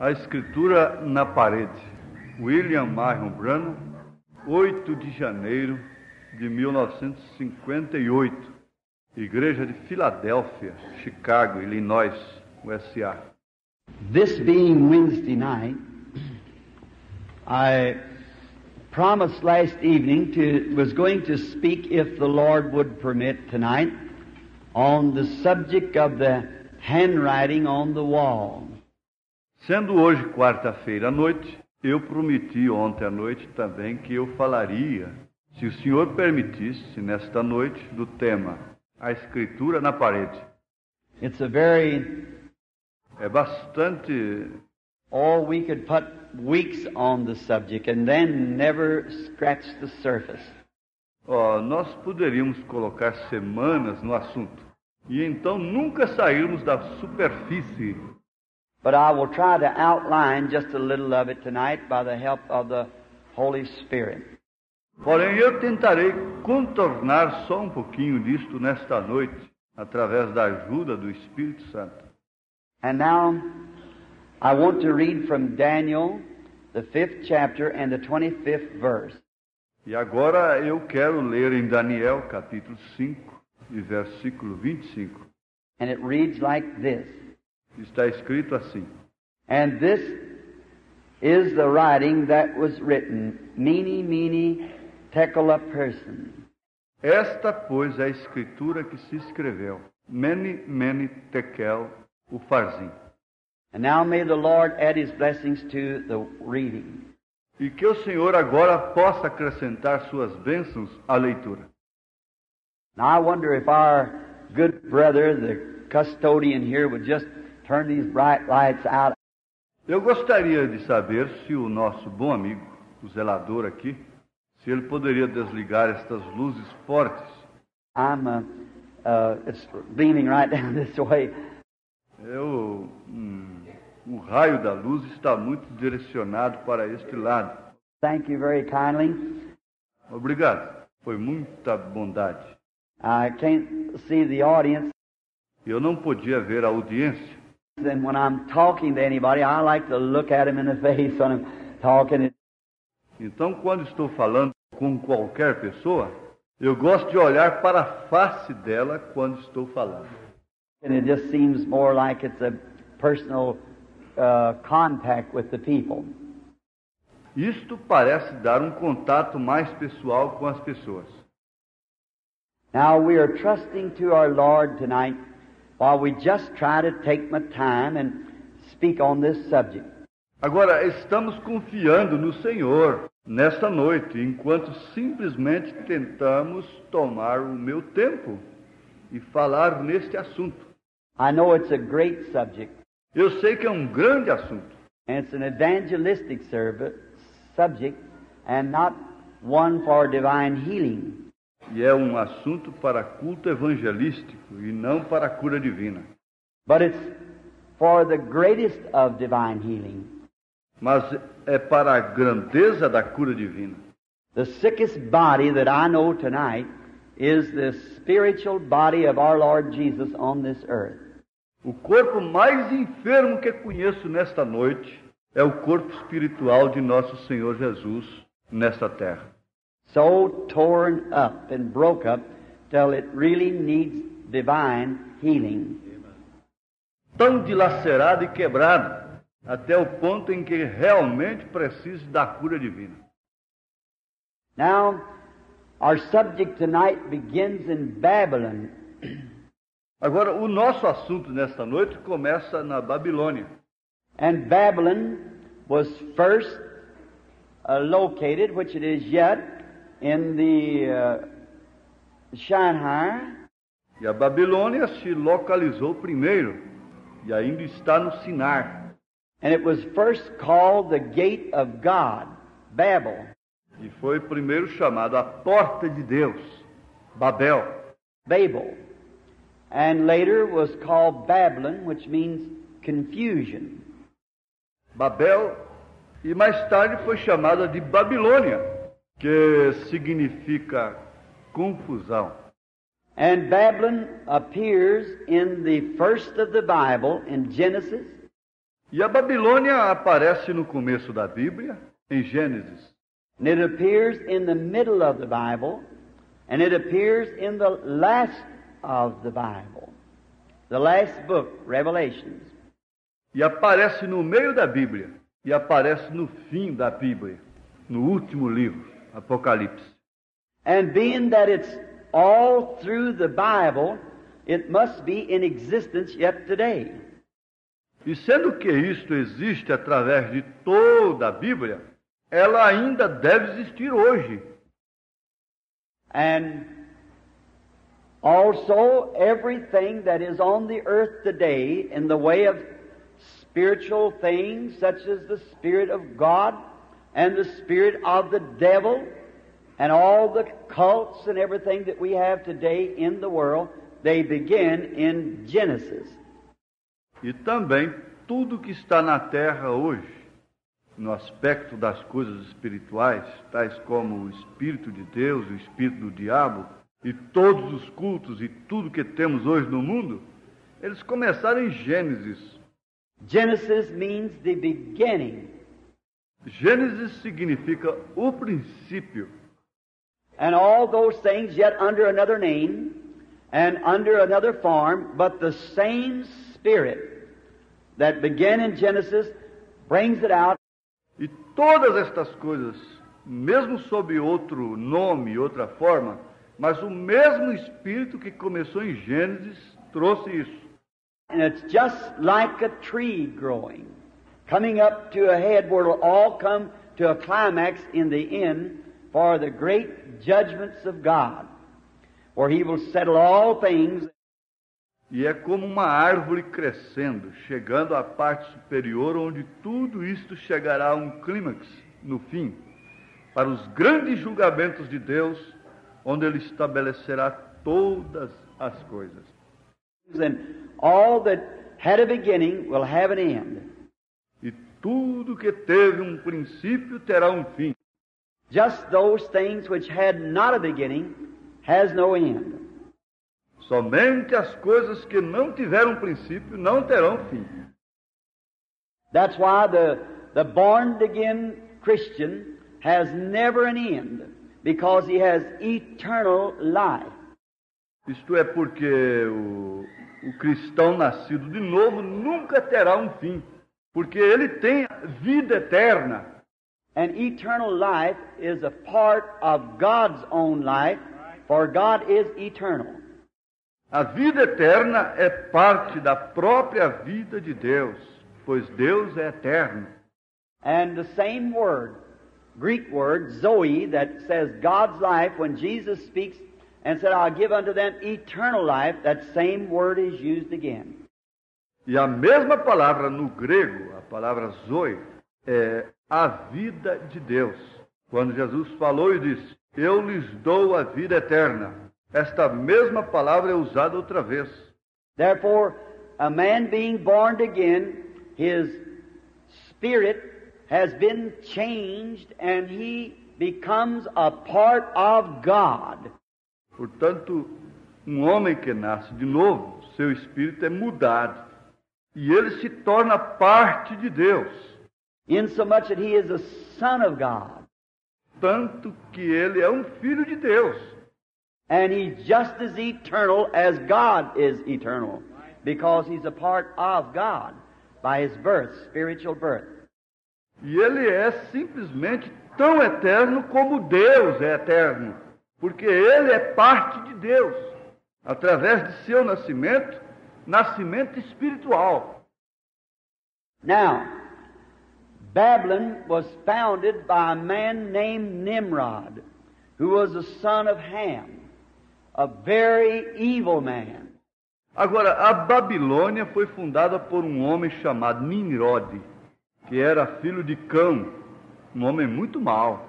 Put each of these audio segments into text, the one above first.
A Escritura na Parede. William Marion Branham, 8 de janeiro de 1958. Igreja de Filadélfia, Chicago, Illinois, USA. This being Wednesday night, I promised last evening to was going to speak if the Lord would permit tonight on the subject of the handwriting on the wall. Sendo hoje quarta-feira à noite, eu prometi ontem à noite também que eu falaria, se o Senhor permitisse, nesta noite, do tema A Escritura na Parede. It's a very É bastante. or we could put weeks on the subject and then never scratch the surface. Ó, nós poderíamos colocar semanas no assunto e então nunca sairmos da superfície. But I will try to outline just a little of it tonight by the help of the Holy Spirit. Porém, eu tentarei contornar só um pouquinho disto nesta noite, através da ajuda do Espírito Santo. And now I want to read from Daniel, the fifth chapter and the 25th verse. E agora eu quero ler em Daniel, capítulo 5, e versículo 25. And it reads like this. Está escrito assim: And this is the writing that was written, Mene, Tekel a person. Esta, pois, é a escritura que se escreveu. Mene, mene, tekel, o farzim. And now may the Lord add his blessings to the reading. E que o Senhor agora possa acrescentar suas bênçãos à leitura. Now I wonder if our good brother, the custodian here, would just turn these bright lights out. Eu gostaria de saber se o nosso bom amigo, o zelador aqui, se ele poderia desligar estas luzes fortes. I'm, uh, uh, it's beaming right down this way. Eu, hum, o raio da luz está muito direcionado para este lado. Thank you very kindly. Obrigado. Foi muita bondade. I can't see the audience, Eu não podia ver a audiência. And when I'm talking to anybody, I like to look at them in the face when I'm talking. Então, quando estou falando com qualquer pessoa, eu gosto de olhar para a face dela quando estou falando. And it just seems more like it's a personal uh, contact with the people. Isto parece dar um contato mais pessoal com as pessoas. Now we are trusting to our Lord tonight while we just try to take my time and speak on this subject. Agora, estamos confiando no Senhor nesta noite, enquanto simplesmente tentamos tomar o meu tempo e falar neste assunto. I know it's a great subject, Eu sei que é um grande assunto and it's an evangelistic service, subject, and not one for divine healing. E é um assunto para culto evangelístico e não para cura divina. But it's for the greatest of divine healing. Mas é para a grandeza da cura divina. The sickest body that I know tonight is the spiritual body of our Lord Jesus on this earth. O corpo mais enfermo que conheço nesta noite é o corpo espiritual de nosso Senhor Jesus nesta terra. So torn up and broke up till it really needs divine healing. Tão dilacerado e quebrado até o ponto em que realmente precisa da cura divina. Now, our subject tonight begins in Babylon. Agora, o nosso assunto nesta noite começa na Babilônia. And Babylon was first uh, located, which it is yet, in the uh, Shanghai, E a Babilônia se localizou primeiro e ainda está no Sinar. and it was first called the Gate of God, Babel. E foi primeiro chamado a Porta de Deus, Babel. Babel. And later was called Babylon, which means confusion. Babel, e mais tarde foi chamada de Babilônia, que significa confusão. And Babylon appears in the first of the Bible in Genesis, E a Babilônia aparece no começo da Bíblia, em Gênesis. And it appears in the middle of the Bible, and it appears in the last of the Bible, the last book, Revelations. E aparece no meio da Bíblia, e aparece no fim da Bíblia, no último livro, Apocalipse. And being that it's all through the Bible, it must be in existence yet today. E sendo que isto existe através de toda a Bíblia, ela ainda deve existir hoje. And also everything that is on the earth today in the way of spiritual things, such as the Spirit of God and the Spirit of the devil, and all the cults and everything that we have today in the world, they begin in Genesis. E também tudo que está na terra hoje, no aspecto das coisas espirituais, tais como o Espírito de Deus, o Espírito do diabo, e todos os cultos e tudo que temos hoje no mundo, eles começaram em Gênesis. Genesis means the beginning. Gênesis significa o princípio. And all those things yet under another name and under another form, but the same Spirit that began in Genesis brings it out E todas estas coisas, mesmo sob outro nome, outra forma, mas o mesmo Espírito que começou em Gênesis trouxe isso. And it's just like a tree growing, coming up to a head where it'll all come to a climax in the end for the great judgments of God, where He will settle all things. E é como uma árvore crescendo, chegando à parte superior, onde tudo isto chegará a um clímax no fim, para os grandes julgamentos de Deus, onde Ele estabelecerá todas as coisas. And all that had a beginning will have an end. Tudo que teve um princípio terá um fim. Just those things which had not a beginning has no end. Somente as coisas que não tiveram princípio não terão fim. That's why the, the born again Christian has never an end, because he has eternal life. Isto é porque o, o cristão nascido de novo nunca terá um fim, porque ele tem vida eterna. And eternal life is a part of God's own life, for God is eternal. A vida eterna é parte da própria vida de Deus, pois Deus é eterno. And the same word, Greek word, Zoe, that says God's life, when Jesus speaks and said, I'll give unto them eternal life, that same word is used again. E a mesma palavra no grego, a palavra zoe, é a vida de Deus. Quando Jesus falou e disse: Eu lhes dou a vida eterna. Esta mesma palavra é usada outra vez. Therefore, a man being born again, his spirit has been changed and he becomes a part of God. Portanto, um homem que nasce de novo, seu espírito é mudado e ele se torna parte de Deus, insomuch that he is a son of God. tanto que ele é um filho de Deus. And he's just as eternal as God is eternal, because he's a part of God by his birth, spiritual birth. E ele é simplesmente tão eterno como Deus é eterno, porque ele é parte de Deus, através de seu nascimento, nascimento espiritual. Now, Babylon was founded by a man named Nimrod, who was a son of Ham, a very evil man. Agora, a Babilônia foi fundada por um homem chamado Nimrod, que era filho de Cão, um homem muito mau.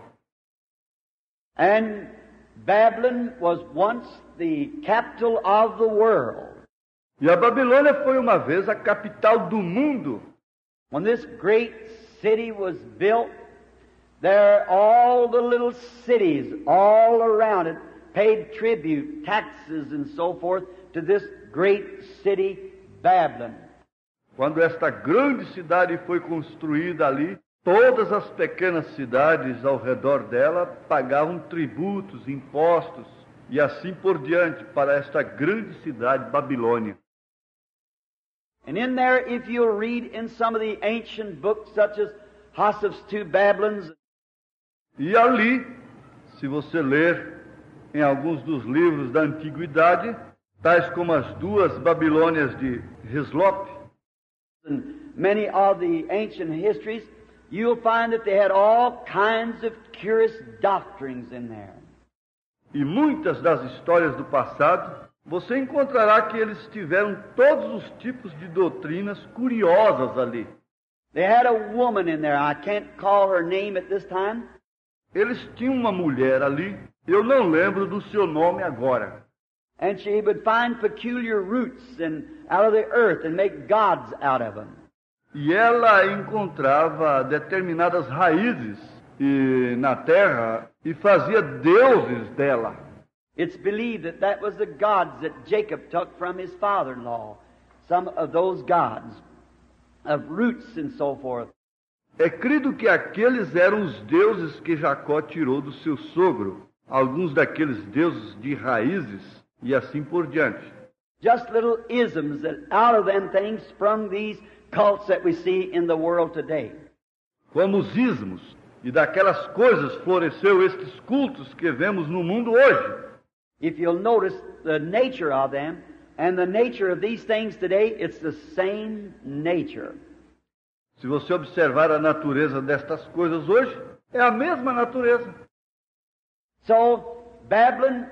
And Babylon was once the capital of the world. E a Babilônia foi uma vez a capital do mundo. When this great city was built, there all the little cities all around it paid tribute, taxes, and so forth to this great city, Babylon. Quando esta grande cidade foi construída ali, todas as pequenas cidades ao redor dela pagavam tributos, impostos e assim por diante para esta grande cidade Babilônia. And in there, if you'll read in some of the ancient books, such as Hossif's Two Babylons, E ali, se você ler em alguns dos livros da antiguidade, tais como as duas Babilônias de Hislop, and many of the ancient histories, you'll find that they had all kinds of curious doctrines in there. e muitas das histórias do passado, você encontrará que eles tiveram todos os tipos de doutrinas curiosas ali. They had a woman in there. I can't call her name at this time. Eles tinham uma mulher ali, eu não lembro do seu nome agora. And she would find peculiar roots and out of the earth and make gods out of them. E ela encontrava determinadas raízes e, na terra e fazia deuses dela. It's believed that that was the gods that Jacob took from his father-in-law. Some of those gods of roots and so forth. É crido que aqueles eram os deuses que Jacó tirou do seu sogro, alguns daqueles deuses de raízes e assim por diante. Just little isms that out of them things sprung these cults that we see in the world today. Como os ismos, e daquelas coisas floresceu estes cultos que vemos no mundo hoje. If you'll notice the nature of them and the nature of these things today, it's the same nature. Se você observar a natureza destas coisas hoje, é a mesma natureza. So Babylon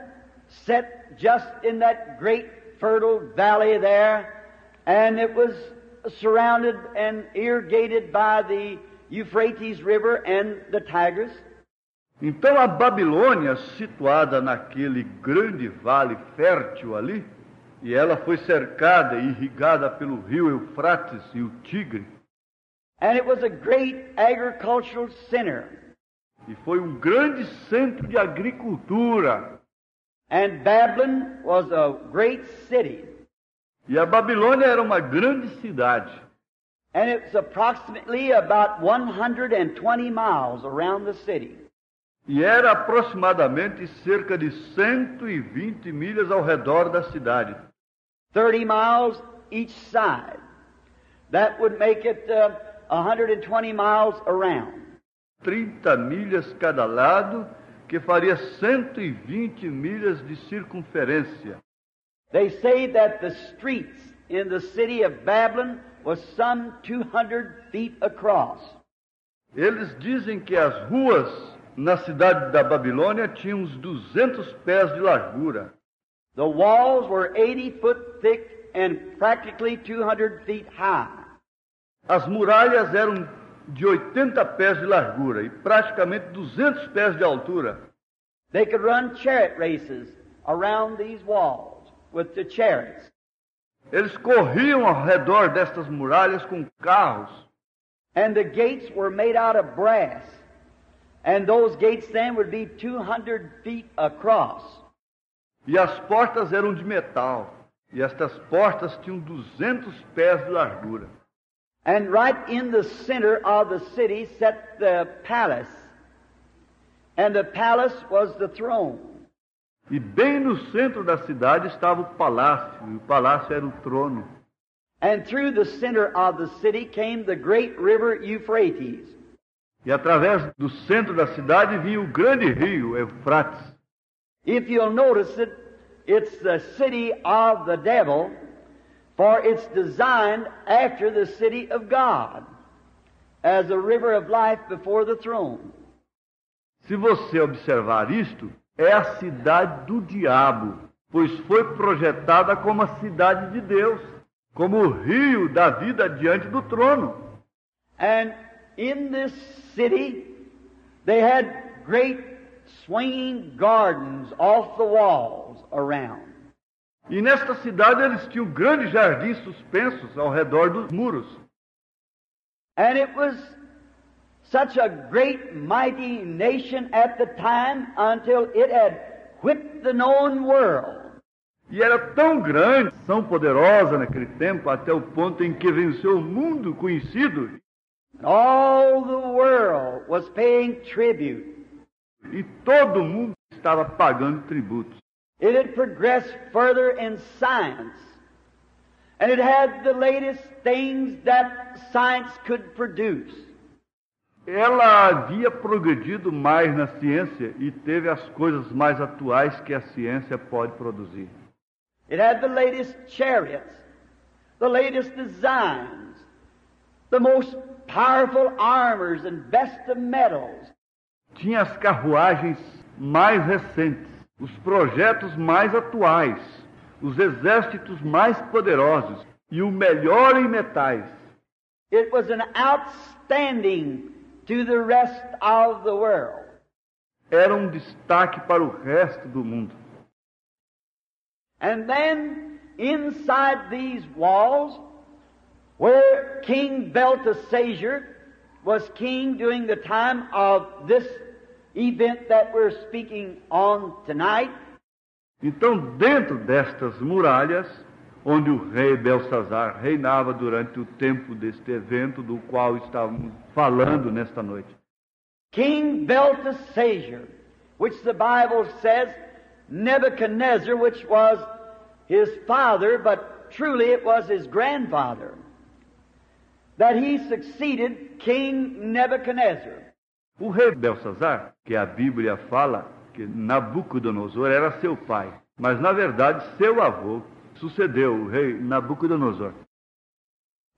set just in that great fertile valley there, and it was surrounded and irrigated by the Euphrates River and the Tigris. Então a Babilônia, situada naquele grande vale fértil ali, e ela foi cercada e irrigada pelo rio Eufrates e o Tigre, And it was a great agricultural center. e foi um grande centro de agricultura. And Babylon was a great city. E a Babilônia era uma grande cidade. And it's approximately about 120 miles around the city. E era aproximadamente cerca de 120 milhas ao redor da cidade. 30 miles each side. That would make it uh, 120 miles around. 30 milhas cada lado, que faria 120 milhas de circunferência. They say that the streets in the city of Babylon was some 200 feet across. Eles dizem que as ruas na cidade da Babilônia tinham uns 200 pés de largura. The walls were 80 foot thick and practically 200 feet high. As muralhas eram de 80 pés de largura e praticamente 200 pés de altura. They could run chariot races around these walls with the chariots. Eles corriam ao redor destas muralhas com carros. And the gates were made out of brass. And those gates then would be 200 feet across. E as portas eram de metal. E estas portas tinham 200 pés de largura. And right in the center of the city sat the palace. And the palace was the throne. E bem no centro da cidade estava o palácio, e o palácio era o trono. And through the center of the city came the great river Euphrates. E através do centro da cidade vinha o grande rio Eufrates. If you'll notice it, it's the city of the devil, for it's designed after the city of God, as a river of life before the throne. Se você observar isto, é a cidade do diabo, pois foi projetada como a cidade de Deus, como o rio da vida diante do trono. And in this city, they had great swinging gardens off the walls around. E nesta cidade eles tinham grandes jardins suspensos ao redor dos muros. And it was such a great, mighty nation at the time until it had whipped the known world. E era tão grande, tão poderosa naquele tempo, até o ponto em que venceu o mundo conhecido. E todo mundo estava pagando tributos. It had progressed further in science. And it had the latest things that science could produce. Ela havia progredido mais na ciência e teve as coisas mais atuais que a ciência pode produzir. It had the latest chariots, the latest designs, the most powerful armors and best of metals. Tinha as carruagens mais recentes, os projetos mais atuais, os exércitos mais poderosos e o melhor em metais. It was an outstanding to the rest of the world. Era um destaque para o resto do mundo. And then inside these walls, where King Belteshazzar was king during the time of this event that we're speaking on tonight, Então, dentro destas muralhas, onde o rei Belsazar reinava durante o tempo deste evento do qual estávamos falando nesta noite. King Belteshazzar, which the Bible says Nebuchadnezzar, which was his father, but truly it was his grandfather, that he succeeded King Nebuchadnezzar. O rei Belsazar, que a Bíblia fala que Nabucodonosor era seu pai, mas na verdade seu avô sucedeu o rei Nabucodonosor.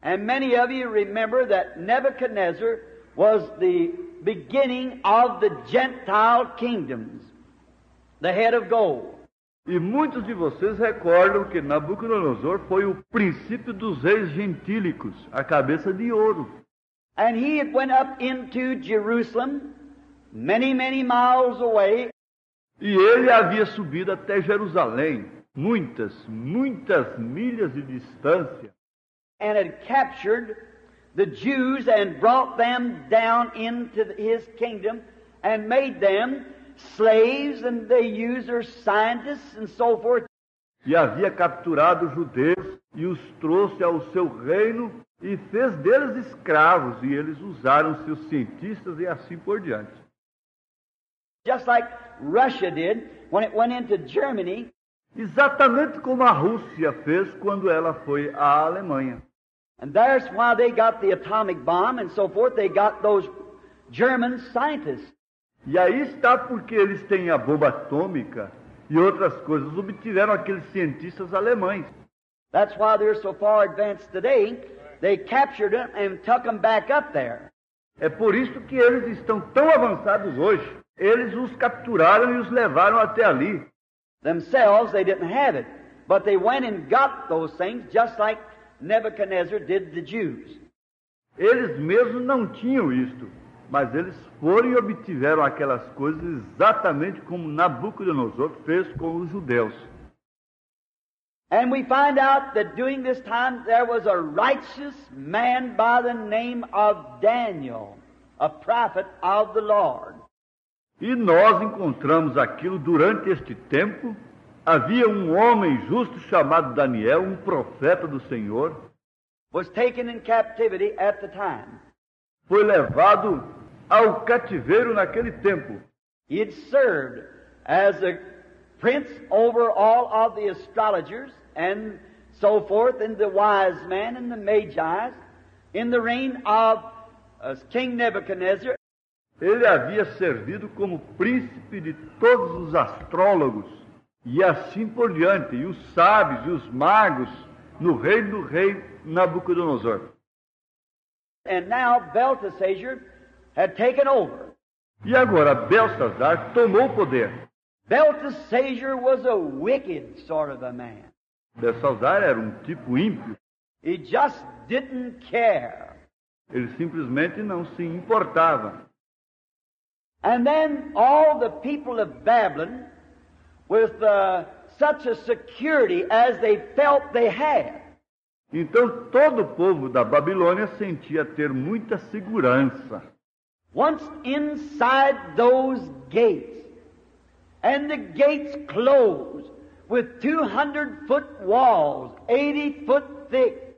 And many of you remember that Nebuchadnezzar was the beginning of the Gentile kingdoms, the head of gold. E muitos de vocês recordam que Nabucodonosor foi o princípio dos reis gentílicos, a cabeça de ouro. And he had went up into Jerusalem, many, many miles away, E ele havia subido até Jerusalém, muitas, muitas milhas de distância, and had captured the Jews and brought them down into his kingdom and made them slaves and they used their scientists and so forth. e havia capturado os judeus e os trouxe ao seu reino e fez deles escravos, e eles usaram seus cientistas e assim por diante. Just like Russia did when it went into Germany Exatamente como a Rússia fez quando ela foi à Alemanha. And there's why they got the atomic bomb and so forth. They got those German scientists. E aí está porque eles têm a bomba atômica e outras coisas, obtiveram aqueles cientistas alemães. That's why they're so far advanced today. They captured them and took them back up there. É por isso que eles estão tão avançados hoje. Eles os capturaram e os levaram até ali. Themselves, they didn't have it. But they went and got those things just like Nebuchadnezzar did the Jews. Eles mesmos não tinham isto, mas eles foram e obtiveram aquelas coisas exatamente como Nabucodonosor fez com os judeus. And we find out that during this time there was a righteous man by the name of Daniel, a prophet of the Lord. E nós encontramos aquilo durante este tempo. Havia um homem justo chamado Daniel, um profeta do Senhor, was taken in captivity at the time. foi levado ao cativeiro naquele tempo. Had served as a prince over all of the astrologers and so forth, and the wise men and the magi in the reign of uh, King Nebuchadnezzar. Ele havia servido como príncipe de todos os astrólogos e assim por diante, e os sábios e os magos no reino do rei Nabucodonosor. And now Belteshazzar had taken over. E agora Belsazar tomou o poder. Belteshazzar was a wicked sort of a man. Era um tipo ímpio. He just didn't care. Ele simplesmente não se importava. And then all the people of Babylon, with uh, such a security as they felt they had, Então todo o povo da Babilônia sentia ter muita segurança. Once inside those gates, and the gates closed, with 200 foot walls, 80 foot thick.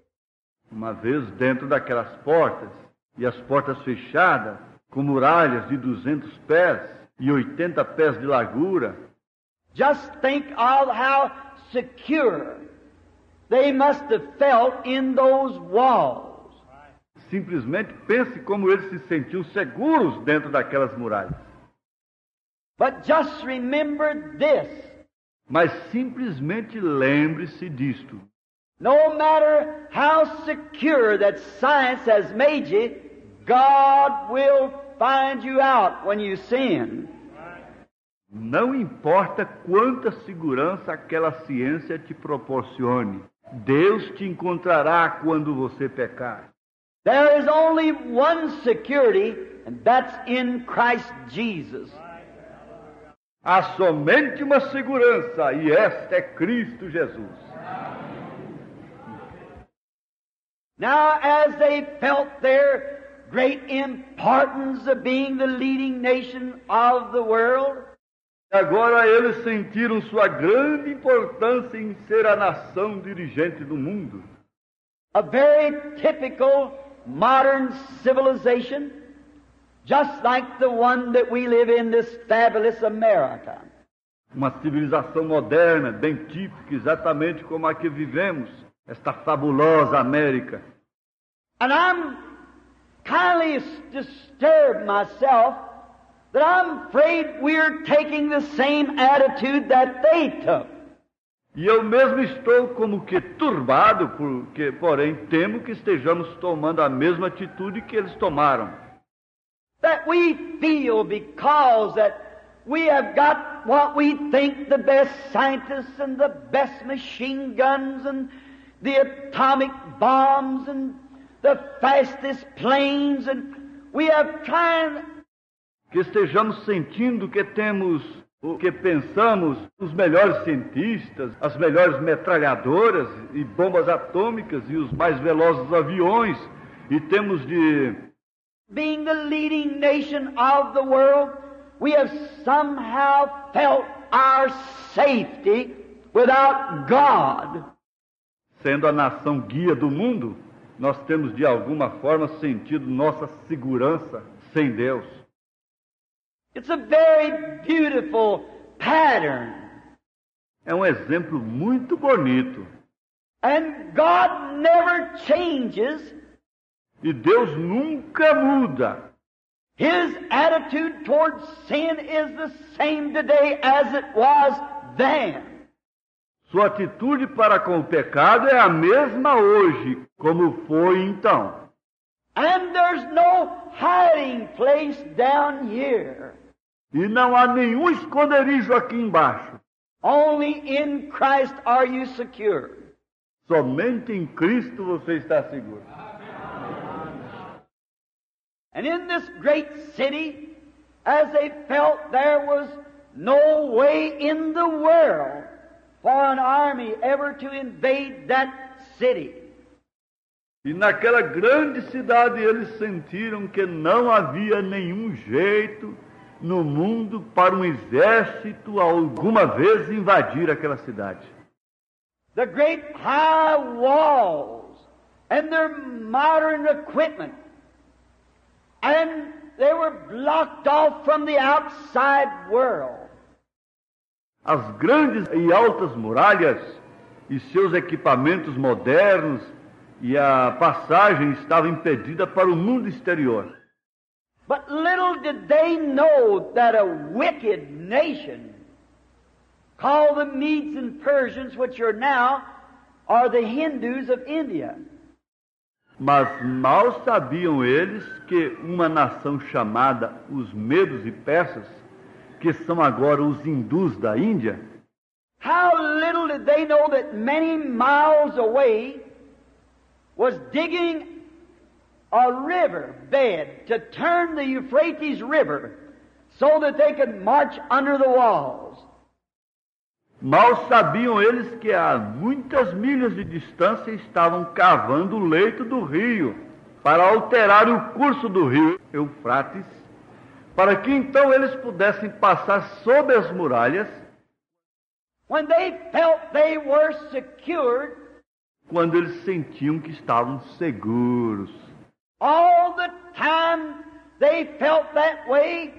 Uma vez dentro daquelas portas, e as portas fechadas, com muralhas de 200 pés e 80 pés de largura. Just think of how secure they must have felt in those walls. Simplesmente pense como eles se sentiam seguros dentro daquelas muralhas. But just remember this. Mas simplesmente lembre-se disto. No matter how secure that science has made you, God will find you out when you sin. Não importa quanta segurança aquela ciência te proporcione, Deus te encontrará quando você pecar. There is only one security, and that's in Christ Jesus. Há somente uma segurança, e esta é Cristo Jesus. Now, as they felt their great importance of being the leading nation of the world, Agora eles sentiram sua grande importância em ser a nação dirigente do mundo. a very typical modern civilization, just like the one that we live in, this fabulous America. Uma civilização moderna, bem típica, exatamente como a que vivemos, esta fabulosa América. And I'm kindly disturbed myself that I'm afraid we're taking the same attitude that they took. E eu mesmo estou como que turbado, porque, porém, temo que estejamos tomando a mesma atitude que eles tomaram. That we feel because that we have got what we think the best scientists and the best machine guns and the atomic bombs and the fastest planes and we have trying Que estejamos sentindo que temos o que pensamos os melhores cientistas, as melhores metralhadoras e bombas atômicas e os mais velozes aviões, e temos de being the leading nation of the world, we have somehow felt our safety without God. sendo a nação guia do mundo, nós temos de alguma forma sentido nossa segurança sem Deus. It's a very beautiful pattern. É um exemplo muito bonito. And God never changes E Deus nunca muda. His attitude towards sin is the same today as it was then. Sua atitude para com o pecado é a mesma hoje, como foi então. And there's no hiding place down here. E não há nenhum esconderijo aqui embaixo. Only in Christ are you secure. Somente em Cristo você está seguro. And in this great city, as they felt there was no way in the world for an army ever to invade that city. E naquela grande cidade eles sentiram que não havia nenhum jeito no mundo para um exército alguma vez invadir aquela cidade. The great high walls and their modern equipment, and they were blocked off from the outside world. As grandes e altas muralhas e seus equipamentos modernos e a passagem estava impedida para o mundo exterior. But little did they know that a wicked nation called the Medes and Persians, which are now are the Hindus of India. Mas mal sabiam eles que uma nação chamada os Medos e Persas, que são agora os hindus da Índia, How little did they know that many miles away was digging a river bed to turn the Euphrates River so that they could march under the walls. Mal sabiam eles que a muitas milhas de distância estavam cavando o leito do rio para alterar o curso do rio Eufrates, para que então eles pudessem passar sob as muralhas when they felt they were secured, quando eles sentiam que estavam seguros. All the time they felt that way,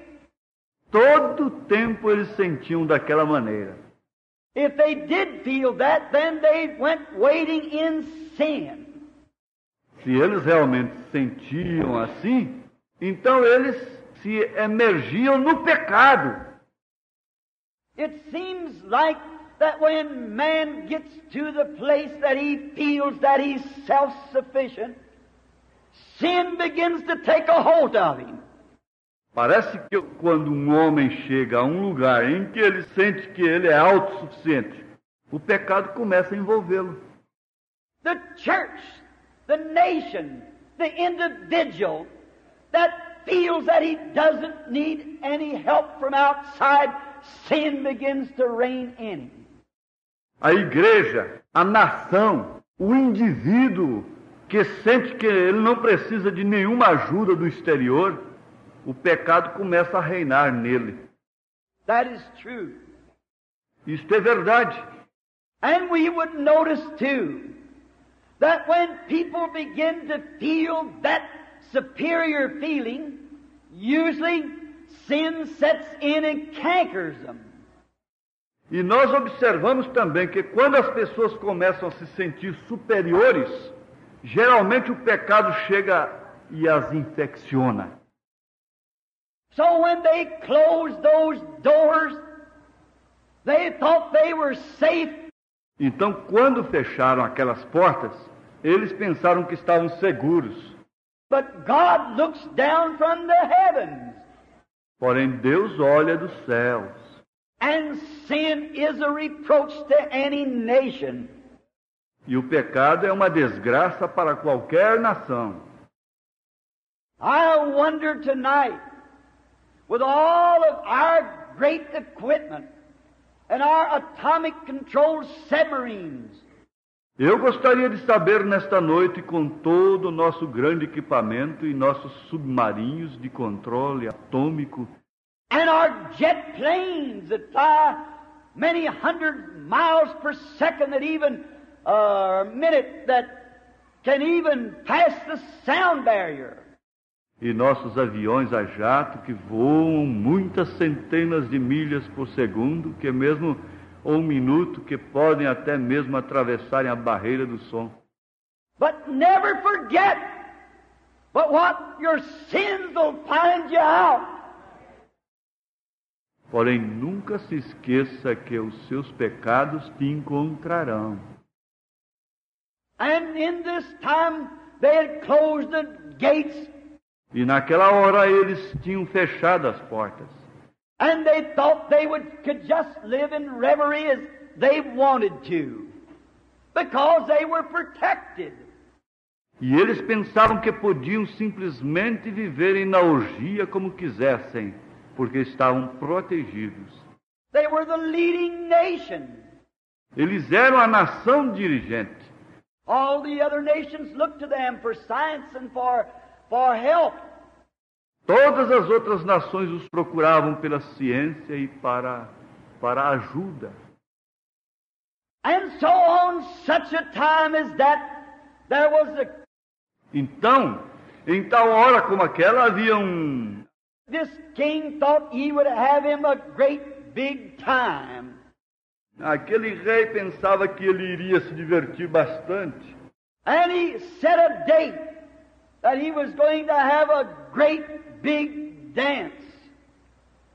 Todo tempo eles sentiam daquela maneira. if they did feel that, then they went waiting in sin. Se eles realmente sentiam assim, então eles se emergiam no pecado. It seems like that when man gets to the place that he feels that he's self-sufficient, sin begins to take a hold of him. Parece que quando um homem chega a um lugar em que ele sente que ele é autossuficiente, o pecado começa a envolvê-lo. The church, the nation, the individual that feels that he doesn't need any help from outside, sin begins to reign in him. A igreja, a nação, o indivíduo que sente que ele não precisa de nenhuma ajuda do exterior, o pecado começa a reinar nele. That is true. Isto é verdade. And we would notice too that when people begin to feel that superior feeling, usually sin sets in and cankers them. E nós observamos também que quando as pessoas começam a se sentir superiores, geralmente o pecado chega e as infecciona. So when they closed those doors, they thought they were safe. Então, quando fecharam aquelas portas, eles pensaram que estavam seguros. But God looks down from the heavens, Porém, Deus olha dos céus. and sin is a reproach to any nation. E o pecado é uma desgraça para qualquer nação. I wonder tonight, with all of our great equipment and our atomic controlled submarines, Eu gostaria de saber nesta noite, com todo o nosso grande equipamento e nossos submarinos de controle atômico and our jet planes that fly many hundred miles per second that even a minute that can even pass the sound barrier. e nossos aviões a jato que voam muitas centenas de milhas por segundo, que mesmo ou um minuto que podem até mesmo atravessarem a barreira do som. But never forget but what your sins will find you out. Porém, nunca se esqueça que os seus pecados te encontrarão. And in this time they had closed the gates E naquela hora eles tinham fechado as portas. and they thought they would could just live in reverie as they wanted to because they were protected. E eles pensavam que podiam simplesmente viverem na orgia como quisessem, porque estavam protegidos. They were the leading nation. Eles eram a nação dirigente. Todas as outras nações os procuravam pela ciência e para, para ajuda. And so on such a time as that, there was a, Então, em tal hora como aquela, havia um, this king thought he would have him a great big time. Aquele rei pensava que ele iria se divertir bastante. And he set a date that he was going to have a great big dance.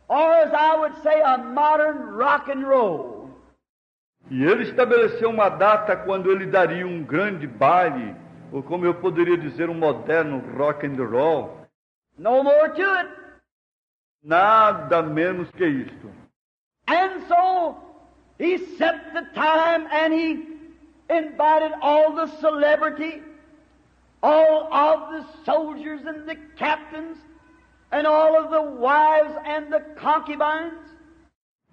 Or as I would say, a modern rock and roll. E ele estabeleceu uma data quando ele daria um grande baile, ou como eu poderia dizer, um moderno rock and roll. No more to it. Nada menos que isto. And so he set the time and he invited all the celebrity, all of the soldiers and the captains, and all of the wives and the concubines.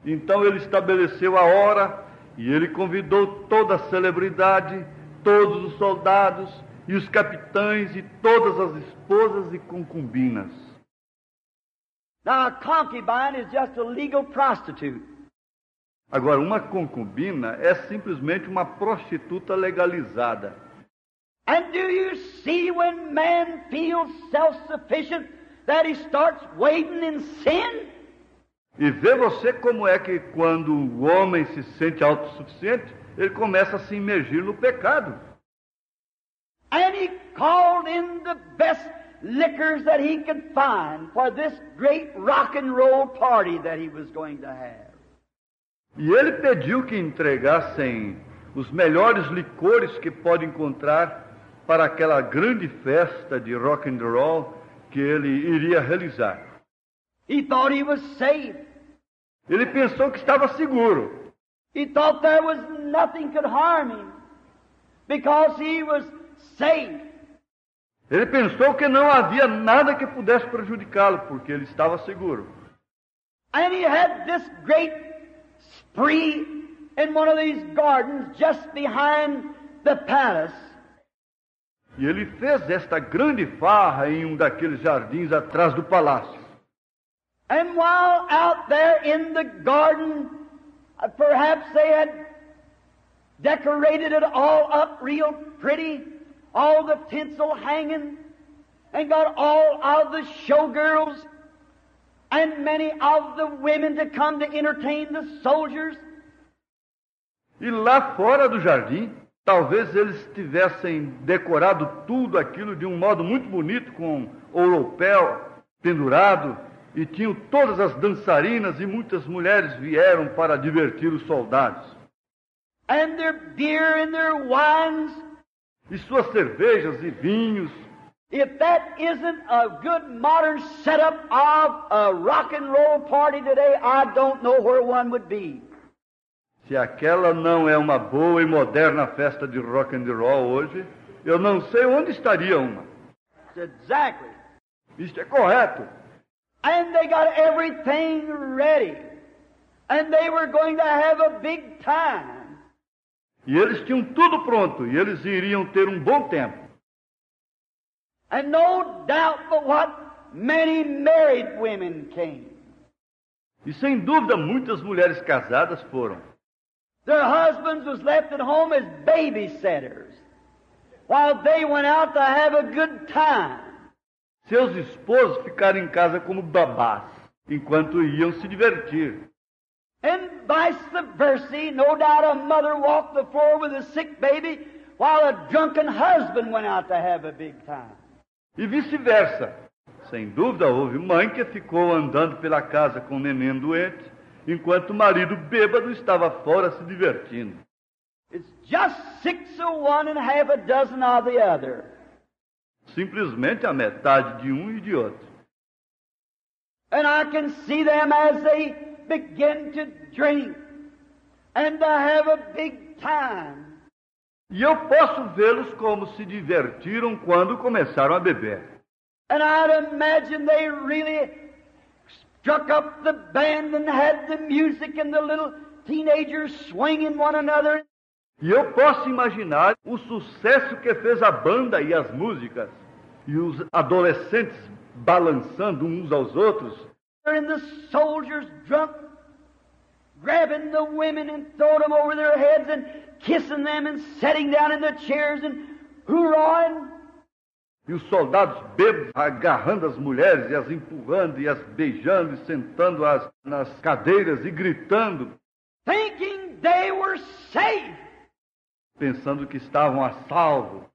Então ele estabeleceu a hora e ele convidou toda a celebridade, todos os soldados e os capitães e todas as esposas e concubinas. Now, a concubine is just a legal prostitute. Agora, uma concubina é simplesmente uma prostituta legalizada. And do you see when man feels self-sufficient that he starts wading in sin? E vê você como é que quando o homem se sente autossuficiente, ele começa a se imergir no pecado. And he called in the best liquors that he could find for this great rock and roll party that he was going to have. E ele pediu que entregassem os melhores licores que pode encontrar para aquela grande festa de rock and roll que ele iria realizar. He thought he was safe. Ele pensou que estava seguro. He thought there was nothing could harm him because he was safe. Ele pensou que não havia nada que pudesse prejudicá-lo, porque ele estava seguro. And he had this great spree in one of these gardens just behind the palace. E ele fez esta grande farra em um daqueles jardins atrás do palácio. And while out there in the garden, uh, perhaps they had decorated it all up real pretty, all the tinsel hanging, and got all of the showgirls E lá fora do jardim, talvez eles tivessem decorado tudo aquilo de um modo muito bonito, com ouropel pendurado, e tinham todas as dançarinas e muitas mulheres vieram para divertir os soldados. And their beer and their wines. E suas cervejas e vinhos. If that isn't a good modern setup of a rock and roll party today, I don't know where one would be. Se aquela não é uma boa e moderna festa de rock and roll hoje, eu não sei onde estaria uma. Exactly. Isto é correto. And they got everything ready. And they were going to have a big time. E eles tinham tudo pronto e eles iriam ter um bom tempo. And no doubt but what many married women came. E sem dúvida muitas mulheres casadas foram. Their husbands was left at home as babysitters while they went out to have a good time. Seus esposos ficaram em casa como babás, enquanto iam se divertir. And vice versa, no doubt a mother walked the floor with a sick baby while a drunken husband went out to have a big time. E vice-versa. Sem dúvida, houve mãe que ficou andando pela casa com um neném doente, enquanto o marido bêbado estava fora se divertindo. It's just six of one and half a dozen of the other. Simplesmente a metade de um e de outro. And I can see them as they begin to drink and to have a big time. E eu posso vê-los como se divertiram quando começaram a beber. And I'd imagine they really struck up the band and had the music and the little teenagers swinging one another. E eu posso imaginar o sucesso que fez a banda e as músicas, e os adolescentes balançando uns aos outros, And the soldiers drunk, grabbing the women and throwing them over their heads and kissing them and sitting down in the chairs and hoorahing. e os soldados bêbados agarrando as mulheres e as empurrando e as beijando e sentando-as nas cadeiras e gritando, thinking they were safe. pensando que estavam a salvo.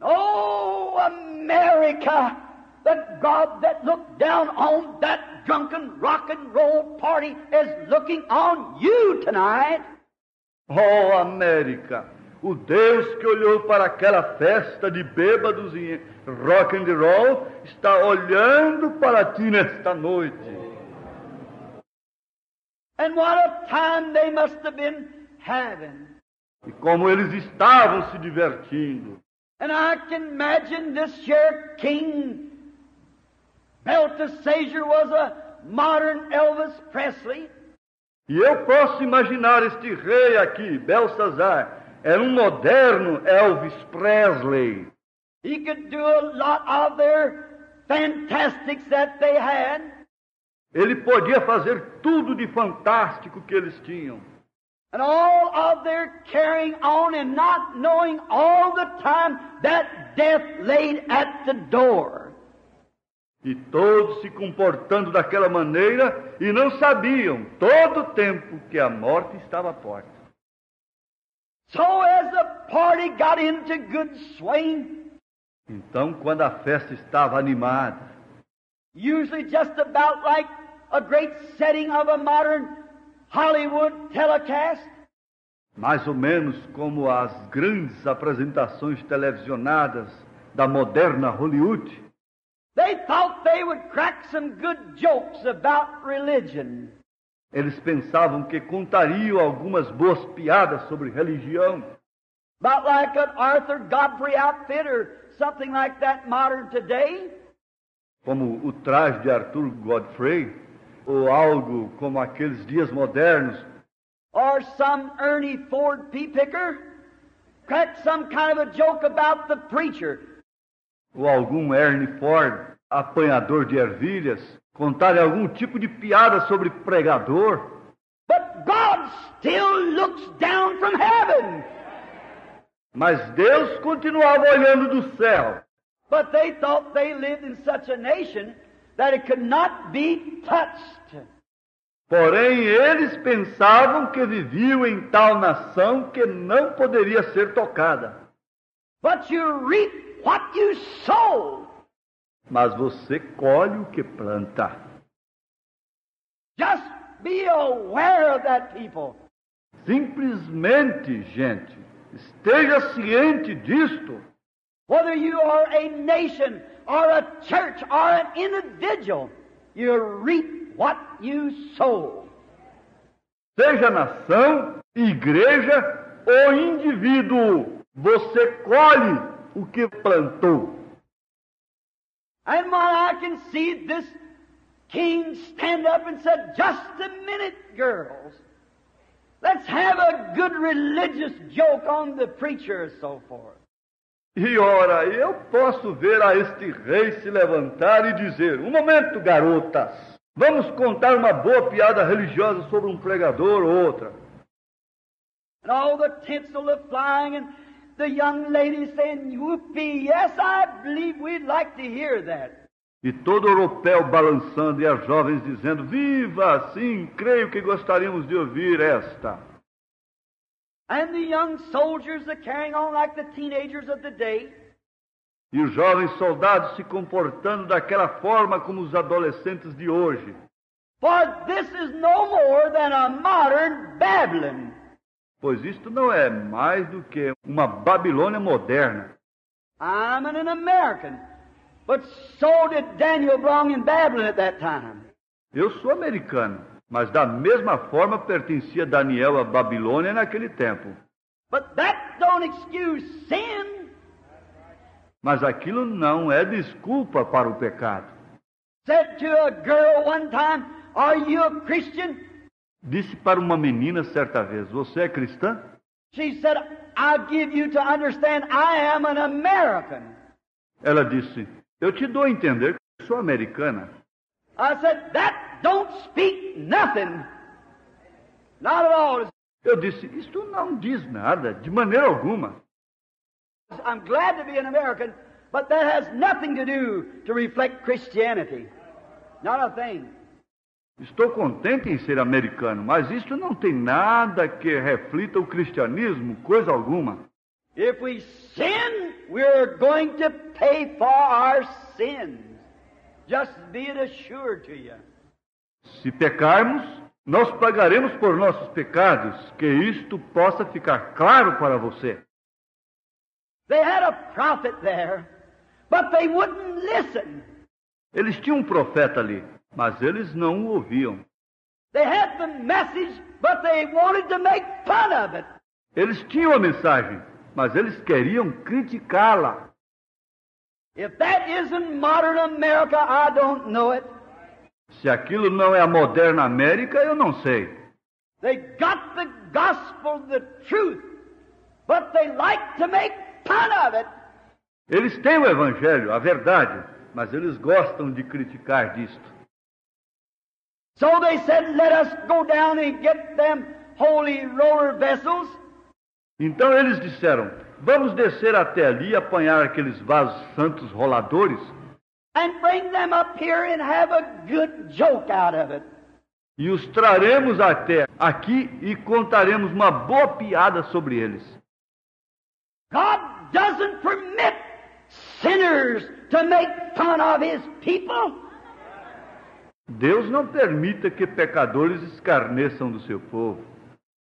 Oh, America, the God that looked down on that drunken rock and roll party is looking on you tonight. Oh, América! O Deus que olhou para aquela festa de bêbados e rock and roll está olhando para ti nesta noite. And what a time they must have been having. E como eles estavam se divertindo. And I can imagine this here king, Belteshazzar, was a modern Elvis Presley. E eu posso imaginar este rei aqui, Belsazar, era um moderno Elvis Presley. He could do a lot of their fantastics that they had. Ele podia fazer tudo de fantástico que eles tinham. And all of their carrying on and not knowing all the time that death laid at the door. E todos se comportando daquela maneira e não sabiam todo o tempo que a morte estava à porta. So as the party got into good swing, Então, quando a festa estava animada, usually just about like a great setting of a modern Hollywood telecast, mais ou menos como as grandes apresentações televisionadas da moderna Hollywood, they thought they would crack some good jokes about religion. eles pensavam que contariam algumas boas piadas sobre religião, About like an Arthur Godfrey outfit or something like that modern today. como o traje de Arthur Godfrey, ou algo como aqueles dias modernos, or some Ernie Ford pea picker crack some kind of a joke about the preacher. Ou algum Ernie Ford, apanhador de ervilhas, contarem algum tipo de piada sobre pregador. But God still looks down from heaven. Mas Deus continuava olhando do céu. But they thought they lived in such a nation that it could not be touched. Porém, eles pensavam que viviam em tal nação que não poderia ser tocada. But you reap what you sow. Mas você colhe o que planta. Just be aware of that, people. Simplesmente, gente, esteja ciente disto. Whether you are a nation or a church or an individual, you reap what you sow. Seja nação, igreja ou indivíduo, você colhe o que plantou. And when I can see this king stand up and said, Just a minute, girls. Let's have a good religious joke on the preacher and so forth. E ora, eu posso ver a este rei se levantar e dizer: Um momento, garotas, vamos contar uma boa piada religiosa sobre um pregador ou outra. And all the tinsel of flying and the young ladies saying, Whoopee, yes, I believe we'd like to hear that. E todo europeu balançando e as jovens dizendo: Viva! Sim, creio que gostaríamos de ouvir esta. And the young soldiers are carrying on like the teenagers of the day. E os jovens soldados se comportando daquela forma como os adolescentes de hoje. For this is no more than a modern Babylon. Pois isto não é mais do que uma Babilônia moderna. I'm an American, but so did Daniel belong in Babylon at that time. Eu sou americano, mas da mesma forma pertencia Daniel à Babilônia naquele tempo. But that don't excuse sin. Mas aquilo não é desculpa para o pecado. Said to a girl one time, Are you a Christian? Disse para uma menina certa vez: Você é cristã? She said, I'll give you to understand I am an American. Ela disse: Eu te dou a entender que sou americana. I said, That don't speak nothing. Not at all. Eu disse: Isto não diz nada, de maneira alguma. I'm glad to be an American, but that has nothing to do to reflect Christianity. Not a thing. Estou contente em ser americano, mas isto não tem nada que reflita o cristianismo, coisa alguma. If we sin, we're going to pay for our sins. Just be it assured to you. Se pecarmos, nós pagaremos por nossos pecados, que isto possa ficar claro para você. They had a prophet there, but they wouldn't listen. Eles tinham um profeta ali, mas eles não o ouviam. They had the message, but they wanted to make fun of it. Eles tinham a mensagem, mas eles queriam criticá-la. If that isn't modern America, I don't know it. Se aquilo não é a moderna América, eu não sei. They got the gospel, the truth, but they like to make fun of it. Eles têm o evangelho, a verdade, mas eles gostam de criticar disto. So they said, Let us go down and get them holy roller vessels. Então eles disseram: Vamos descer até ali e apanhar aqueles vasos santos roladores and bring them up here and have a good joke out of it. e os traremos até aqui e contaremos uma boa piada sobre eles. God doesn't permit sinners to make fun of His people. Deus não permita que pecadores escarneçam do seu povo.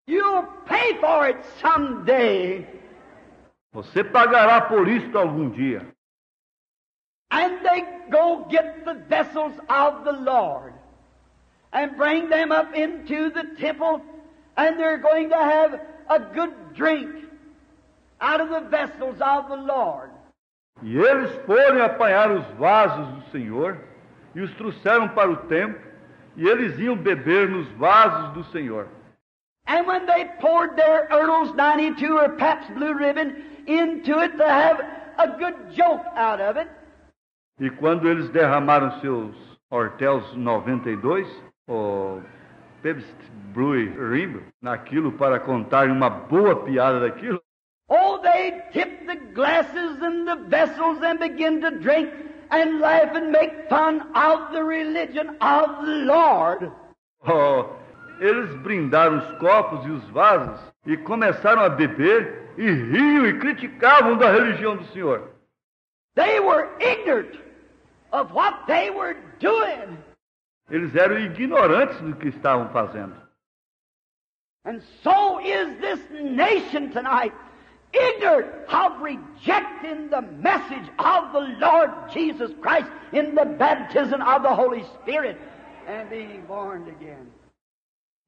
You'll pay for it someday. Você pagará por isto algum dia. And they go get the vessels of the Lord and bring them up into the temple, and they're going to have a good drink out of the vessels of the Lord. E eles foram apanhar os vasos do Senhor e os trouxeram para o templo, e eles iam beber nos vasos do Senhor. And when they poured their Earls 92 or Pabst Blue Ribbon into it to have a good joke out of it, E quando eles derramaram seus hortels 92, ou Pabst Blue Ribbon, naquilo para contar uma boa piada daquilo, oh, they tipped the glasses and the vessels and begin to drink and laugh and make fun of the religion of the Lord. oh, eles brindaram os copos e os vasos e começaram a beber e riam e criticavam da religião do Senhor. They were ignorant of what they were doing. Eles eram ignorantes do que estavam fazendo. And so is this nation tonight, ignorant of rejecting the message of the Lord Jesus Christ in the baptism of the Holy Spirit and being born again.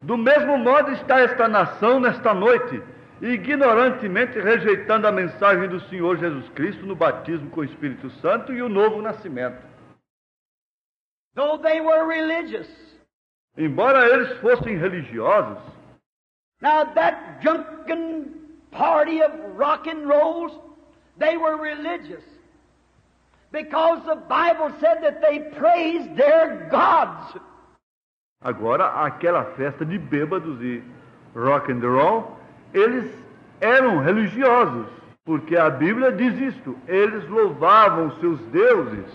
Do mesmo modo está esta nação nesta noite, ignorantemente rejeitando a mensagem do Senhor Jesus Cristo no batismo com o Espírito Santo e o novo nascimento. Though they were religious. Embora eles fossem religiosos, Now that drunken party of rock and rolls, they were religious. Because the Bible said that they praised their gods. agora aquela festa de bêbados e rock and roll, eles eram religiosos, porque a Bíblia diz isto, eles louvavam seus deuses.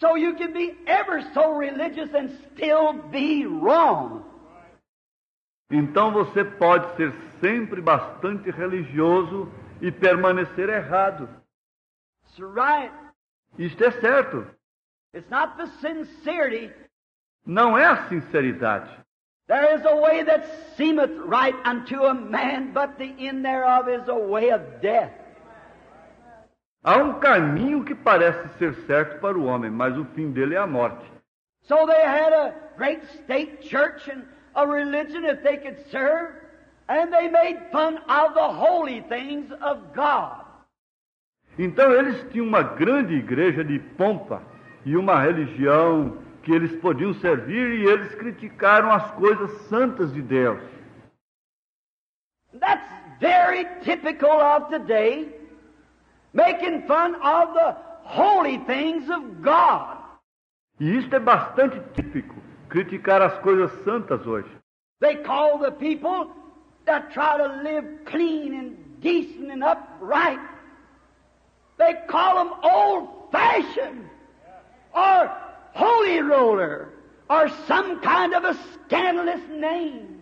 So you can be ever so religious and still be wrong. Então você pode ser sempre bastante religioso e permanecer errado. Right. Isto é certo. It's not the sincerity. Não é a sinceridade. There is a way that seemeth right unto a man, but the end thereof is a way of death. Há um caminho que parece ser certo para o homem, mas o fim dele é a morte. So they had a great state church and a religion that they could serve, and they made fun of the holy things of God. Então eles tinham uma grande igreja de pompa e uma religião que eles podiam servir e eles criticaram as coisas santas de Deus. That's very typical of today, making fun of the holy things of God. E isto é bastante típico, criticar as coisas santas hoje. They call the people that try to live clean and decent and upright, they call them old fashioned or holy roller or some kind of a scandalous name.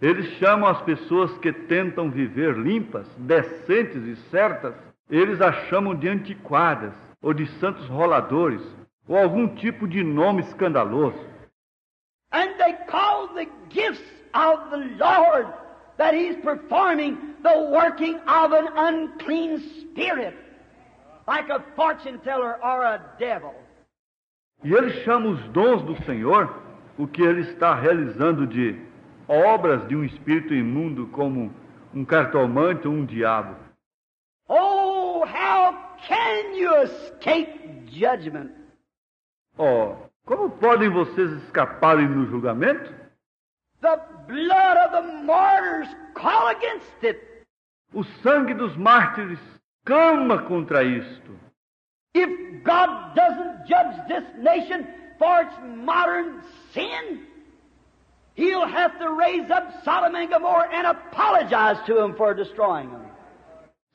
Eles chamam as pessoas que tentam viver limpas, decentes e certas, eles as chamam de antiquadas ou de santos roladores ou algum tipo de nome escandaloso. And they call the gifts of the Lord that He's performing the working of an unclean spirit, like a fortune teller or a devil. E eles chamam os dons do Senhor, o que ele está realizando de obras de um espírito imundo como um cartomante ou um diabo. Oh, how can you escape judgment? Oh, como podem vocês escaparem no julgamento? The blood of the martyrs call against it. O sangue dos mártires clama contra isto. If God doesn't judge this nation for its modern sin, he'll have to raise up Sodom and Gomorrah and apologize to them for destroying them.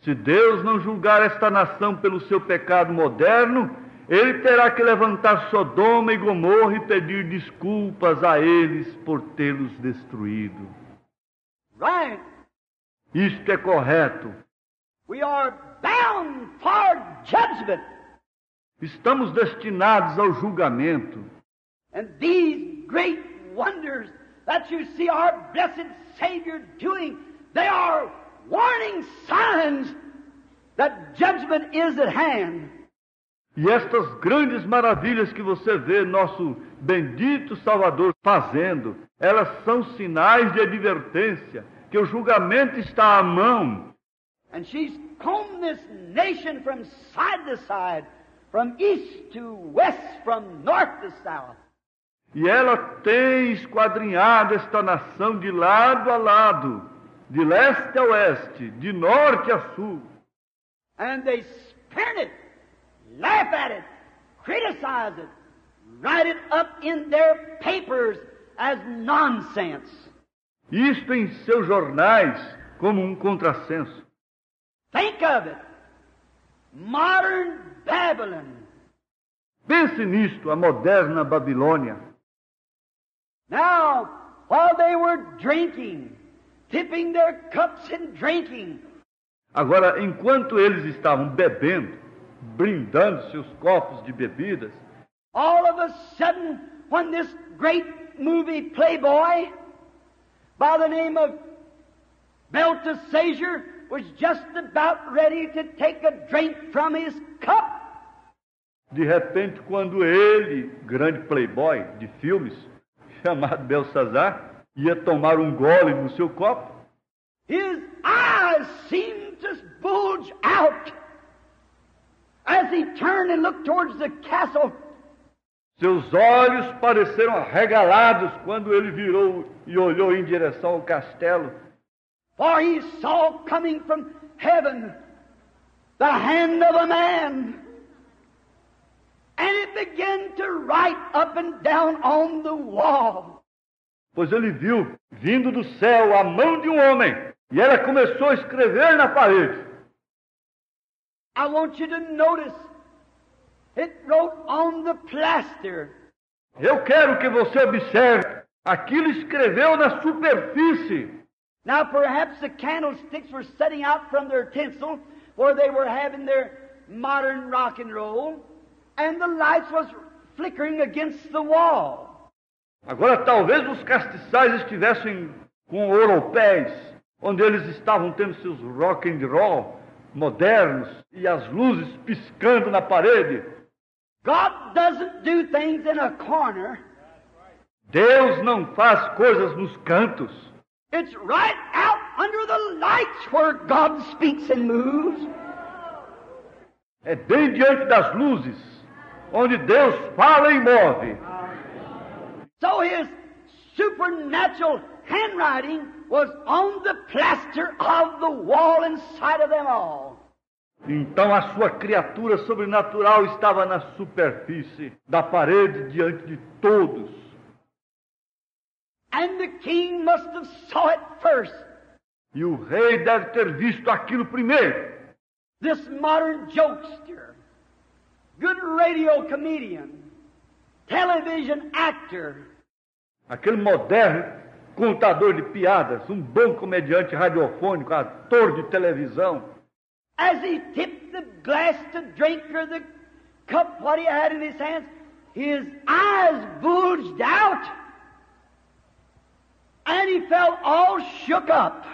Se Deus não julgar esta nação pelo seu pecado moderno, ele terá que levantar Sodoma e Gomorra e pedir desculpas a eles por tê-los destruído. Right. Isto é correto. We are bound for judgment. Estamos destinados ao julgamento. And these great wonders that you see our blessed Savior doing, they are warning signs that judgment is at hand. E estas grandes maravilhas que você vê nosso bendito Salvador fazendo, elas são sinais de advertência que o julgamento está à mão. And she's combed this nation from side to side, from east to west, from north to south. E ela tem esquadrinhado esta nação de lado a lado, de leste a oeste, de norte a sul. And they spurn it, laugh at it, criticize it, write it up in their papers as nonsense. Isto em seus jornais como um contrassenso. Think of it. Modern Babylon. Pense nisto, a moderna Babilônia. Now, while they were drinking, tipping their cups and drinking, Agora, enquanto eles estavam bebendo, brindando seus copos de bebidas, all of a sudden, when this great movie playboy by the name of Belteshazzar was just about ready to take a drink from his cup, de repente, quando ele, grande playboy de filmes, chamado Belsazar, ia tomar um gole no seu copo, his eyes seemed to bulge out as he turned and looked towards the castle. Seus olhos pareceram arregalados quando ele virou e olhou em direção ao castelo, For he saw coming from heaven the hand of a man. And it began to write up and down on the wall. pois ele viu, vindo do céu, a mão de um homem, e ela começou a escrever na parede. I want you to notice it wrote on the plaster. Eu quero que você observe, aquilo escreveu na superfície. Now, perhaps the candlesticks were setting out from their tinsel where they were having their modern rock and roll, and the lights was flickering against the wall. Agora, talvez os castiçais estivessem com ouropés, onde eles estavam tendo seus rock and roll modernos e as luzes piscando na parede. God doesn't do things in a corner. Deus não faz coisas nos cantos. It's right out under the lights where God speaks and moves. É bem diante das luzes, onde Deus fala e move. So his supernatural handwriting was on the plaster of the wall inside of them all. Então a sua criatura sobrenatural estava na superfície da parede diante de todos. And the king must have saw it first. E o rei deve ter visto aquilo primeiro. This modern jokester, good radio comedian, television actor, Aquele moderno contador de piadas, um bom comediante radiofônico, ator de televisão. as he tipped the glass to drink or the cup, what he had in his hands, his eyes bulged out. And he felt all shook up.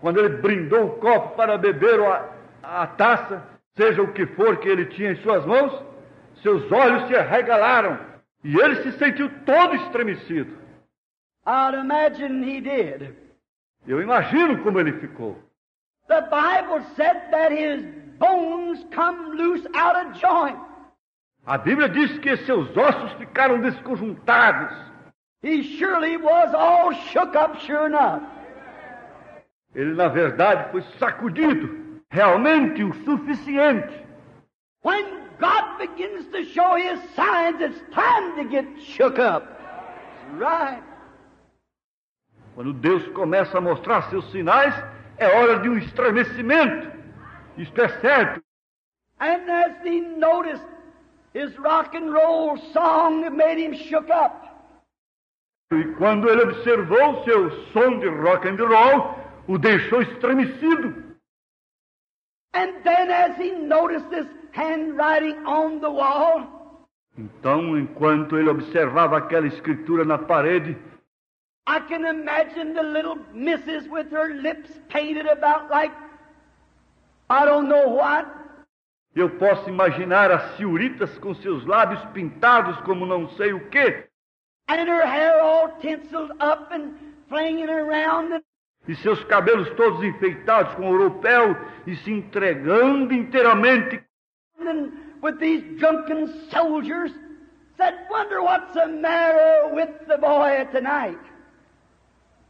Quando ele brindou o copo para beber a, a taça, seja o que for que ele tinha em suas mãos, seus olhos se arregalaram e ele se sentiu todo estremecido. I'd imagine he did. Eu imagino como ele ficou. The Bible said that his bones come loose out of joint. A Bíblia diz que seus ossos ficaram desconjuntados. He surely was all shook up, sure enough. Ele, na verdade, foi sacudido, realmente o suficiente. When God begins to show His signs, it's time to get shook up. Right. Quando Deus começa a mostrar seus sinais, é hora de um estremecimento. Isto é certo. And as he noticed his rock and roll song that made him shook up. E quando ele observou seu som de rock and roll, o deixou estremecido. And then as he noticed this handwriting on the wall, Então, enquanto ele observava aquela escritura na parede, I can imagine the little missus with her lips painted about like I don't know what. eu posso imaginar as senhoritas com seus lábios pintados como não sei o quê, and her hair all tinseled up and flinging around and, e seus cabelos todos enfeitados com ouropel e se entregando inteiramente and with these drunken soldiers said, Wonder what's the matter with the boy tonight. And as she hiccuped and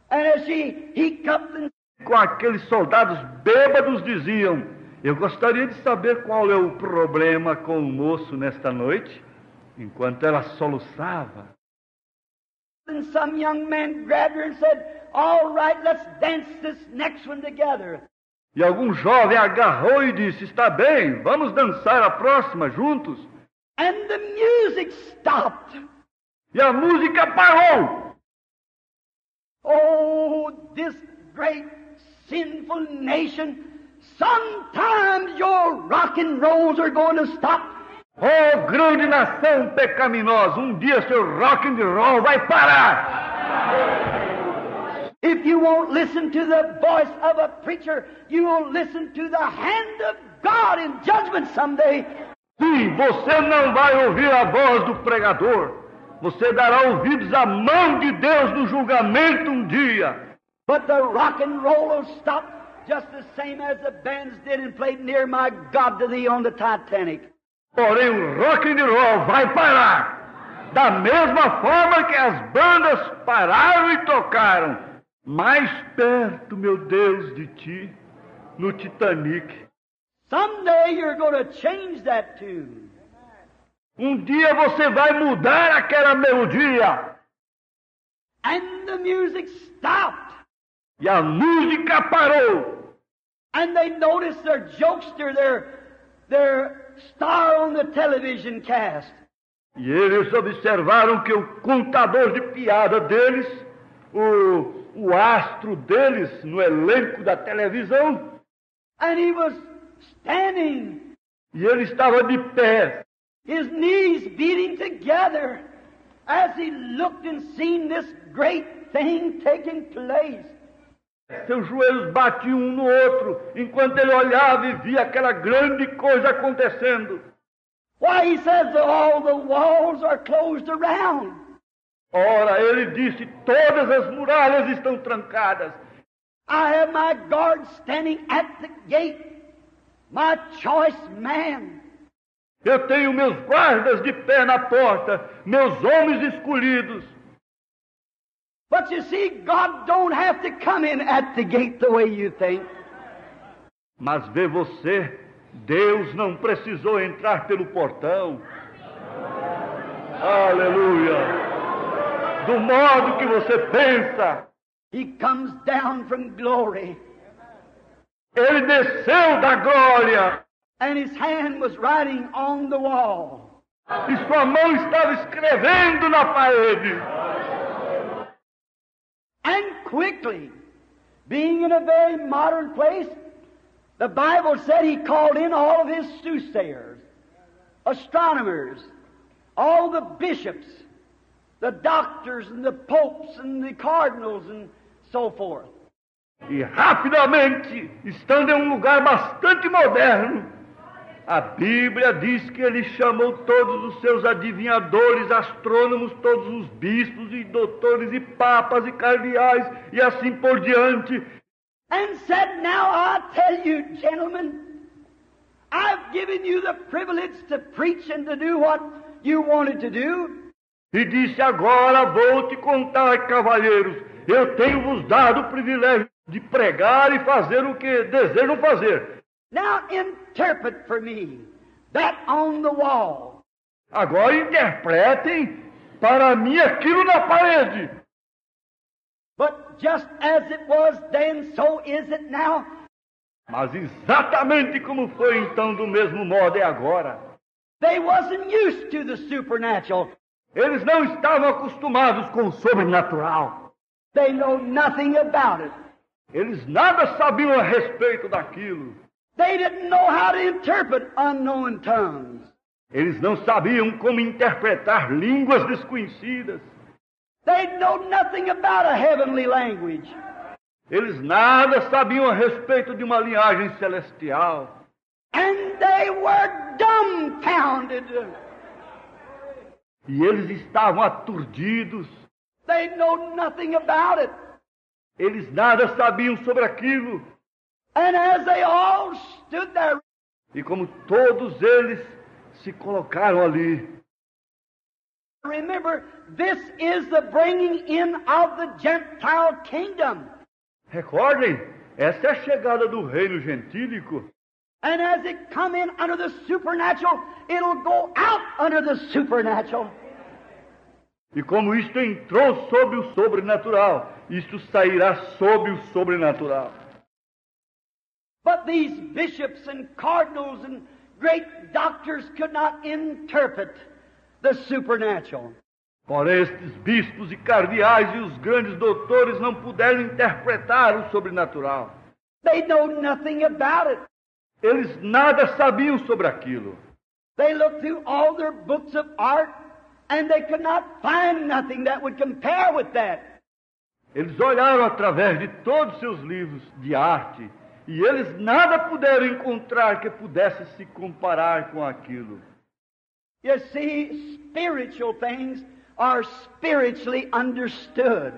com aqueles soldados bêbados diziam: Eu gostaria de saber qual é o problema com o moço nesta noite, enquanto ela soluçava. and some young man grabbed her and said, All right, let's dance this next one together. E algum jovem agarrou e disse: Está bem, vamos dançar a próxima juntos. And the music stopped. E a música parou. Oh, this great sinful nation, sometimes your rock and rolls are going to stop. Oh, grande nação pecaminosa, um dia seu rock and roll vai parar. If you won't listen to the voice of a preacher, you will listen to the hand of God in judgment someday. Sim, você não vai ouvir a voz do pregador. Você dará ouvidos à mão de Deus no julgamento um dia. But the rock and roll will stop just the same as the bands did and played Near My God to Thee on the Titanic. Porém, o rock and roll vai parar. Da mesma forma que as bandas pararam e tocaram. Mais perto, meu Deus, de ti, no Titanic. Someday you're going to change that tune. Um dia você vai mudar aquela melodia. And the music stopped. E a música parou. And they noticed their jokester, their, their star on the television cast. E eles observaram que o contador de piada deles, o, o astro deles no elenco da televisão, And he was standing, e ele estava de pé, his knees beating together as he looked and seen this great thing taking place. seus joelhos batiam um no outro, enquanto ele olhava e via aquela grande coisa acontecendo. Why, he says all the walls are closed around. Ora, ele disse: todas as muralhas estão trancadas. I have my guard standing at the gate, my choice man. Eu tenho meus guardas de pé na porta, meus homens escolhidos. But you see, God don't have to come in at the gate the way you think. Mas vê você, Deus não precisou entrar pelo portão. Aleluia! Do modo que você pensa, He comes down from glory, ele desceu da glória and his hand was writing on the wall. e sua mão estava escrevendo na parede. And quickly, being in a very modern place, the Bible said he called in all of his soothsayers, astronomers, all the bishops, the doctors and the popes and the cardinals and so forth. E rapidamente, estando em um lugar bastante moderno, a Bíblia diz que ele chamou todos os seus adivinhadores, astrônomos, todos os bispos e doutores e papas e cardeais e assim por diante. and said, Now I tell you, gentlemen, I've given you the privilege to preach and to do what you wanted to do. E disse: Agora vou te contar, cavalheiros, eu tenho vos dado o privilégio de pregar e fazer o que desejam fazer. Now interpret for me that on the wall. Agora interpretem para mim aquilo na parede. But just as it was then, so is it now. Mas exatamente como foi então, do mesmo modo é agora. They wasn't used to the supernatural. Eles não estavam acostumados com o sobrenatural. They know nothing about it. Eles nada sabiam a respeito daquilo. They didn't know how to interpret unknown tongues. Eles não sabiam como interpretar línguas desconhecidas. They know nothing about a heavenly language. Eles nada sabiam a respeito de uma linhagem celestial. And they were dumbfounded. E eles estavam aturdidos. They know nothing about it. Eles nada sabiam sobre aquilo. E como todos eles se colocaram ali, remember, this is the bringing in of the Gentile kingdom. recordem, essa é a chegada do reino gentílico. And as it come in under the supernatural, it'll go out under the supernatural. E como isto entrou sob o sobrenatural, isto sairá sob o sobrenatural. But these bishops and cardinals and great doctors could not interpret the supernatural. Porém, estes bispos e cardeais e os grandes doutores não puderam interpretar o sobrenatural. They know nothing about it. Eles nada sabiam sobre aquilo. They looked through all their books of art and they could not find nothing that would compare with that. Eles olharam através de todos seus livros de arte e eles nada puderam encontrar que pudesse se comparar com aquilo. You see, spiritual things are spiritually understood.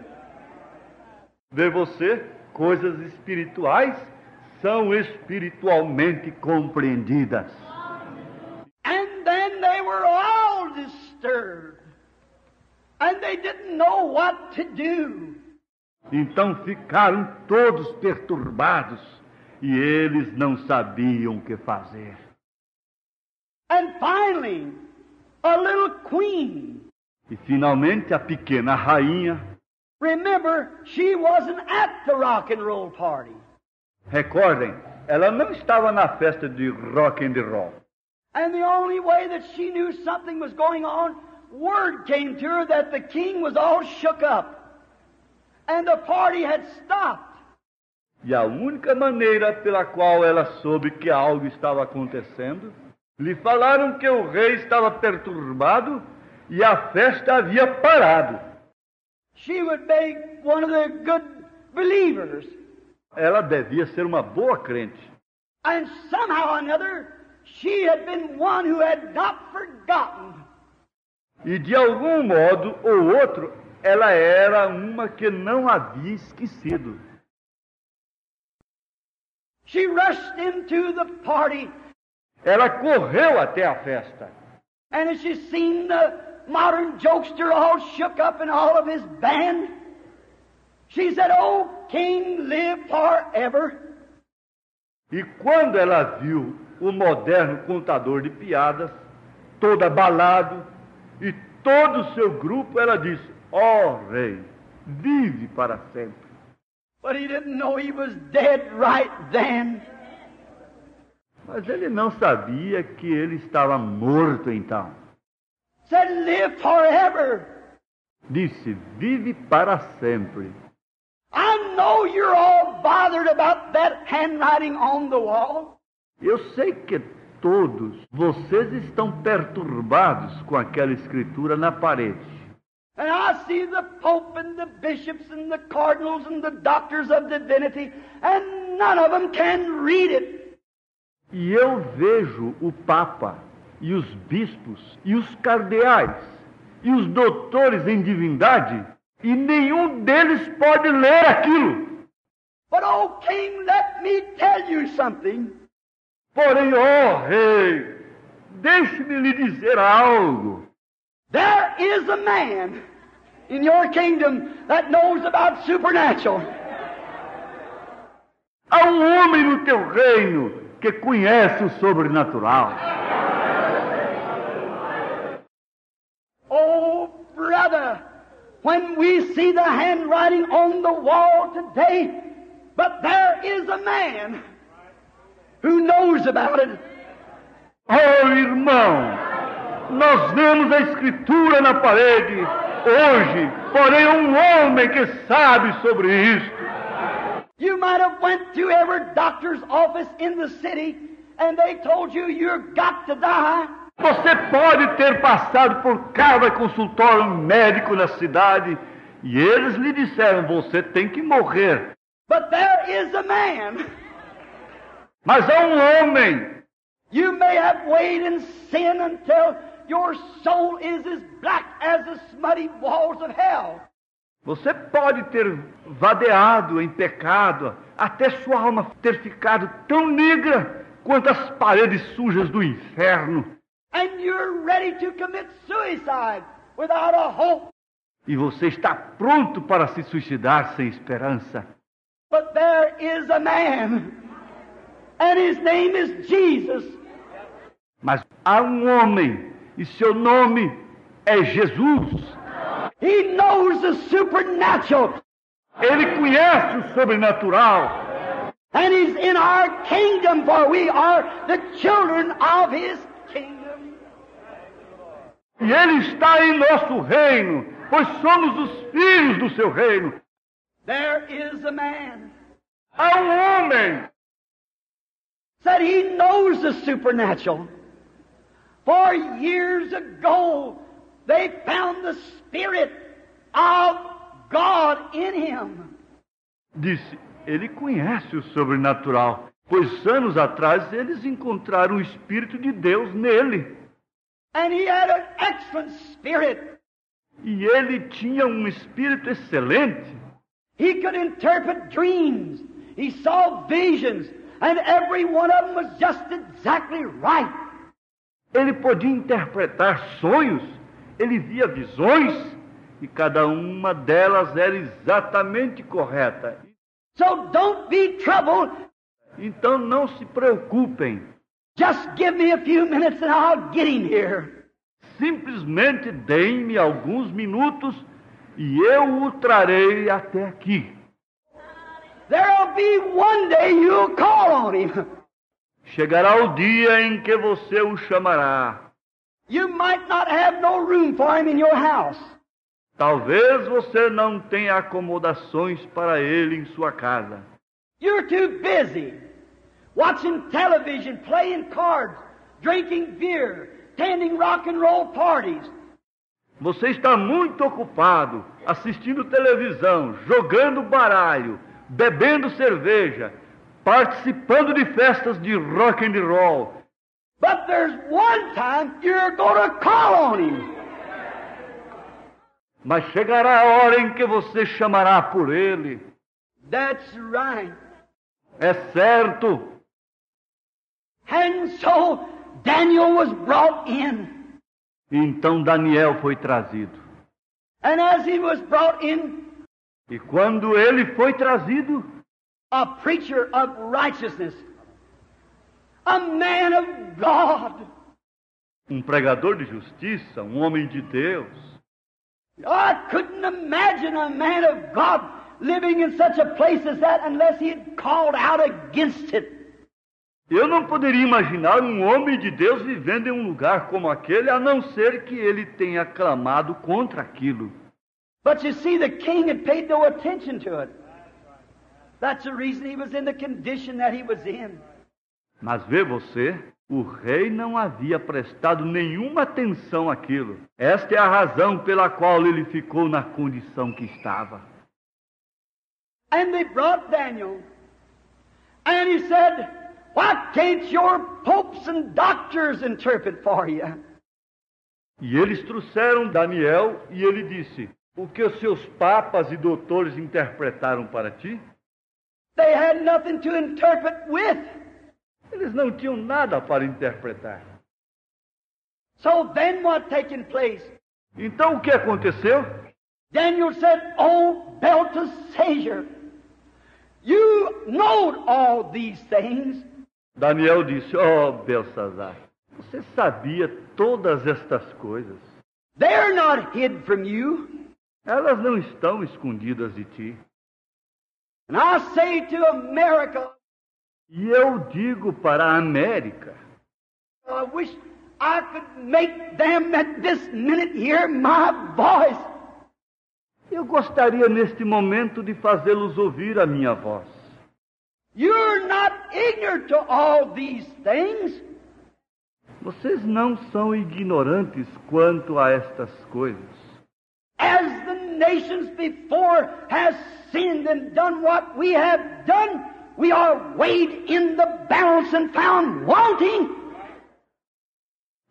Vê você, coisas espirituais são espiritualmente compreendidas. And then they were all disturbed. And they didn't know what to do. Então ficaram todos perturbados e eles não sabiam o que fazer. And finally, a little queen. E finalmente a pequena rainha, Remember, she wasn't at the rock and roll party. recordem, ela não estava na festa de rock and roll. And the only way that she knew something was going on, word came to her that the king was all shook up. And the party had stopped. E a única maneira pela qual ela soube que algo estava acontecendo, lhe falaram que o rei estava perturbado e a festa havia parado. She would be one of the good believers. Ela devia ser uma boa crente. And somehow or another, she had been one who had not forgotten. E de algum modo ou outro, ela era uma que não havia esquecido. She rushed into the party, Ela correu até a festa. and as she seen the modern jokester all shook up and all of his band, she said, Oh, King, live forever. E quando ela viu o moderno contador de piadas, todo abalado, e todo o seu grupo, ela disse: Ó oh, rei, vive para sempre. But he didn't know he was dead right then. Mas ele não sabia que ele estava morto então. Said, Live forever. Disse: Vive para sempre. I know you're all bothered about that handwriting on the wall. Eu sei que todos vocês estão perturbados com aquela escritura na parede. And I see the Pope and the bishops and the cardinals and the doctors of divinity, and none of them can read it. E eu vejo o Papa, e os bispos, e os cardeais, e os doutores em divindade, e nenhum deles pode ler aquilo. But, oh, King, let me tell you something. Porém, ó rei, deixe-me lhe dizer algo. There is a man in your kingdom that knows about supernatural. Há um homem no teu reino que conhece o sobrenatural. Oh, brother, when we see the handwriting on the wall today, but there is a man who knows about it. Oh, irmão, nós vemos a escritura na parede hoje, porém um homem que sabe sobre isto. You might have went to every doctor's office in the city and they told you you've got to die. Você pode ter passado por cada consultório médico na cidade e eles lhe disseram: você tem que morrer. But there is a man. Mas há um homem. You may have weighed in sin until your soul is as black as the smutty walls of hell. Você pode ter vadeado em pecado até sua alma ter ficado tão negra quanto as paredes sujas do inferno. And you're ready to commit suicide without a hope. E você está pronto para se suicidar sem esperança. But there is a man, and his name is Jesus. Mas há um homem, e seu nome é Jesus. He knows the supernatural, Ele conhece o sobrenatural. and he's in our kingdom, for we are the children of his kingdom. E Ele está em nosso reino, pois somos os filhos do seu reino. There is a man Há um homem said he knows the supernatural. For years ago, they found the Spirit of God in him. Disse, ele conhece o sobrenatural, pois anos atrás eles encontraram o Espírito de Deus nele. And he had an excellent spirit. E ele tinha um espírito excelente. He could interpret dreams. He saw visions. And every one of them was just exactly right. Ele podia interpretar sonhos, ele via visões, e cada uma delas era exatamente correta. So don't be troubled. Então não se preocupem, Just give me a few minutes and I'll get him here. simplesmente deem-me alguns minutos e eu o trarei até aqui. There'll be one day you'll call on him. Chegará o dia em que você o chamará. You might not have no room for him in your house. Talvez você não tenha acomodações para ele em sua casa. You're too busy watching television, playing cards, drinking beer, attending rock and roll parties. Você está muito ocupado assistindo televisão, jogando baralho, bebendo cerveja, participando de festas de rock and roll. But there's one time you're to call on him. Mas chegará a hora em que você chamará por ele. That's right. É certo. And so Daniel was brought in. Então Daniel foi trazido. And as he was brought in, E quando ele foi trazido, a preacher of righteousness, a man of God. um pregador de justiça, um homem de Deus, I couldn't imagine a man of God living in such a place as that unless he had called out against it. Eu não poderia imaginar um homem de Deus vivendo em um lugar como aquele, a não ser que ele tenha clamado contra aquilo. But you see, the king had paid no attention to it. That's the reason he was in the condition that he was in. Mas vê você, o rei não havia prestado nenhuma atenção àquilo. Esta é a razão pela qual ele ficou na condição que estava. And they brought Daniel. And he said, Why can't your popes and doctors interpret for you? E eles trouxeram Daniel e ele disse: O que os seus papas e doutores interpretaram para ti? They had nothing to interpret with. Eles não tinham nada para interpretar. So then what taking place? Então o que aconteceu? Daniel said, Oh, Belteshazzar, you know all these things. Daniel disse: Oh, Belsazar, você sabia todas estas coisas. They're not hid from you. Elas não estão escondidas de ti. And I say to America, E eu digo para a América: I wish I could make them at this minute hear my voice. eu gostaria neste momento de fazê-los ouvir a minha voz. You're not ignorant to all these things. Vocês não são ignorantes quanto a estas coisas. As the nations before has sinned and done what we have done, we are weighed in the balance and found wanting.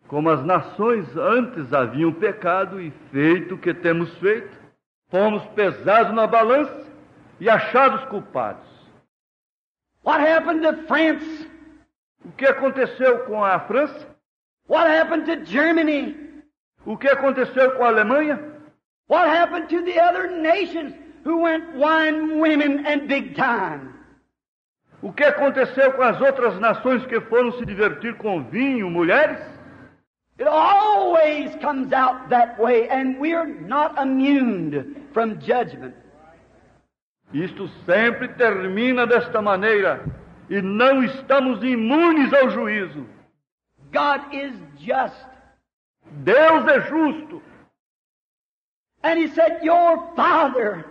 Como as nações antes haviam pecado e feito o que temos feito, fomos pesados na balança e achados culpados. What happened to France? O que aconteceu com a França? What happened to Germany? O que aconteceu com a Alemanha? What happened to the other nations who went wine, women, and big time? O que aconteceu com as outras nações que foram se divertir com vinho, mulheres? It always comes out that way, and we're not immune from judgment. Isto sempre termina desta maneira e não estamos imunes ao juízo. God is just. Deus é justo. And he said, Your father,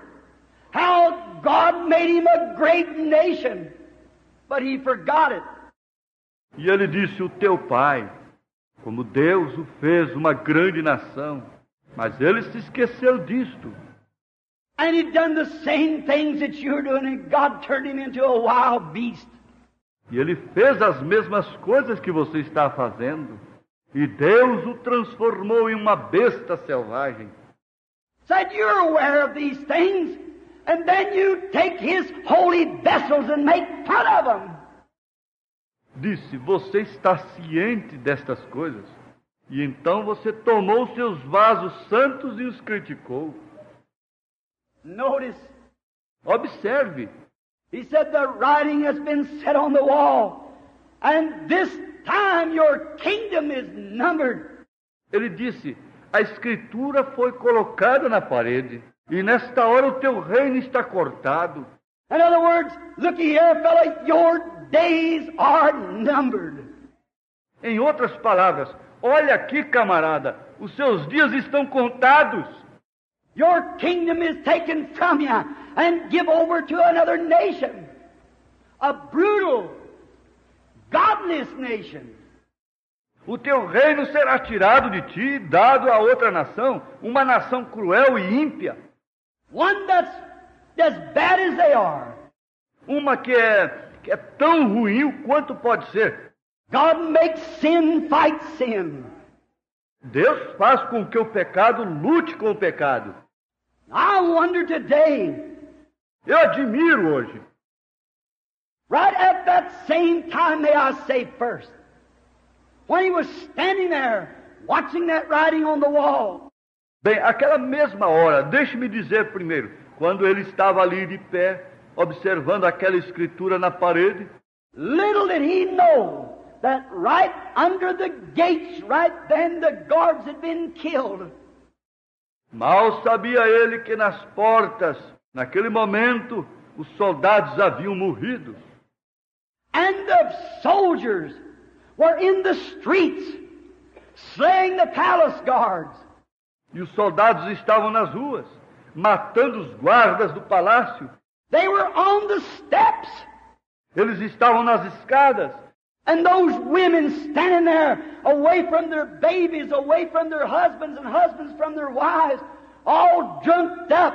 how God made him a great nation, but he forgot it. E ele disse: O teu pai, como Deus o fez uma grande nação, mas ele se esqueceu disto. And he'd done the same things that you're doing, and God turned him into a wild beast. E ele fez as mesmas coisas que você está fazendo. E Deus o transformou em uma besta selvagem. Said, You're aware of these things, and then you take his holy vessels and make fun of them. Disse: Você está ciente destas coisas. E então você tomou seus vasos santos e os criticou. Notice, Observe. he said, The writing has been set on the wall, and this time your kingdom is numbered. Ele disse: A escritura foi colocada na parede. E nesta hora o teu reino está cortado. In other words, looky here, fella, your days are numbered. Em outras palavras, olha aqui, camarada, os seus dias estão contados. Your kingdom is taken from you and give over to another nation. A brutal, godless nation. O teu reino será tirado de ti e dado a outra nação, uma nação cruel e ímpia, One that's as bad as they are. uma que é, que é tão ruim quanto pode ser. God makes sin fight sin. Deus faz com que o pecado lute com o pecado. I wonder today, Eu admiro hoje, right at that same time, may I say first, when he was standing there watching that writing on the wall, Bem, aquela mesma hora, deixe-me dizer primeiro, quando ele estava ali de pé, observando aquela escritura na parede, little did he know that right under the gates, right then, the guards had been killed. mal sabia ele que nas portas, naquele momento, os soldados haviam morrido. And the soldiers were in the streets, slaying the palace guards. E os soldados estavam nas ruas, matando os guardas do palácio. They were on the steps. Eles estavam nas escadas. And those women standing there, away from their babies, away from their husbands, and husbands from their wives, all up.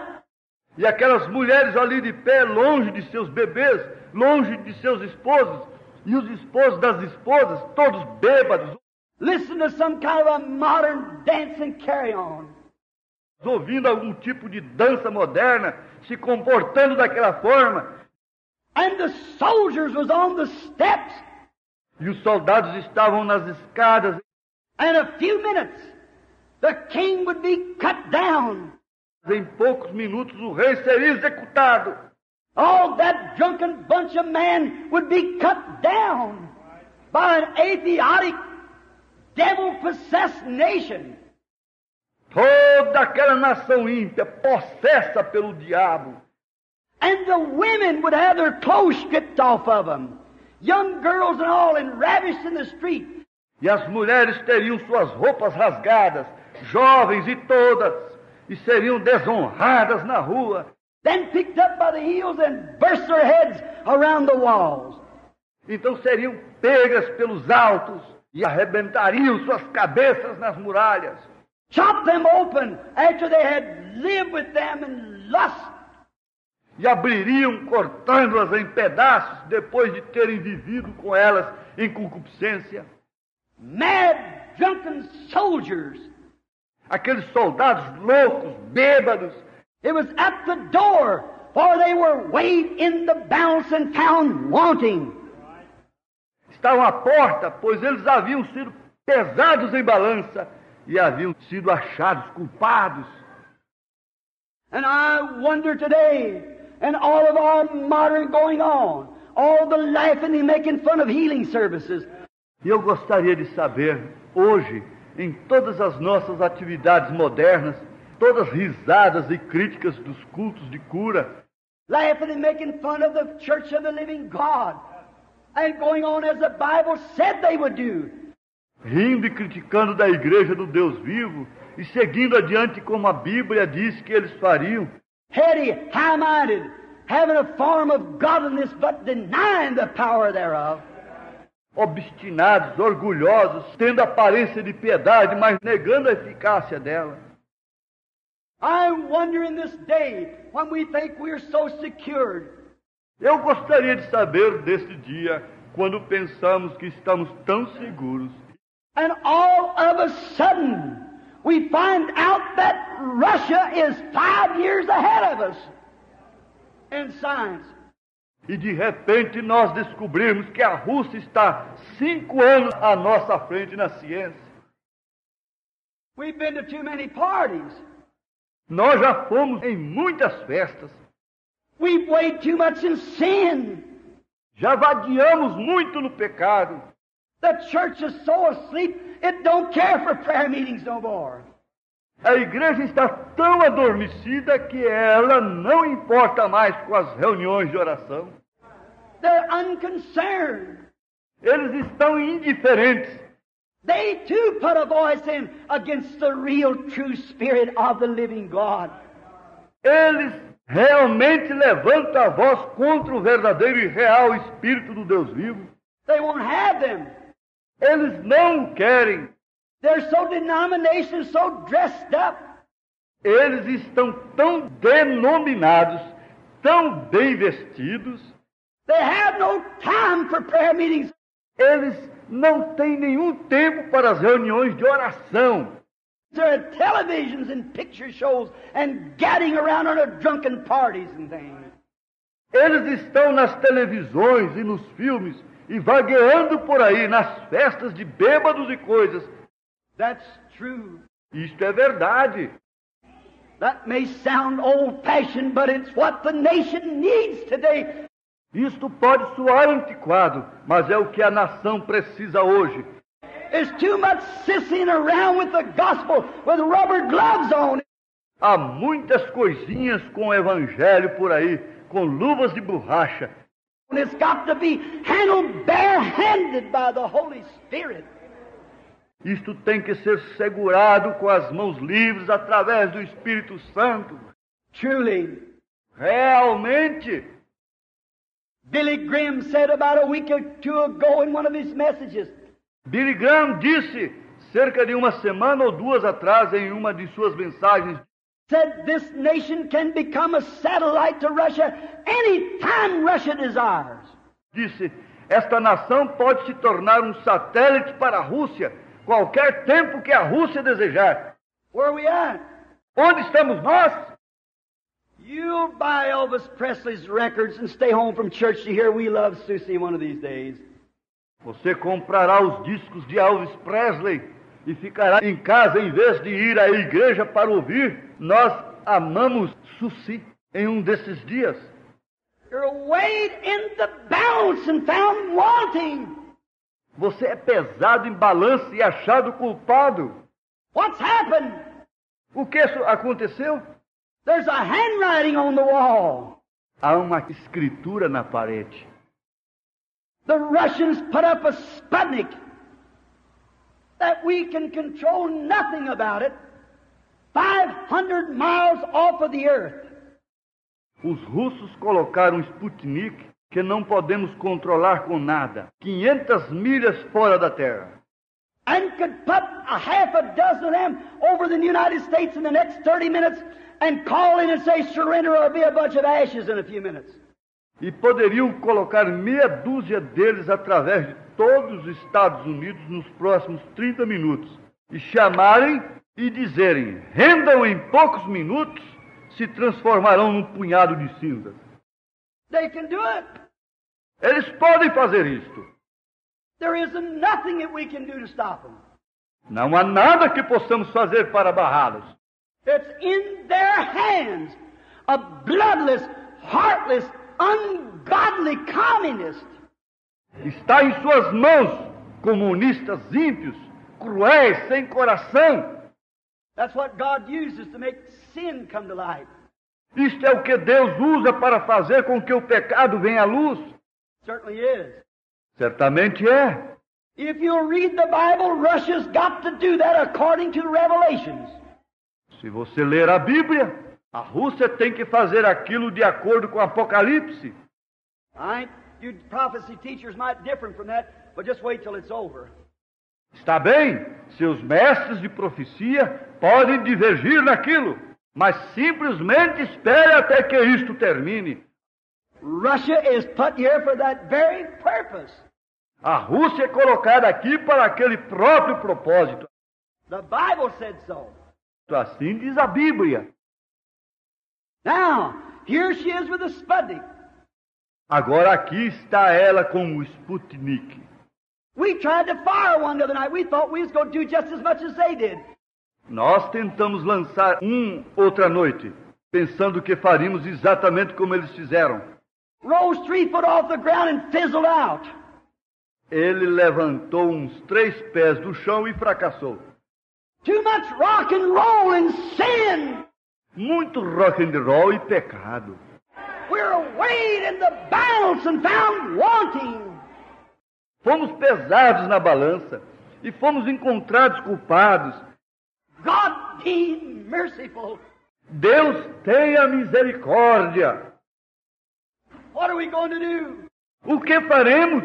E aquelas mulheres ali de pé, longe de seus bebês, longe de seus esposos, e os esposos das esposas, todos bêbados, Listen to some kind of a modern dance and carry on. ouvindo algum tipo de dança moderna, se comportando daquela forma. And the soldiers was on the steps. E os soldados estavam nas escadas. And in a few minutes, the king would be cut down. Em poucos minutos o rei seria executado. All that drunken bunch of men would be cut down by an idiotic, devil possessed nation. Toda aquela nação ímpia, possessa pelo diabo. And the women would have their clothes stripped off of them. Young girls and all, and ravished in the street. E as mulheres teriam suas roupas rasgadas, jovens e todas, e seriam desonradas na rua. Then picked up by the heels and burst their heads around the walls. Então seriam pegas pelos altos e arrebentariam suas cabeças nas muralhas. Chop them open after they had lived with them in lust. E abririam cortando-as em pedaços depois de terem vivido com elas em concupiscência. Mad, drunken soldiers. Aqueles soldados loucos, bêbados, It was at the door, for they were weighed in the balance and found wanting. estavam à porta, pois eles haviam sido pesados em balança e haviam sido achados culpados. And I wonder today, and all of our modern going on, all the laughing and making fun of healing services, E eu gostaria de saber, hoje, em todas as nossas atividades modernas, todas risadas e críticas dos cultos de cura, laughing and making fun of the church of the living God, and going on as the Bible said they would do. rindo e criticando da igreja do Deus vivo e seguindo adiante como a Bíblia diz que eles fariam, Heady, high minded, having a form of godliness but denying the power thereof. obstinados, orgulhosos, tendo aparência de piedade, mas negando a eficácia dela. I wonder in this day when we think we're so secured. Eu gostaria de saber deste dia, quando pensamos que estamos tão seguros, And all of a sudden, we find out that Russia is five years ahead of us in science. e de repente nós descobrimos que a Rússia está cinco anos à nossa frente na ciência. We've been to too many parties. Nós já fomos em muitas festas, We've weighed too much in sin. já vadiamos muito no pecado. The church is so asleep, it don't care for prayer meetings no more. A igreja está tão adormecida que ela não importa mais com as reuniões de oração. They're unconcerned. Eles estão indiferentes. They too put a voice in against the real, true Spirit of the living God. Eles realmente levantam a voz contra o verdadeiro e real Espírito do Deus vivo. They won't have them. Eles não querem. They're so denomination, so dressed up. Eles estão tão denominados, tão bem vestidos, They have no time for prayer meetings. eles não têm nenhum tempo para as reuniões de oração. They're at televisions and picture shows and gadding around on a drunken parties and things. Eles estão nas televisões e nos filmes e vagueando por aí nas festas de bêbados e coisas. That's true. Isto é verdade. That may sound old fashioned, but it's what the nation needs today. Isto pode soar antiquado, mas é o que a nação precisa hoje. There's too much sissing around with the gospel with rubber gloves on. Há muitas coisinhas com o evangelho por aí, com luvas de borracha. And it's got to be handled barehanded by the Holy Spirit. Isto tem que ser segurado com as mãos livres através do Espírito Santo. Truly. Realmente, Billy Graham said about a week or two ago in one of his messages, Billy Graham disse cerca de uma semana ou duas atrás em uma de suas mensagens said this nation can become a satellite to Russia any time Russia desires. disse: Esta nação pode se tornar um satélite para a Rússia qualquer tempo que a Rússia desejar. Where are we at? Onde estamos nós? You'll buy Elvis Presley's records and stay home from church to hear We Love Susie one of these days. Você comprará os discos de Elvis Presley e ficará em casa em vez de ir à igreja para ouvir. Nós amamos Susi em um desses dias. You're weighed in the balance and found wanting. Você é pesado em balança e achado culpado. What's happened? que isso aconteceu? There's a handwriting on the wall. Há uma escritura na parede. The Russians put up a Sputnik that we can control nothing about it, 500 miles off of the earth. Os russos colocaram um Sputnik que não podemos controlar com nada, 500 milhas fora da Terra. And could put a half a dozen of them over the United States in the next 30 minutes and call in and say surrender or be a bunch of ashes in a few minutes. E poderiam colocar meia dúzia deles através de todos os Estados Unidos nos próximos 30 minutos e chamarem e dizerem: rendam em poucos minutos, se transformarão num punhado de cinzas. They can do it. Eles podem fazer isto. Não há nada que possamos fazer para barrá-los. It's in their hands. A bloodless, heartless, ungodly communist. Está em suas mãos, comunistas ímpios, cruéis, sem coração. That's what God uses to make sin come to light. Isto é o que Deus usa para fazer com que o pecado venha à luz. Certainly is. Certamente é. If you read the Bible, Russia's got to do that according to Revelations. Se você ler a Bíblia, a Rússia tem que fazer aquilo de acordo com o Apocalipse. Right? You prophecy teachers might differ from that, but just wait till it's over. Está bem, seus mestres de profecia podem divergir naquilo, mas simplesmente espere até que isto termine. Russia is put here for that very purpose. A Rússia é colocada aqui para aquele próprio propósito. The Bible said so. Assim diz a Bíblia. Now, here she is with a Sputnik. Agora aqui está ela com o Sputnik. We tried to fire one the other night. We thought we was going to do just as much as they did. Nós tentamos lançar um outra noite, pensando que faríamos exatamente como eles fizeram. Rose three foot off the ground and fizzled out. Ele levantou uns três pés do chão e fracassou. Too much rock and roll and sin. Muito rock and roll e pecado. We're weighed in the balance and found wanting. Fomos pesados na balança e fomos encontrados culpados. God be merciful. Deus tenha misericórdia. What are we going to do? O que faremos?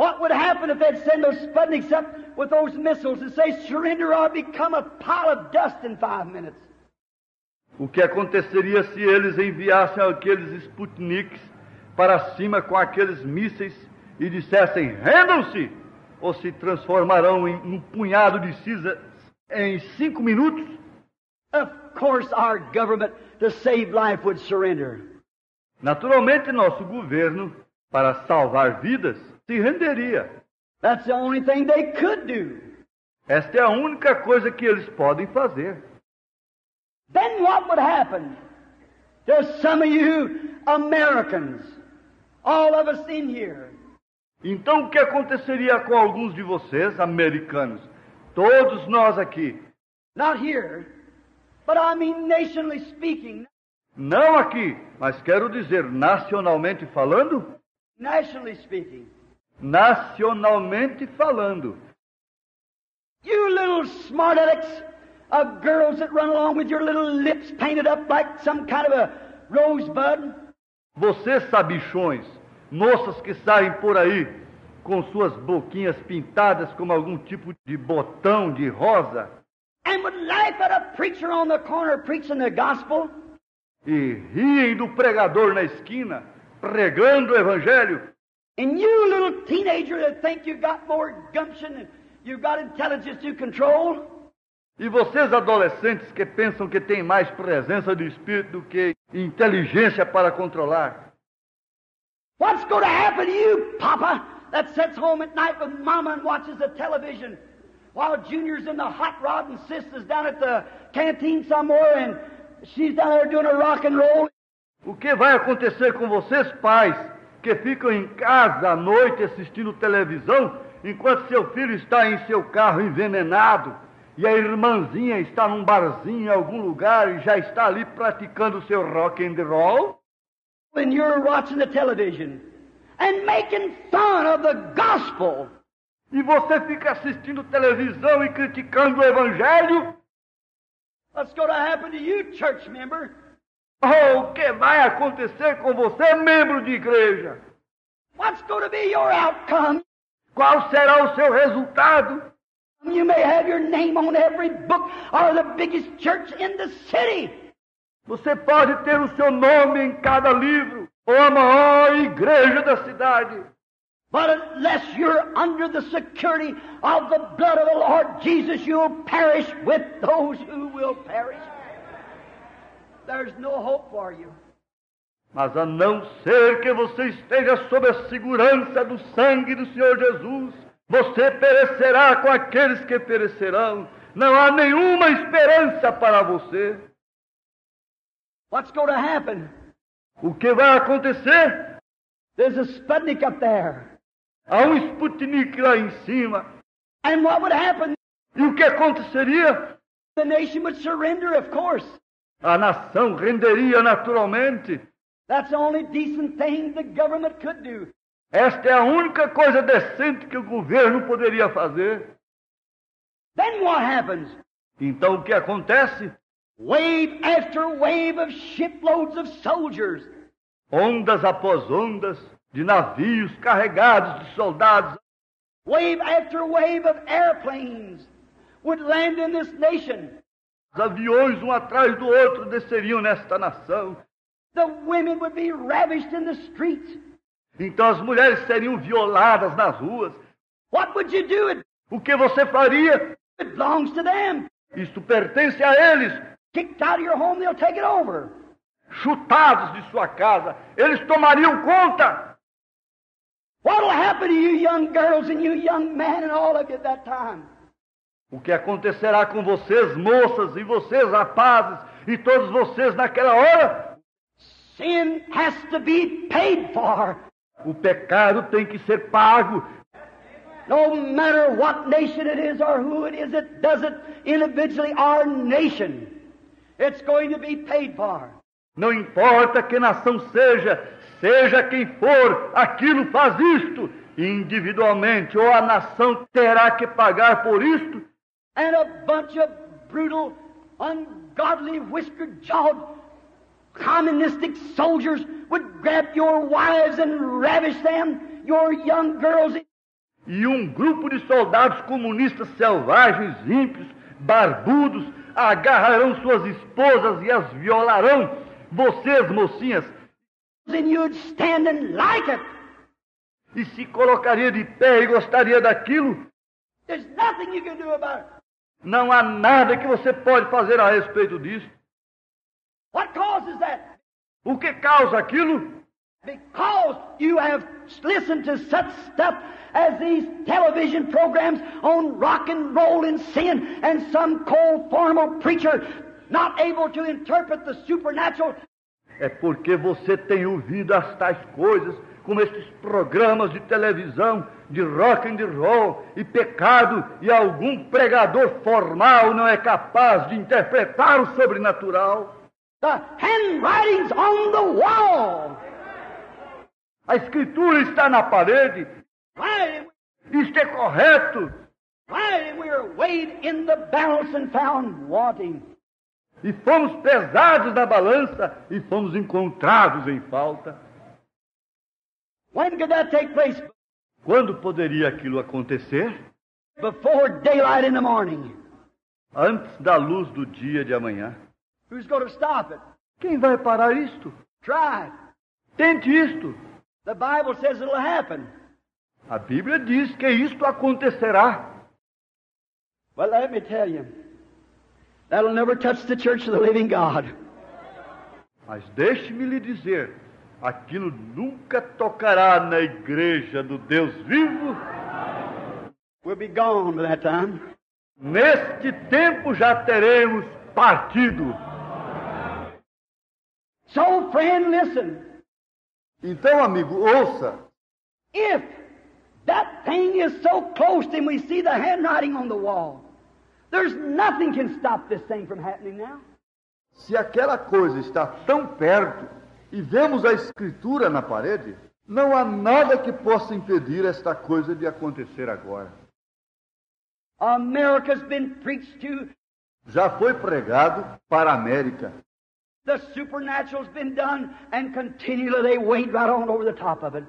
What would happen if they'd send those Sputniks up with those missiles and say, surrender or become a pile of dust in five minutes? O que aconteceria se eles enviassem aqueles Sputniks para cima com aqueles mísseis e dissessem: rendam-se, ou se transformarão em um punhado de cinzas em cinco minutos? Of course, our government, to save life, would surrender. Naturalmente, nosso governo, para salvar vidas, se renderia. That's the only thing they could do. Esta é a única coisa que eles podem fazer. Then what would happen? There's some of you Americans, all of us in here. Então, o que aconteceria com alguns de vocês, americanos? Todos nós aqui. Not here, but I mean nationally speaking. Não aqui, mas quero dizer nacionalmente falando? Nationally speaking. Nacionalmente falando. You little smart alecks of girls that run along with your little lips painted up like some kind of a rosebud. Vocês sabichões, moças que saem por aí com suas boquinhas pintadas como algum tipo de botão de rosa And would laugh at a preacher on the corner preaching the gospel. e riem do pregador na esquina pregando o evangelho. And you little teenager that think you got more gumption and you got intelligence to control. E vocês adolescentes que pensam que têm mais presença de espírito do que inteligência para controlar. What's going to happen to you, Papa, that sits home at night with Mama and watches the television while Junior's in the hot rod and Sister's down at the canteen somewhere and she's down there doing a rock and roll? O que vai acontecer com vocês, pais, que ficam em casa à noite assistindo televisão, enquanto seu filho está em seu carro envenenado e a irmãzinha está num barzinho em algum lugar e já está ali praticando seu rock and roll, when you're watching the television and making fun of the gospel, e você fica assistindo televisão e criticando o evangelho, what's going to happen to you, church member? Oh, o que vai acontecer com você, membro de igreja? What's going to be your outcome? Qual será o seu resultado? You may have your name on every book or the biggest church in the city. Você pode ter o seu nome em cada livro, ou a maior igreja da cidade. But unless you're under the security of the blood of the Lord Jesus, you'll perish with those who will perish. There's no hope for you. Mas a não ser que você esteja sob a segurança do sangue do Senhor Jesus, você perecerá com aqueles que perecerão. Não há nenhuma esperança para você. What's going to happen? O que vai acontecer? There's a Sputnik up there. Há um Sputnik lá em cima. And what would happen? E o que aconteceria? The nation would surrender, of course. A nação renderia naturalmente. That's the only decent thing the government could do. Esta é a única coisa decente que o governo poderia fazer. Then what happens? Então o que acontece? Wave after wave of shiploads of soldiers Ondas após ondas de navios carregados de soldados, Wave after wave of airplanes would land in this nation. Aviões um atrás do outro desceriam nesta nação. The women would be ravished in the streets. Então as mulheres seriam violadas nas ruas. What would you do? It O que você faria? it belongs to them. Isto pertence a eles. Kicked out of your home, they'll take it over. Chutados de sua casa, eles tomariam conta. What'll happen to you young girls and you young men and all of you at that time? O que acontecerá com vocês, moças, e vocês, rapazes, e todos vocês naquela hora? Sin has to be paid for. O pecado tem que ser pago. No matter what nation it is or who it is that does it individually or nation, it's going to be paid for. Não importa que nação seja, seja quem for, aquilo faz isto. Individualmente, ou a nação terá que pagar por isto, And a bunch of brutal, ungodly, whiskered jawed, communistic soldiers would grab your wives and ravish them, your young girls. e um grupo de soldados comunistas selvagens, ímpios, barbudos, agarrarão suas esposas e as violarão. Vocês, mocinhas, And you'd stand and like it. e se colocaria de pé e gostaria daquilo, There's nothing you can do about it. Não há nada que você pode fazer a respeito disso. What causes that? O que causa aquilo? Because you have listened to such stuff as these television programs on rock and roll and sin, and some cold formal preacher not able to interpret the supernatural. É porque você tem ouvido as tais coisas, como estes programas de televisão, de rock and roll e pecado, e algum pregador formal não é capaz de interpretar o sobrenatural. The handwritings on the wall. A escritura está na parede, isto é correto, right, and we are weighed in the balance and found wanting. e fomos pesados na balança e fomos encontrados em falta. When could that take place? Quando poderia aquilo acontecer? Before daylight in the morning. Antes da luz do dia de amanhã. Who's going to stop it? Quem vai parar isto? Try it. Tente isto. The Bible says it'll happen. A Bíblia diz que isto acontecerá. Well, let me tell you, that'll never touch the church of the living God. Mas deixe-me lhe dizer, aquilo nunca tocará na igreja do Deus vivo. We'll be gone by that time. Neste tempo já teremos partido. So, friend, listen. Então, amigo, ouça. If that thing is so close and we see the handwriting on the wall, There's nothing can stop this thing from happening now. Se aquela coisa está tão perto e vemos a escritura na parede, não há nada que possa impedir esta coisa de acontecer agora. America's been preached to. Já foi pregado para a América. The supernatural's been done, and continually they wade right on over the top of it.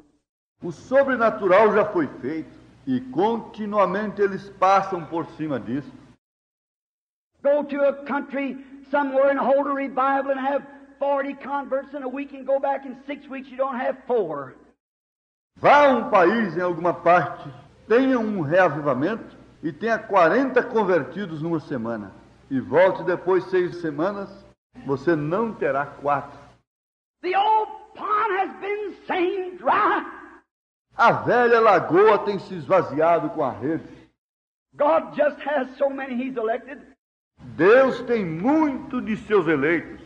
O sobrenatural já foi feito e continuamente eles passam por cima disso. Go to a country somewhere and hold a revival and have 40 converts in a week and go back in six weeks you don't have four. Vá a um país em alguma parte, tenha um reavivamento e tenha 40 convertidos numa semana. E volte depois seis semanas, você não terá quatro. The old pond has been saying dry. A velha lagoa tem se esvaziado com a rede. God just has so many He's elected. Deus tem muito de seus eleitos.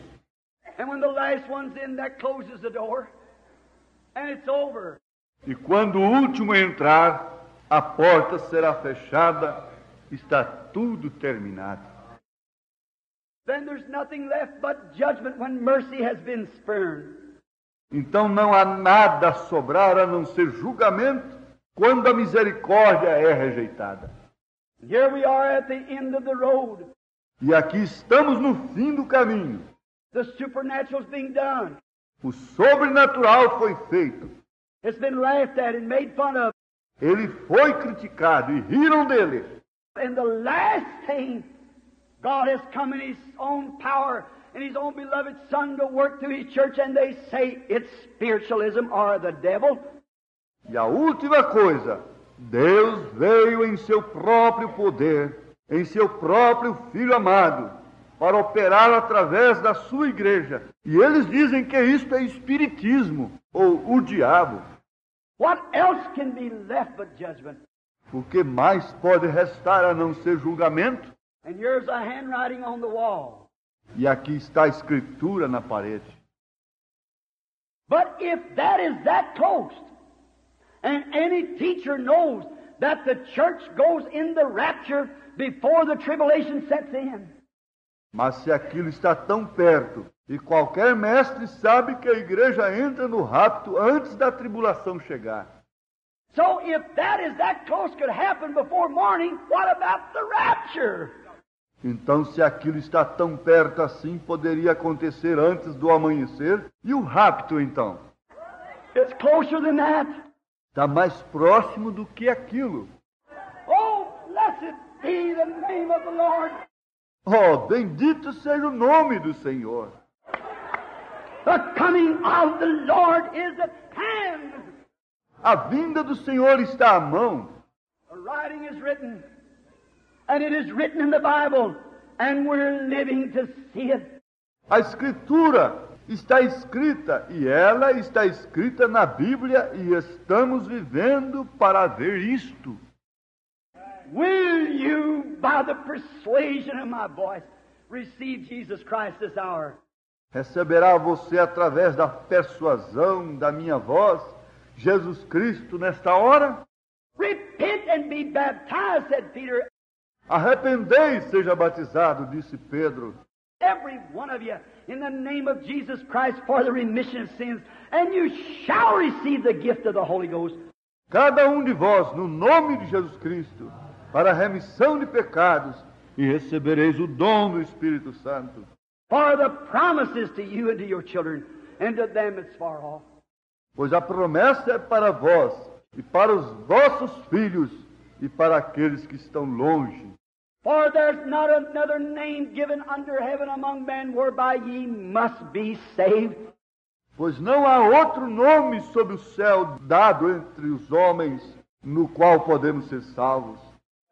E quando o último entrar, a porta será fechada, está tudo terminado. Then there's nothing left but judgment when mercy has been spurned. Então não há nada a sobrar a não ser julgamento quando a misericórdia é rejeitada. Here we are at the end of the road. E aqui estamos no fim do caminho. The supernatural's being done. O sobrenatural foi feito. It's been laughed at and made fun of. Ele foi criticado e riram dele. And the last thing, God has come in His own power and His own beloved Son to work through His church, and they say it's spiritualism or the devil. E a última coisa, Deus veio em seu próprio poder, em seu próprio Filho amado, para operar através da sua igreja. E eles dizem que isto é espiritismo ou o diabo. What else can be left but judgment? O que mais pode restar a não ser julgamento? And here's a handwriting on the wall. E aqui está a escritura na parede. But if that is that close, and any teacher knows that the church goes in the rapture before the tribulation sets in, Mas se aquilo está tão perto, e qualquer mestre sabe que a igreja entra no rapto antes da tribulação chegar. so if that is that close could happen before morning, what about the rapture? Então, se aquilo está tão perto assim, poderia acontecer antes do amanhecer? E o rapto, então? It's closer than that. Está mais próximo do que aquilo. Oh, blessed be the name of the Lord. Oh, bendito seja o nome do Senhor. The coming of the Lord is at hand. A vinda do Senhor está à mão. The writing is written, and it is written in the Bible, and we're living to see it. A Escritura está escrita e ela está escrita na Bíblia e estamos vivendo para ver isto. Will you, by the persuasion of my voice, receive Jesus Christ this hour? Receberá você através da persuasão da minha voz Jesus Cristo nesta hora? Repent and be baptized, said Peter, Arrependei e seja batizado, disse Pedro. every one of you, in the name of Jesus Christ for the remission of sins, and you shall receive the gift of the Holy Ghost. Cada um de vós, no nome de Jesus Cristo, para a remissão de pecados, e recebereis o dom do Espírito Santo. For the promises to you and to your children, and to them it's far off. Pois a promessa é para vós, e para os vossos filhos, e para aqueles que estão longe. For there's not another name given under heaven among men whereby ye must be saved. Pois não há outro nome sob o céu dado entre os homens no qual podemos ser salvos,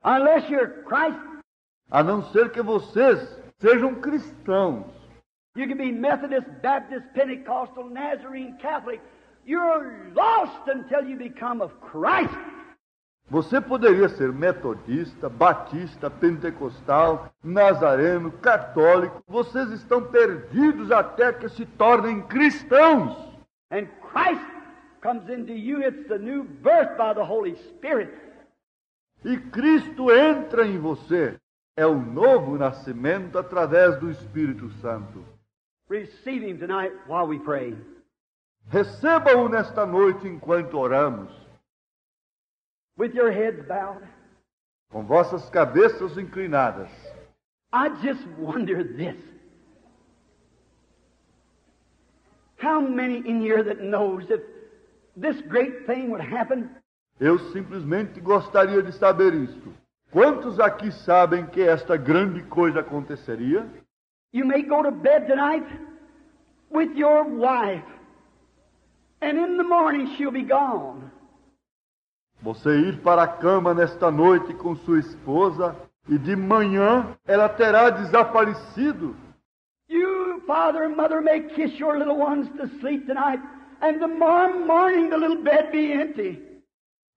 Unless you're Christ, a não ser que vocês sejam cristãos. you can be Methodist, Baptist, Pentecostal, Nazarene, Catholic. You're lost until you become of Christ. Você poderia ser metodista, batista, pentecostal, nazareno, católico. Vocês estão perdidos até que se tornem cristãos. And Christ comes into you. It's the new birth by the Holy Spirit. E Cristo entra em você. é o novo nascimento através do Espírito Santo. Receive Him tonight while we pray. Receba-o nesta noite enquanto oramos, With your heads bowed, com vossas cabeças inclinadas. I just wonder this. How many in here that knows if this great thing would happen, Eu simplesmente gostaria de saber isto. Quantos aqui sabem que esta grande coisa aconteceria? you may go to bed tonight with your wife, and in the morning she'll be gone. Você ir para a cama nesta noite com sua esposa e de manhã ela terá desaparecido. You, father and mother, may kiss your little ones to sleep tonight, and tomorrow morning the little bed be empty.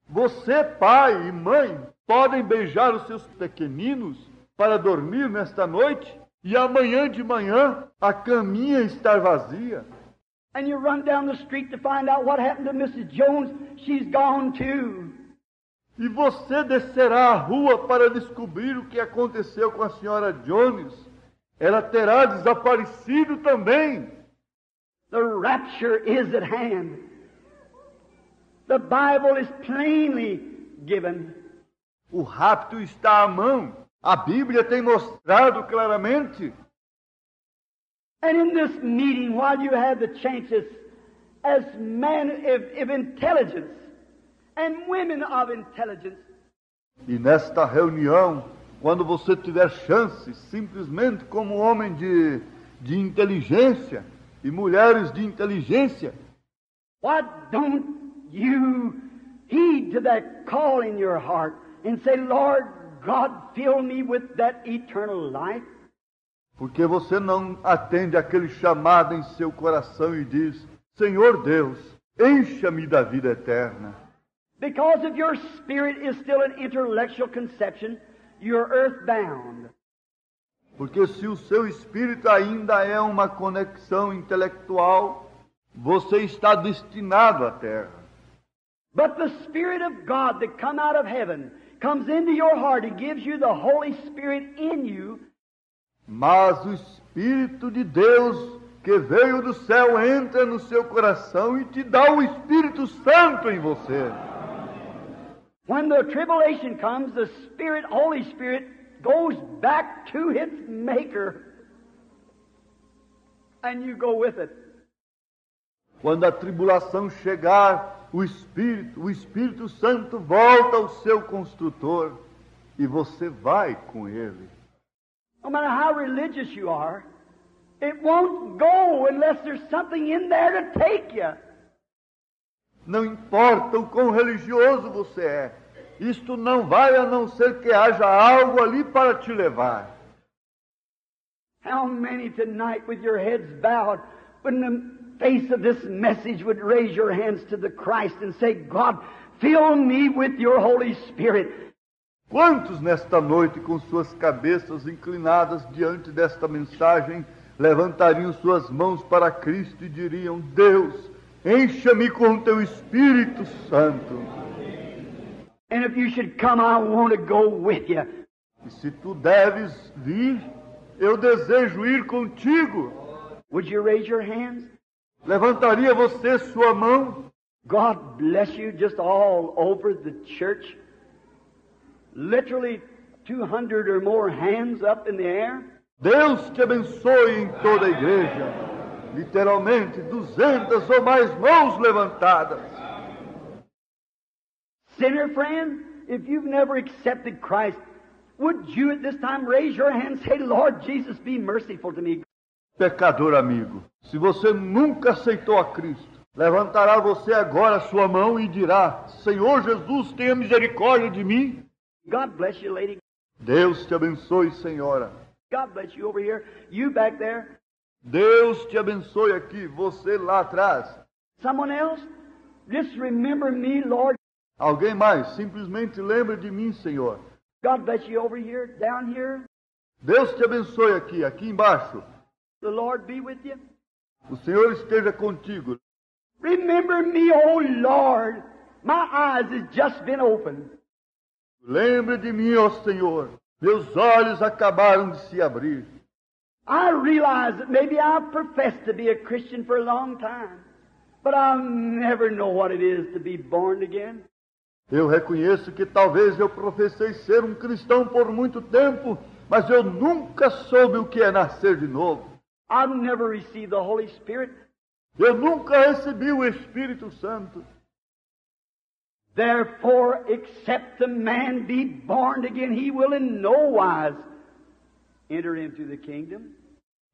Você, pai e mãe, podem beijar os seus pequeninos para dormir nesta noite e amanhã de manhã a caminha estar vazia. And you run down the street to find out what happened to Mrs. Jones. She's gone too. E você descerá à rua para descobrir o que aconteceu com a senhora Jones. Ela terá desaparecido também. The rapture is at hand. The Bible is plainly given. O rapto está à mão. A Bíblia tem mostrado claramente. And in this meeting, while you have the chances as men of, of intelligence and women of intelligence, E nesta reunião, quando você tiver chance, simplesmente como homem de, de inteligência e mulheres de inteligência, why don't you heed to that call in your heart and say, Lord God, fill me with that eternal life? porque você não atende aquele chamado em seu coração e diz: Senhor Deus, encha-me da vida eterna. Because if your spirit is still an intellectual conception, you're earthbound. Porque se o seu espírito ainda é uma conexão intelectual, você está destinado à terra. But the Spirit of God that come out of heaven comes into your heart and gives you the Holy Spirit in you, Mas o Espírito de Deus que veio do céu entra no seu coração e te dá o Espírito Santo em você. When the tribulation comes, the Spirit, Holy Spirit, goes back to its Maker. And you go with it. Quando a tribulação chegar, o Espírito, o Espírito Santo volta ao seu construtor e você vai com ele. No matter how religious you are, it won't go unless there's something in there to take you. Não importa o quão religioso você é, isto não vai a não ser que haja algo ali para te levar. How many tonight, with your heads bowed, in the face of this message, would raise your hands to the Christ and say, God, fill me with your Holy Spirit. Quantos nesta noite, com suas cabeças inclinadas diante desta mensagem, levantariam suas mãos para Cristo e diriam: Deus, encha-me com teu Espírito Santo. And if you should come, I want to go with you. E se tu deves vir, eu desejo ir contigo. Would you raise your hands? Levantaria você sua mão? God bless you just all over the church. Literally 200 or more hands up in the air. Deus te abençoe em toda a igreja. Literalmente, duzentas ou mais mãos levantadas. Sinner friend, if you've never accepted Christ, would you at this time raise your hand and say, Lord Jesus, be merciful to me? Pecador amigo, se você nunca aceitou a Cristo, levantará você agora a sua mão e dirá: Senhor Jesus, tenha misericórdia de mim. God bless you, lady. Deus te abençoe, senhora. God bless you over here. You back there. Deus te abençoe aqui, você lá atrás. Someone else? Just remember me, Lord. Alguém mais? Simplesmente lembre de mim, Senhor. God bless you over here, down here. Deus te abençoe aqui, aqui embaixo. The Lord be with you. O Senhor esteja contigo. Remember me, oh Lord. My eyes has just been opened. Lembre de mim, ó Senhor. Meus olhos acabaram de se abrir. I realize that maybe I've professed to be a Christian for a long time, but I'll never know what it is to be born again. Eu reconheço que talvez eu professei ser um cristão por muito tempo, mas eu nunca soube o que é nascer de novo. I've never received the Holy Spirit. Eu nunca recebi o Espírito Santo. Therefore, except a man be born again, he will in no wise enter into the kingdom.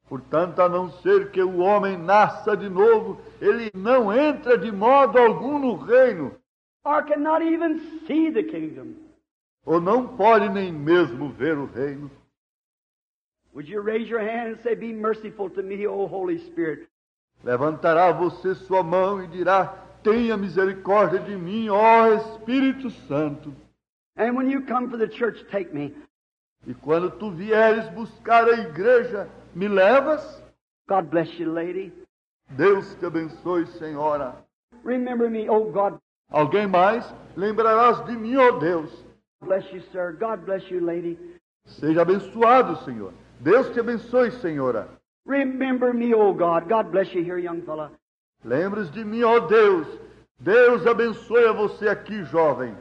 Portanto, a não ser que o homem nasça de novo, ele não entra de modo algum no reino, or cannot even see the kingdom. ou não pode nem mesmo ver o reino. Would you raise your hand and say, Be merciful to me, O Holy Spirit? Levantará você sua mão e dirá: Tenha misericórdia de mim, ó Espírito Santo. And when you come for the church, take me. E quando tu vieres buscar a igreja, me levas? God bless you, lady. Deus te abençoe, senhora. Remember me, oh God. Alguém mais? Lembrarás de mim, ó Deus. Bless you, sir. God bless you, lady. Seja abençoado, Senhor. Deus te abençoe, senhora. Remember me, oh God. God bless you here, young fella. Lembres de mim, ó Deus. Deus abençoe a você aqui, jovem.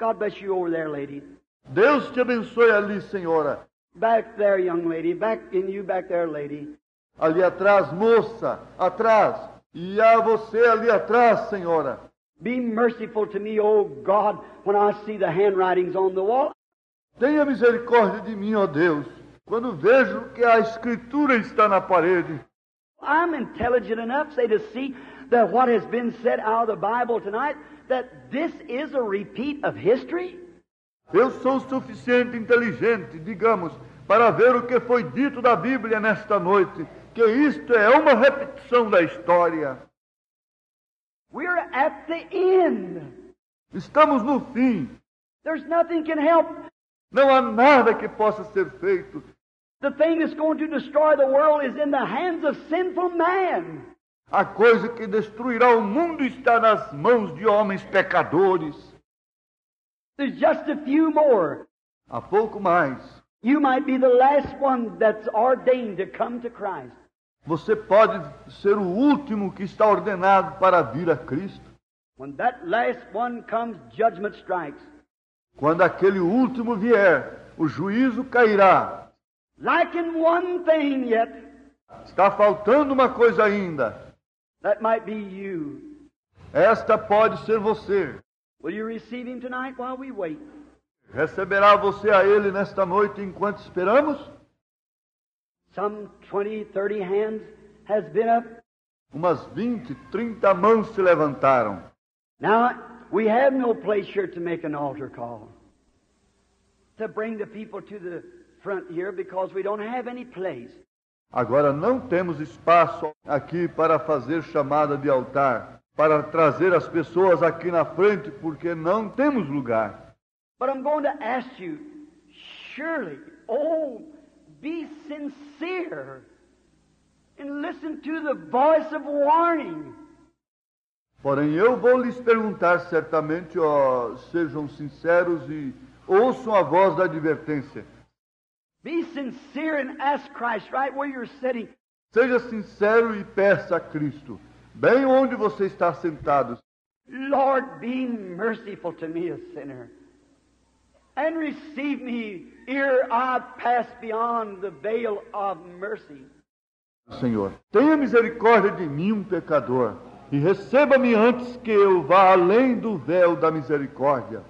God bless you over there, lady. Deus te abençoe ali, senhora. Back there, young lady. Back in you, back there, lady. Ali atrás, moça, atrás. E a você ali atrás, senhora. Be merciful to me, oh God, when I see the handwritings on the wall. Tenha misericórdia de mim, ó Deus, quando vejo que a escritura está na parede. I'm intelligent enough, say, to see that what has been said out of the Bible tonight, that this is a repeat of history. Eu sou suficiente inteligente, digamos, para ver o que foi dito da Bíblia nesta noite, que isto é uma repetição da história. We're at the end. Estamos no fim. There's nothing can help. Não há nada que possa ser feito. The thing that's going to destroy the world is in the hands of sinful man. A coisa que destruirá o mundo está nas mãos de homens pecadores. There's just a few more. Há pouco mais. You might be the last one that's ordained to come to Christ. Você pode ser o último que está ordenado para vir a Cristo. When that last one comes, judgment strikes. Quando aquele último vier, o juízo cairá. Lacking one thing yet, Está faltando uma coisa ainda. that might be you. Esta pode ser você. Will you receive him tonight while we wait? Receberá você a Ele nesta noite enquanto esperamos? Some 20, 30 hands has been up. Umas 20, 30 mãos se levantaram. Now, we have no place here to make an altar call. To bring the people to the front here because we don't have any place. Agora não temos espaço aqui para fazer chamada de altar, para trazer as pessoas aqui na frente, porque não temos lugar. But I'm going to ask you, surely, oh, be sincere and listen to the voice of warning. Porém, eu vou lhes perguntar certamente, ó, sejam sinceros e ouçam a voz da advertência. Be sincere and ask Christ right where you're sitting. Seja sincero e peça a Cristo, bem onde você está sentado. Lord, be merciful to me, a sinner, and receive me ere I pass beyond the veil of mercy. Senhor, tenha misericórdia de mim, um pecador, e receba-me antes que eu vá além do véu da misericórdia.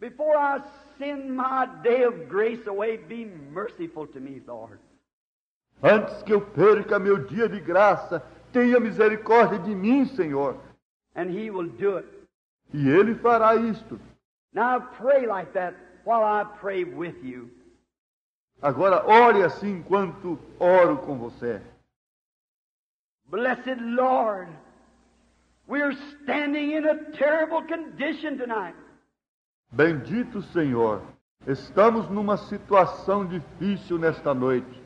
Before I send my day of grace away, be merciful to me, Lord. Antes que eu perca meu dia de graça, tenha misericórdia de mim, Senhor. And He will do it. E Ele fará isto. Now pray like that while I pray with you. Agora, ore assim enquanto oro com você. Blessed Lord, we're standing in a terrible condition tonight. Bendito Senhor, estamos numa situação difícil nesta noite.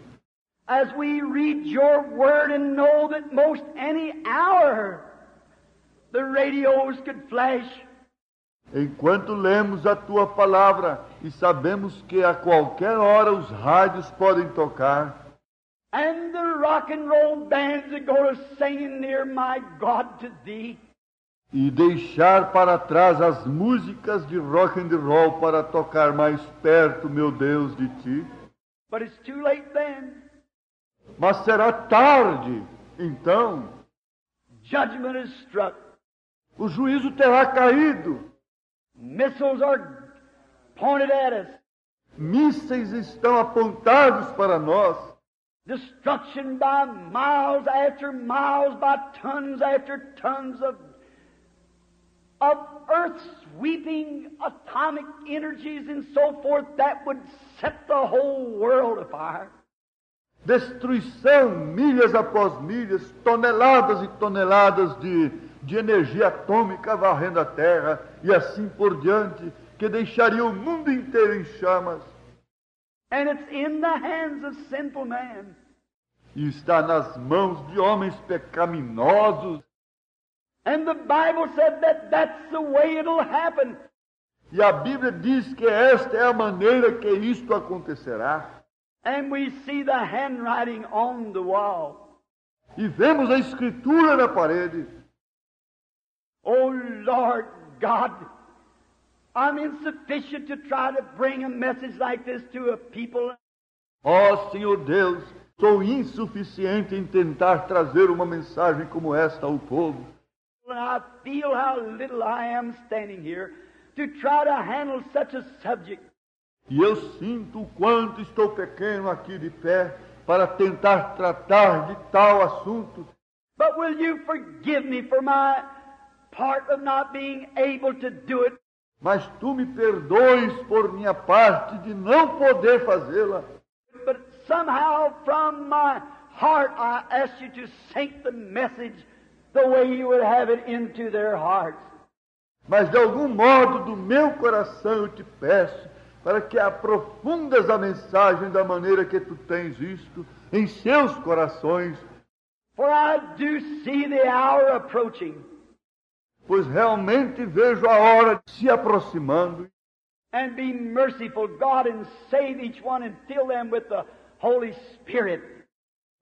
As we read your word and know that most any hour the radios could flash, Enquanto lemos a tua palavra e sabemos que a qualquer hora os rádios podem tocar and the rock and roll bands that go to singing near my God to thee. E deixar para trás as músicas de rock and roll para tocar mais perto, meu Deus, de ti. But it's too late then. Mas será tarde, então. Judgment is struck. O juízo terá caído. Missiles are pointed at us. Mísseis estão apontados para nós. Destruction by miles after miles, by tons after tons of, of earth sweeping atomic energies and so forth that would set the whole world afire. Destruição, milhas após milhas, toneladas e toneladas de, de energia atômica varrendo a Terra e assim por diante, que deixaria o mundo inteiro em chamas. And it's in the hands of sinful man. E está nas mãos de homens pecaminosos. And the Bible said that that's the way it'll happen. E a Bíblia diz que esta é a maneira que isto acontecerá. And we see the handwriting on the wall. E vemos a escritura na parede. Oh Lord God, I'm insufficient to try to bring a message like this to a people. Ó Senhor Deus, sou insuficiente em tentar trazer uma mensagem como esta ao povo. And I feel how little I am standing here to try to handle such a subject. E eu sinto o quanto estou pequeno aqui de pé para tentar tratar de tal assunto. But will you forgive me for my part of not being able to do it? Mas tu me perdoes por minha parte de não poder fazê-la. But somehow from my heart I ask you to sink the message the way you would have it into their hearts. Mas de algum modo do meu coração eu te peço para que aprofundas a mensagem da maneira que tu tens visto em seus corações, For I do see the hour approaching. pois realmente vejo a hora se aproximando. And be merciful, God, and save each one and fill them with the Holy Spirit.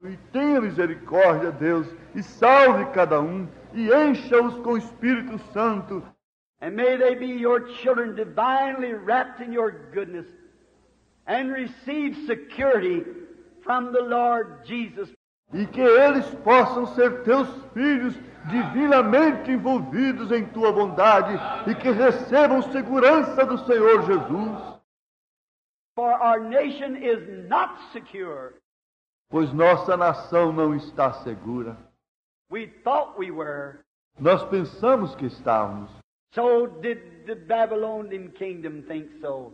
E tenha misericórdia, Deus, e salve cada um, e encha-os com o Espírito Santo, And may they be your children divinely wrapped in your goodness and receive security from the Lord Jesus. e que eles possam ser teus filhos divinamente envolvidos em tua bondade, e que recebam segurança do Senhor Jesus, For our nation is not secure. Pois nossa nação não está segura. We thought we were. Nós pensamos que estávamos. So did the Babylonian kingdom think so.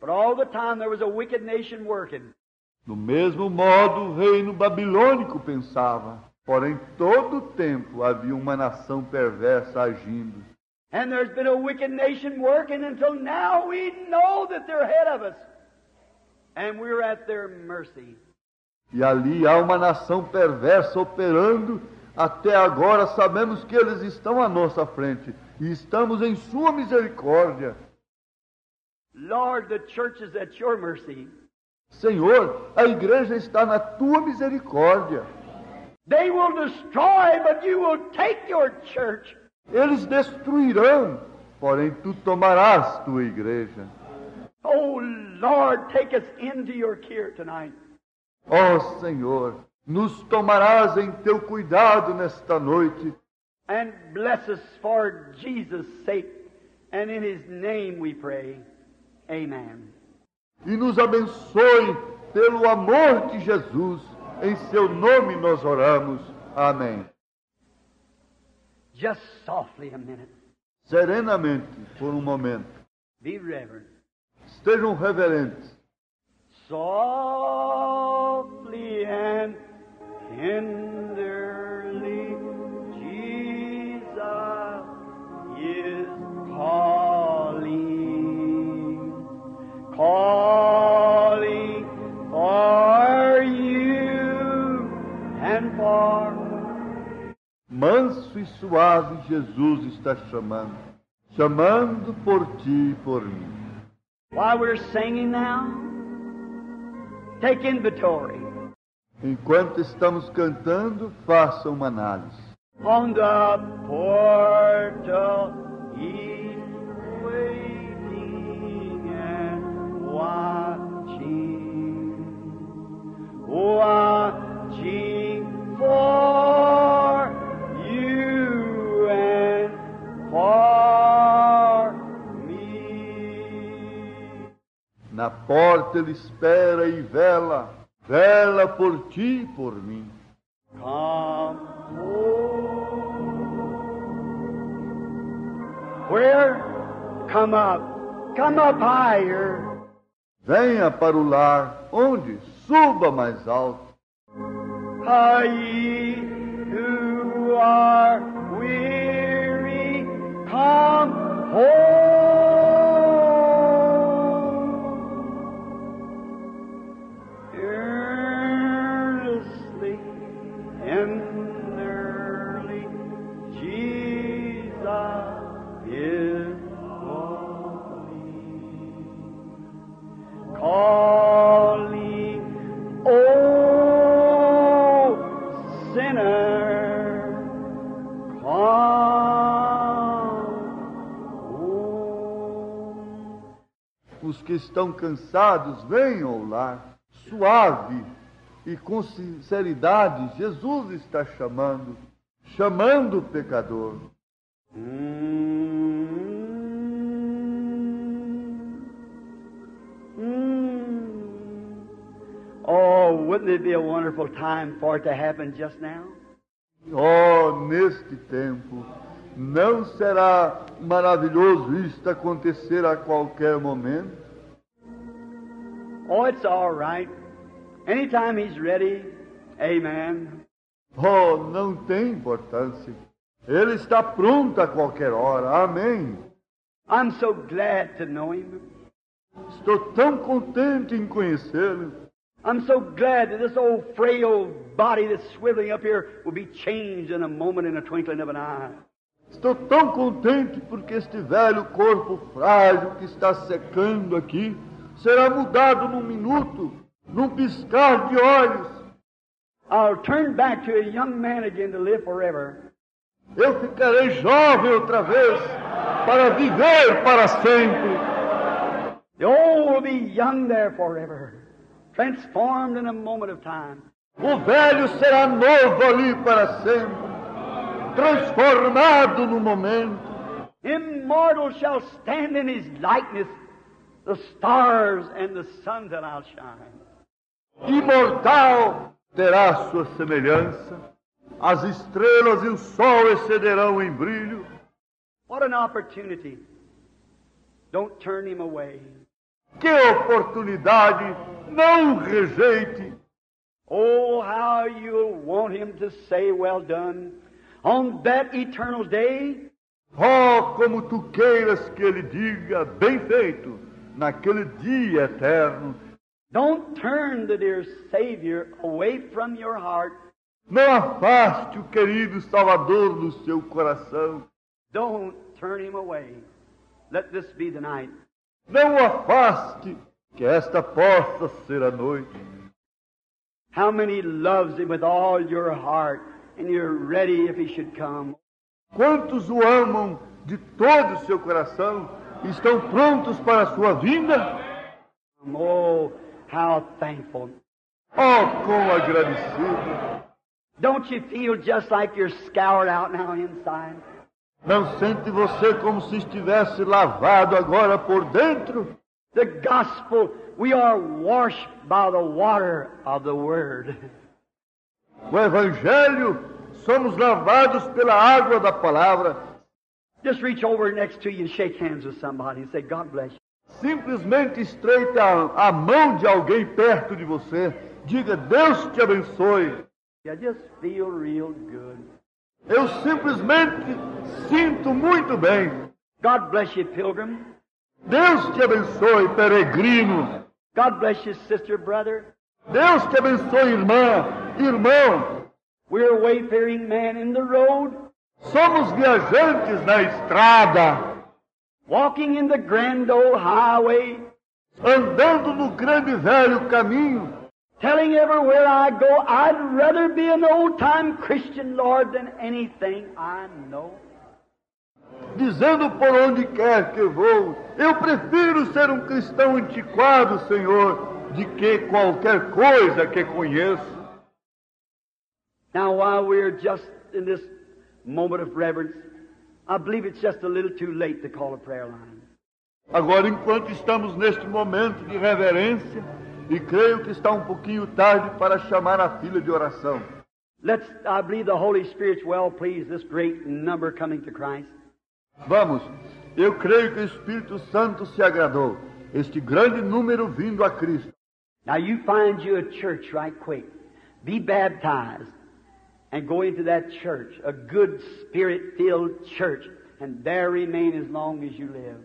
But all the time there was a wicked nation working. Do mesmo modo, o reino babilônico pensava. Porém, todo o tempo havia uma nação perversa agindo. And there's been a wicked nation working until now we know that they're ahead of us. And we're at their mercy. E ali há uma nação perversa operando. Até agora sabemos que eles estão à nossa frente e estamos em Sua misericórdia. Lord, the church is at your mercy. Senhor, a igreja está na Tua misericórdia. They will destroy, but you will take your church. Eles destruirão, porém Tu tomarás Tua igreja. Oh, Lord, take us into your care tonight. Ó Senhor, nos tomarás em Teu cuidado nesta noite. And bless us for Jesus' sake. And in his name we pray. Amen. e nos abençoe pelo amor de Jesus. Em seu nome nós oramos. Amém. Just softly a minute. Serenamente, por um momento. Be reverent. Estejam reverentes. Softly and tenderly, Jesus is calling, calling for you and for Manso e suave, Jesus está chamando. chamando por ti e por mim. While we're singing now, take inventory Enquanto estamos cantando, faça uma análise. on the portal. He's waiting and watching, watching for Na porta ele espera e vela, vela por ti e por mim. Come. Where? Come up. Come up higher. Venha para o lar, onde? Suba mais alto. Are ye who are weary, come home. Estão cansados, venham ao lar, suave e com sinceridade. Jesus está chamando, chamando o pecador. Mm. Oh, wouldn't it be a wonderful time for it to happen just now? Oh, neste tempo, não será maravilhoso isto acontecer a qualquer momento? Oh, it's all right. Anytime he's ready, amen. Oh, não tem importância. Ele está pronto a qualquer hora. Amém. I'm so glad to know him. Estou tão contente em conhecê-lo. I'm so glad that this old frail body that's swiveling up here will be changed in a moment, in a twinkling of an eye. Estou tão contente porque este velho corpo frágil que está secando aqui será mudado num minuto, num piscar de olhos. I'll turn back to a young man again to live forever. Eu ficarei jovem outra vez para viver para sempre. The old will be young there forever, transformed in a moment of time. O velho será novo ali para sempre, transformado no momento. Immortal shall stand in his likeness, the stars and the sun that I'll shine. Imortal terá sua semelhança. As estrelas e o sol excederão em brilho. What an opportunity. Don't turn him away. Que oportunidade! Não rejeite! Oh, how you'll want him to say, Well done, on that eternal day. Oh, como tu queiras que ele diga, bem feito, naquele dia eterno. Don't turn the dear Savior away from your heart. Não afaste o querido Salvador do seu coração. Don't turn him away. Let this be the night. Não o afaste, que esta possa ser a noite. How many loves him with all your heart, and you're ready if he should come. Quantos o amam de todo o seu coração estão prontos para a sua vinda? Oh, how thankful. Oh, quão agradecido! Don't you feel just like you're scoured out now inside? Não sente você como se estivesse lavado agora por dentro? The gospel, we are washed by the water of the Word. O Evangelho, somos lavados pela água da palavra. Just reach over next to you and shake hands with somebody and say, God bless you. Simplesmente estreita a, mão de alguém perto de você. Diga, Deus te abençoe. You just feel real good. Eu simplesmente sinto muito bem. God bless you, pilgrim. Deus te abençoe, peregrino. God bless you, sister, brother. Deus te abençoe, irmã, irmão. We're a wayfaring man in the road. Somos viajantes na estrada. walking in the grand old highway, andando no grande velho caminho, telling everywhere I go, I'd rather be an old time Christian, Lord, than anything I know. dizendo por onde quer que vou, eu prefiro ser um cristão antiquado, Senhor, de que qualquer coisa que conheço. Now, while we're just in this moment of reverence, I believe it's just a little too late to call a prayer line. Agora, enquanto estamos neste momento de reverência, e creio que está um pouquinho tarde para chamar a fila de oração. Let's, I believe the Holy Spirit's well pleased, this great number coming to Christ. Vamos, eu creio que o Espírito Santo se agradou, este grande número vindo a Cristo. Now you find you a church right quick. Be baptized and go into that church, a good spirit filled church, and there remain as long as you live.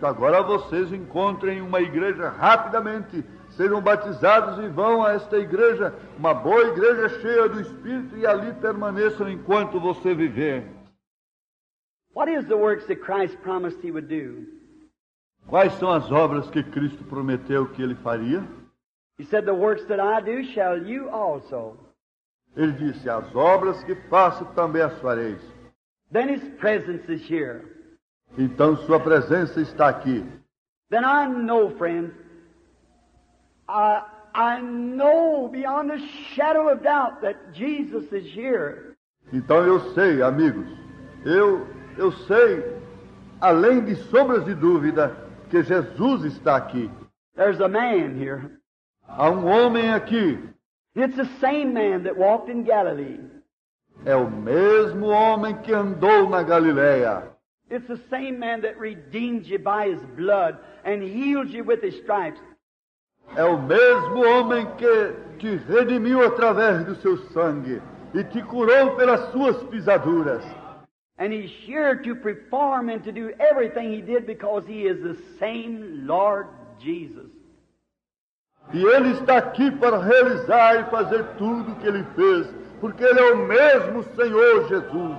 Agora vocês encontrem uma igreja rapidamente, sejam batizados e vão a esta igreja, uma boa igreja cheia do Espírito, e ali permaneçam enquanto você viver. What is the works that Christ promised he would do? Quais são as obras que Cristo prometeu que ele faria? He said, The works that I do shall you also. Ele disse: As obras que faço também as fareis. Then his presence is here. Então sua presença está aqui. Then I know, friends, I, I know beyond a shadow of doubt that Jesus is here. Então eu sei, amigos, eu eu sei, além de sombras de dúvida, que Jesus está aqui. There's a man here. Há um homem aqui. It's the same man that walked in Galilee. É o mesmo homem que andou na Galileia. It's the same man that redeemed you by his blood and healed you with his stripes. É o mesmo homem que te redimiu através do seu sangue e te curou pelas suas pisaduras. And he's here to perform and to do everything he did because he is the same Lord Jesus. E ele está aqui para realizar e fazer tudo o que ele fez, porque ele é o mesmo Senhor Jesus.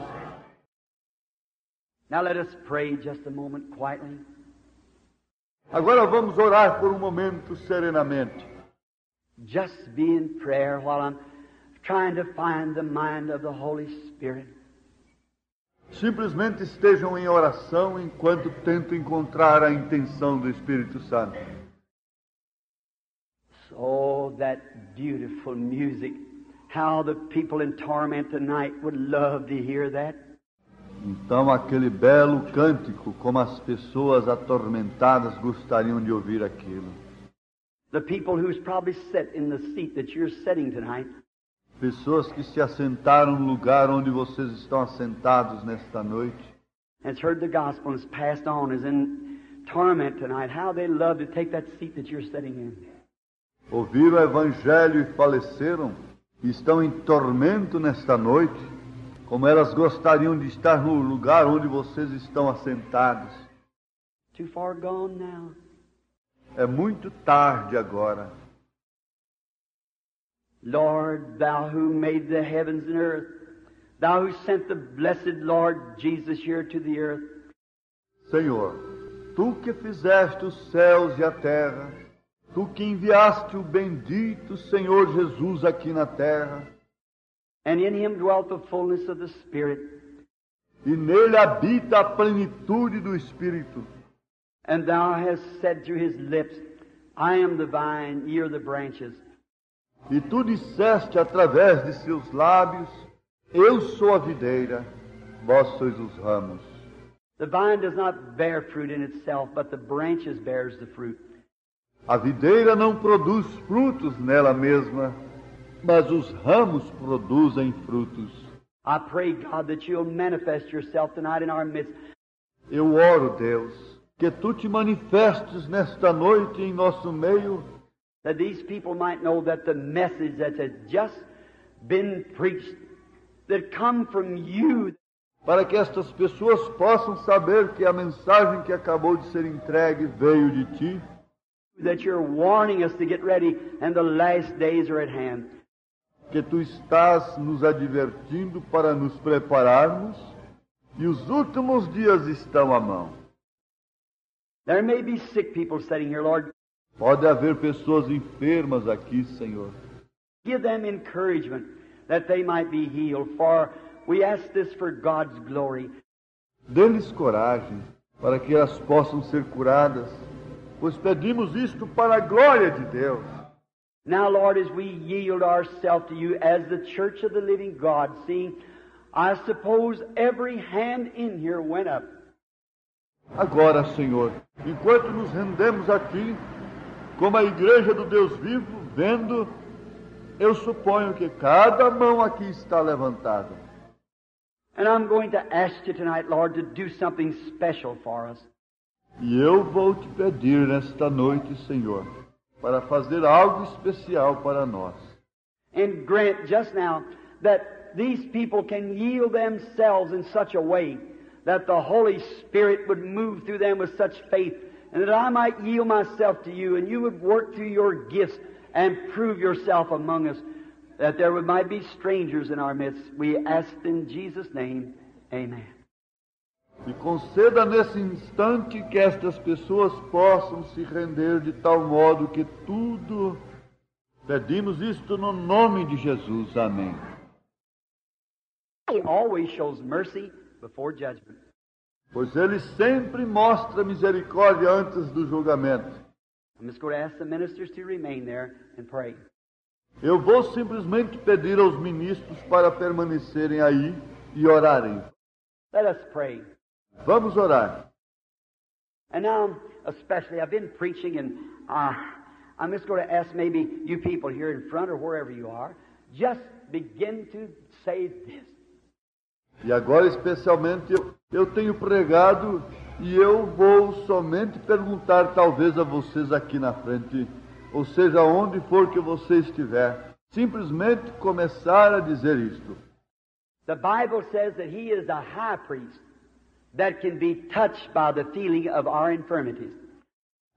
Now let us pray just a moment quietly. Agora vamos orar por um momento serenamente. Just be in prayer while I'm trying to find the mind of the Holy Spirit. Simplesmente estejam em oração enquanto tento encontrar a intenção do Espírito Santo. Oh, that beautiful music. How the people in torment tonight would love to hear that. Então, aquele belo cântico, como as pessoas atormentadas gostariam de ouvir aquilo. The people who's probably sit in the seat that you're sitting tonight. Pessoas que se assentaram no lugar onde vocês estão assentados nesta noite. Has heard the gospel and has passed on, is in torment tonight. How they love to take that seat that you're sitting in. Ouviram o Evangelho e faleceram, e estão em tormento nesta noite, como elas gostariam de estar no lugar onde vocês estão assentados. Too far gone now. É muito tarde agora. Lord, thou who made the heavens and earth, thou who sent the blessed Lord Jesus here to the earth, Senhor, tu que fizeste os céus e a terra, tu que enviaste o bendito Senhor Jesus aqui na terra, and in him dwelt the fullness of the Spirit, e nele habita a plenitude do Espírito. and thou hast said through his lips, I am the vine, ye are the branches. E tu disseste através de seus lábios: Eu sou a videira, vós sois os ramos. The vine does not bear fruit in itself, but the branches bears the fruit. A videira não produz frutos nela mesma, mas os ramos produzem frutos. I pray, God, that you'll manifest yourself tonight in our midst. Eu oro, Deus, que tu te manifestes nesta noite em nosso meio, that these people might know that the message that has just been preached, that come from you, para que estas pessoas possam saber que a mensagem que acabou de ser entregue veio de ti, that you're warning us to get ready, and the last days are at hand. que tu estás nos advertindo para nos prepararmos e os últimos dias estão à mão. There may be sick people sitting here, Lord. Pode haver pessoas enfermas aqui, Senhor. Give them encouragement that they might be healed, for we ask this for God's glory. Dê-lhes coragem para que elas possam ser curadas, pois pedimos isto para a glória de Deus. Now, Lord, as we yield ourselves to you as the church of the living God, seeing, I suppose every hand in here went up. Agora, Senhor, enquanto nos rendemos a Ti, como a igreja do Deus vivo, vendo, eu suponho que cada mão aqui está levantada. And I'm going to ask you tonight, Lord, to do something special for us. E eu vou te pedir nesta noite, Senhor, para fazer algo especial para nós. And grant just now that these people can yield themselves in such a way that the Holy Spirit would move through them with such faith, and that I might yield myself to you, and you would work through your gifts and prove yourself among us, that there might be strangers in our midst. We ask in Jesus' name, Amen. E conceda nesse instante que estas pessoas possam se render de tal modo que tudo. Pedimos isto no nome de Jesus. Amém. He always shows mercy before judgment. Pois ele sempre mostra misericórdia antes do julgamento. Eu vou simplesmente pedir aos ministros para permanecerem aí e orarem. Let us pray. Vamos orar. And now, especially, I've been preaching, and uh, I'm just going to ask maybe you people here in front or wherever you are, just begin to say this. E agora, especialmente, eu, eu tenho pregado e eu vou somente perguntar, talvez, a vocês aqui na frente, ou seja, onde for que você estiver, simplesmente começar a dizer isto. The Bible says that He is the high priest that can be touched by the feeling of our infirmities.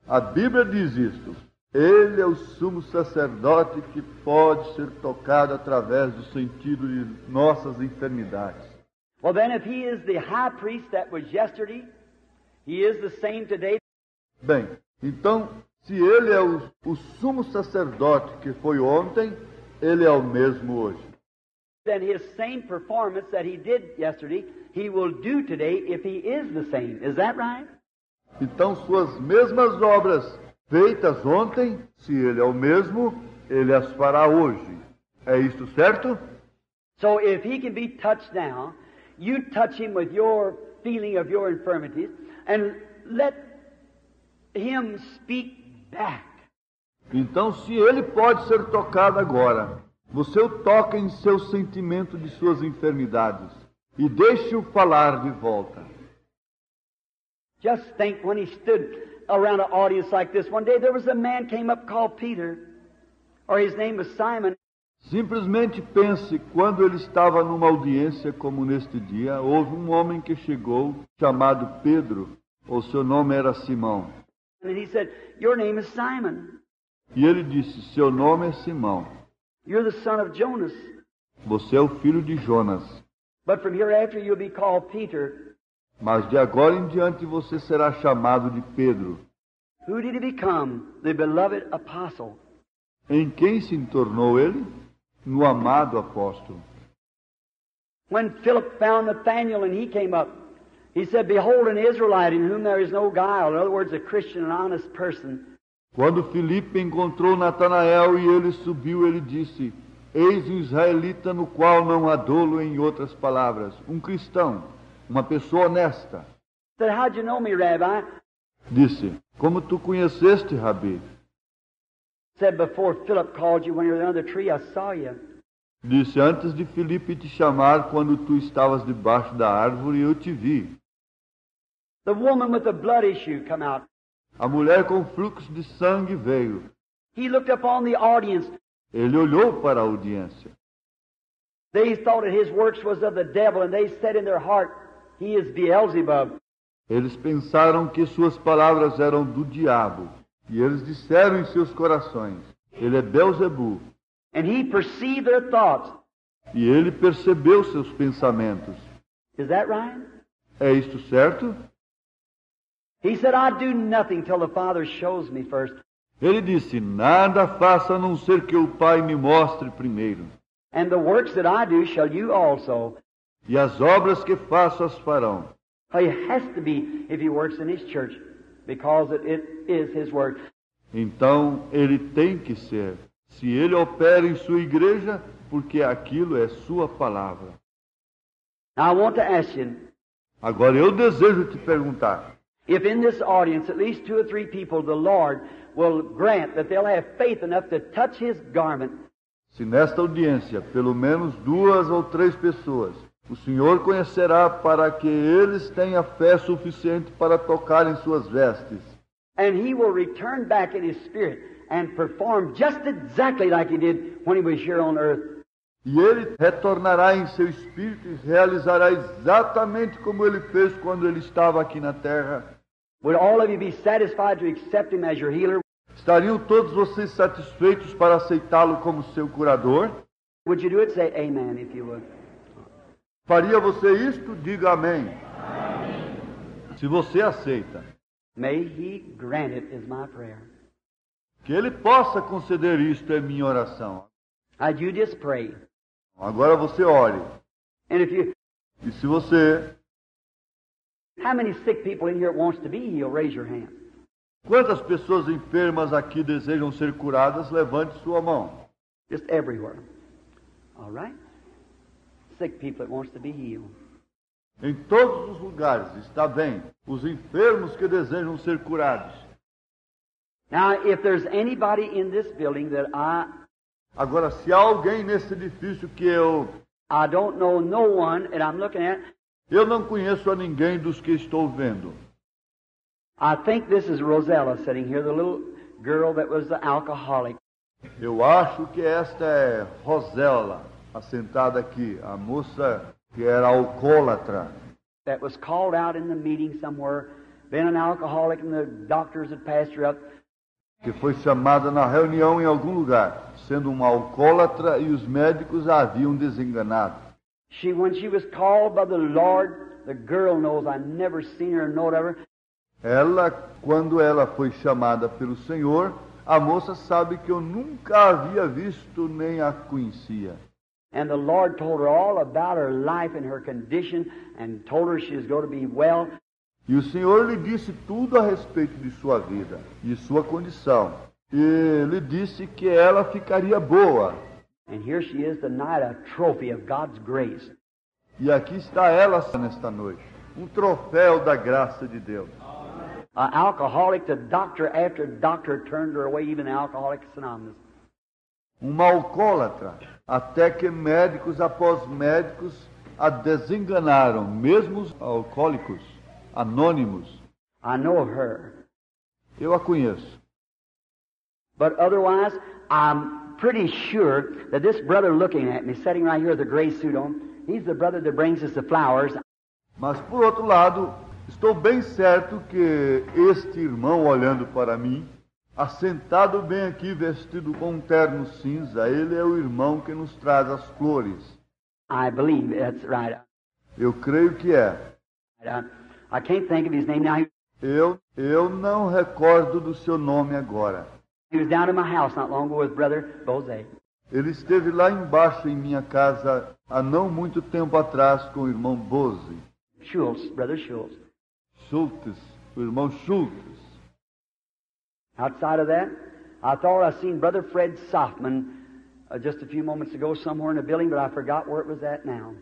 A Bíblia diz isto. Ele é o sumo sacerdote que pode ser tocado através do sentido de nossas enfermidades. Well, then, if He is the high priest that was yesterday, He is the same today. Bem, então, se ele é o, o sumo sacerdote que foi ontem, ele é o mesmo hoje. Then His same performance that He did yesterday, He will do today if He is the same. Is that right? Então, suas mesmas obras feitas ontem, se ele é o mesmo, ele as fará hoje. É isto certo? So if He can be touched now, you touch Him with your feeling of your infirmities and let Him speak back. Então, se ele pode ser tocado agora, você o toca em seu sentimento de suas enfermidades e deixe-o falar de volta. Just think when he stood around an audience like this one day, there was a man came up called Peter, or his name was Simon. Simplesmente pense, quando ele estava numa audiência como neste dia, houve um homem que chegou chamado Pedro, ou seu nome era Simão. And he said, Your name is Simon. E ele disse: Seu nome é Simão, You're the son of Jonas. você é o filho de Jonas, But from hereafter you'll be called Peter. mas de agora em diante você será chamado de Pedro. Who did he become? The beloved apostle. Em quem se tornou ele? No amado apóstolo. When Philip found Nathanael and he came up, he said, Behold, an Israelite in whom there is no guile. In other words, a Christian, an honest person. Quando Filipe encontrou Natanael e ele subiu, ele disse: Eis um israelita no qual não há dolo, em outras palavras, um cristão, uma pessoa honesta. Disse: Como tu conheceste, Rabi? Disse: Antes de Filipe te chamar, quando tu estavas debaixo da árvore, eu te vi. A mulher com fluxo de sangue veio. He looked upon the audience. Ele olhou para a audiência. They thought that his works was of the devil, and they said in their heart, He is Beelzebub. Eles pensaram que suas palavras eram do diabo. E eles disseram em seus corações: Ele é Belzebu. And he perceived their thoughts. E ele percebeu seus pensamentos. Is that right? É isto certo? He said, I do nothing till the Father shows me first. Ele disse: Nada faça a não ser que o Pai me mostre primeiro. And the works that I do shall you also. E as obras que faço as farão. He has to be if he works in his church, because it, it is his word. Então ele tem que ser. Se ele opera em sua igreja, porque aquilo é sua palavra. Now I want to ask you Agora eu desejo te perguntar: if in this audience at least two or three people the Lord will grant that they'll have faith enough to touch his garment se nesta audiência pelo menos duas ou três pessoas o Senhor conhecerá para que eles tenham fé suficiente para tocarem suas vestes. and he will return back in his spirit and perform just exactly like he did when he was here on earth. E ele retornará em seu espírito e realizará exatamente como ele fez quando ele estava aqui na terra. Would all of you be satisfied to accept him as your healer? Estariam todos vocês satisfeitos para aceitá-lo como seu curador? Would you do it? Say amen if you would. Faria você isto? Diga amém. Se você aceita. May he grant it is my prayer. Que ele possa conceder isto é minha oração. Now you just pray. Agora você ore. And if you E se você. how many sick people in here wants to be healed, raise your hand. Quantas pessoas enfermas aqui desejam ser curadas? Levante sua mão. Just everywhere. All right? Sick people that wants to be healed. Em todos os lugares, está bem. Os enfermos que desejam ser curados. Now, if there's anybody in this building that I Agora, se há alguém nesse edifício que eu. I don't know no one I'm looking at, Eu não conheço a ninguém dos que estou vendo. I think this is Rosella sitting here, the little girl that was the alcoholic. Eu acho que esta é Rosela, assentada aqui, a moça que era alcoólatra, that was called out in the meeting somewhere, been an alcoholic, and the doctors had passed her up. que foi chamada na reunião em algum lugar, sendo uma alcoólatra e os médicos a haviam desenganado. She, when she was called by the Lord, the girl knows I never seen her, no whatever. Ela, quando ela foi chamada pelo Senhor, a moça sabe que eu nunca a havia visto nem a conhecia. And the Lord told her all about her life and her condition, and told her she was going to be well. E o Senhor lhe disse tudo a respeito de sua vida e sua condição. E lhe disse que ela ficaria boa. And here she is tonight, a trophy of God's grace. E aqui está ela nesta noite, um troféu da graça de Deus. An alcoholic, the doctor after doctor turned her away, even Alcoholics Anonymous. Uma alcoólatra, até que médicos após médicos a desenganaram, mesmo os alcoólicos anônimos. I know her. Eu a conheço. But otherwise, I'm pretty sure that this brother looking at me, sitting right here with a gray suit on, he's the brother that brings us the flowers. Mas, por outro lado, estou bem certo que este irmão olhando para mim, assentado bem aqui, vestido com um terno cinza, ele é o irmão que nos traz as flores. I believe that's right. Eu creio que é. I, I can't think of his name now. Eu, eu não recordo do seu nome agora. He was down in my house not long ago with Brother Bose. Ele esteve lá embaixo em minha casa há não muito tempo atrás com o irmão Bose, Schultz, Brother Schultz. Schultz, o irmão Schultz. Outside of that, I thought I seen Brother Fred Softman uh, just a few moments ago somewhere in the building, but I forgot where it was at now.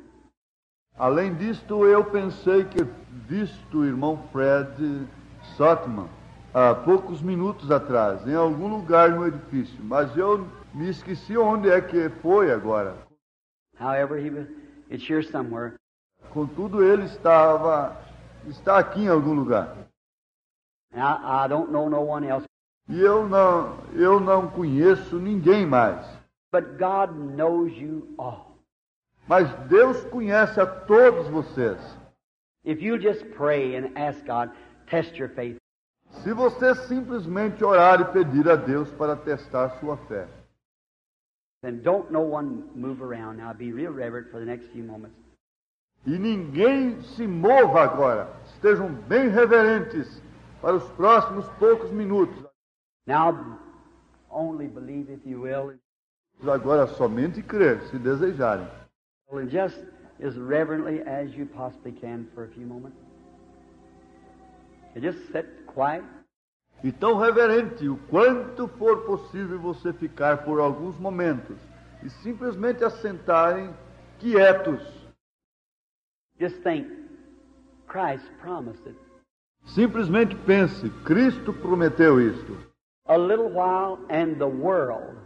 Além disto, eu pensei que visto o irmão Fred Sotman há poucos minutos atrás, em algum lugar no edifício, mas eu me esqueci onde é que foi agora. However, he was, it's here somewhere. Contudo, ele estava está aqui em algum lugar. I don't know no one else. E eu não eu não conheço ninguém mais. But God knows you all. Mas Deus conhece a todos vocês. If you just pray and ask God, test your faith. Se você simplesmente orar e pedir a Deus para testar sua fé. Then don't no one move around. Now be real reverent for the next few moments. E ninguém se mova agora. Estejam bem reverentes para os próximos poucos minutos. Now, only believe, if you will, Agora somente crer, se desejarem. just as reverently as you possibly can for a few moments. Just sit quiet. E tão reverente o quanto for possível você ficar por alguns momentos e simplesmente assentarem quietos. Just think, Christ promised it. Simplesmente pense, Cristo prometeu isto. A little while, and the world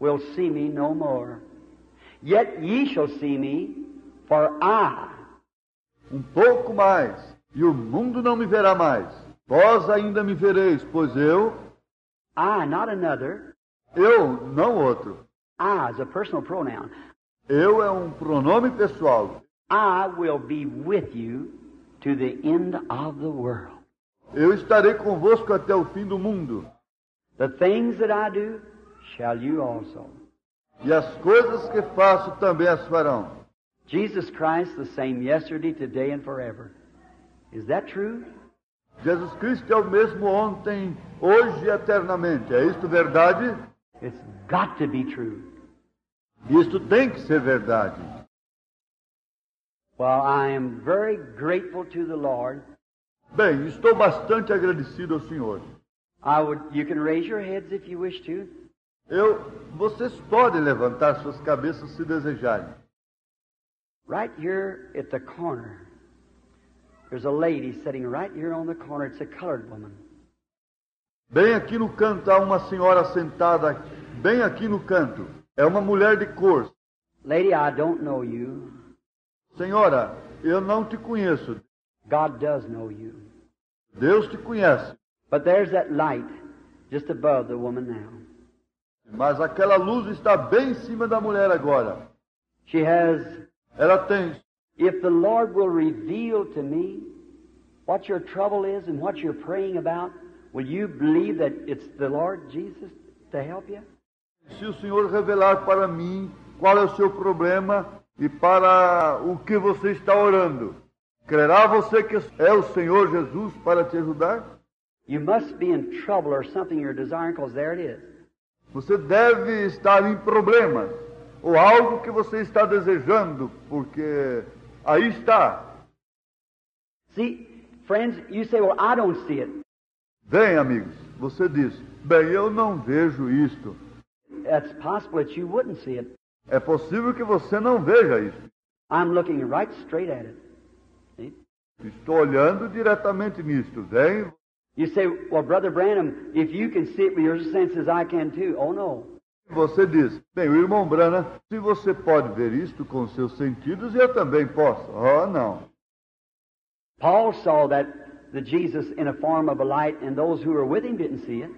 will see me no more. Yet ye shall see me, for I, Um pouco mais, e o mundo não me verá mais. Vós ainda me vereis, pois eu, I, not another, eu, não outro. I is a personal pronoun. Eu é um pronome pessoal. I will be with you to the end of the world. Eu estarei convosco até o fim do mundo. The things that I do shall you also. E as coisas que faço também as farão. Jesus Christ, the same yesterday, today, and forever. Is that true? Jesus Cristo é o mesmo ontem, hoje e eternamente. É isto verdade? It's got to be true. Isto tem que ser verdade. Well, I am very grateful to the Lord. Bem, estou bastante agradecido ao Senhor. I would, you can raise your heads if you wish to. Eu, vocês podem levantar suas cabeças se desejarem. Right here at the corner, there's a lady sitting right here on the corner. It's a colored woman. Bem aqui no canto há uma senhora sentada, bem aqui no canto. É uma mulher de cor. Lady, I don't know you. Senhora, eu não te conheço. God does know you. Deus te conhece. But there's that light just above the woman now. Mas aquela luz está bem em cima da mulher agora. She has, Ela tem. if the Lord will reveal to me what your trouble is and what you're praying about, will you believe that it's the Lord Jesus to help you? Se o Senhor revelar para mim qual é o seu problema e para o que você está orando, crerá você que é o Senhor Jesus para te ajudar? You must be in trouble or something you're desiring, because there it is. Você deve estar em problemas ou algo que você está desejando, porque aí está. See, friends, you say, well, I don't see it. Bem, amigos, você diz: Bem, eu não vejo isto. It's possible that you wouldn't see it. É possível que você não veja isso. I'm looking right straight at it. See? Estou olhando diretamente nisto. Bem, You say, well, Brother Branham, if you can see it with your senses, I can too. Oh, no. você diz: Bem, o irmão Brana, se você pode ver isto com seus sentidos, eu também posso. Oh, não. Paul saw that the Jesus in a form of a light, and those who were with him didn't see it.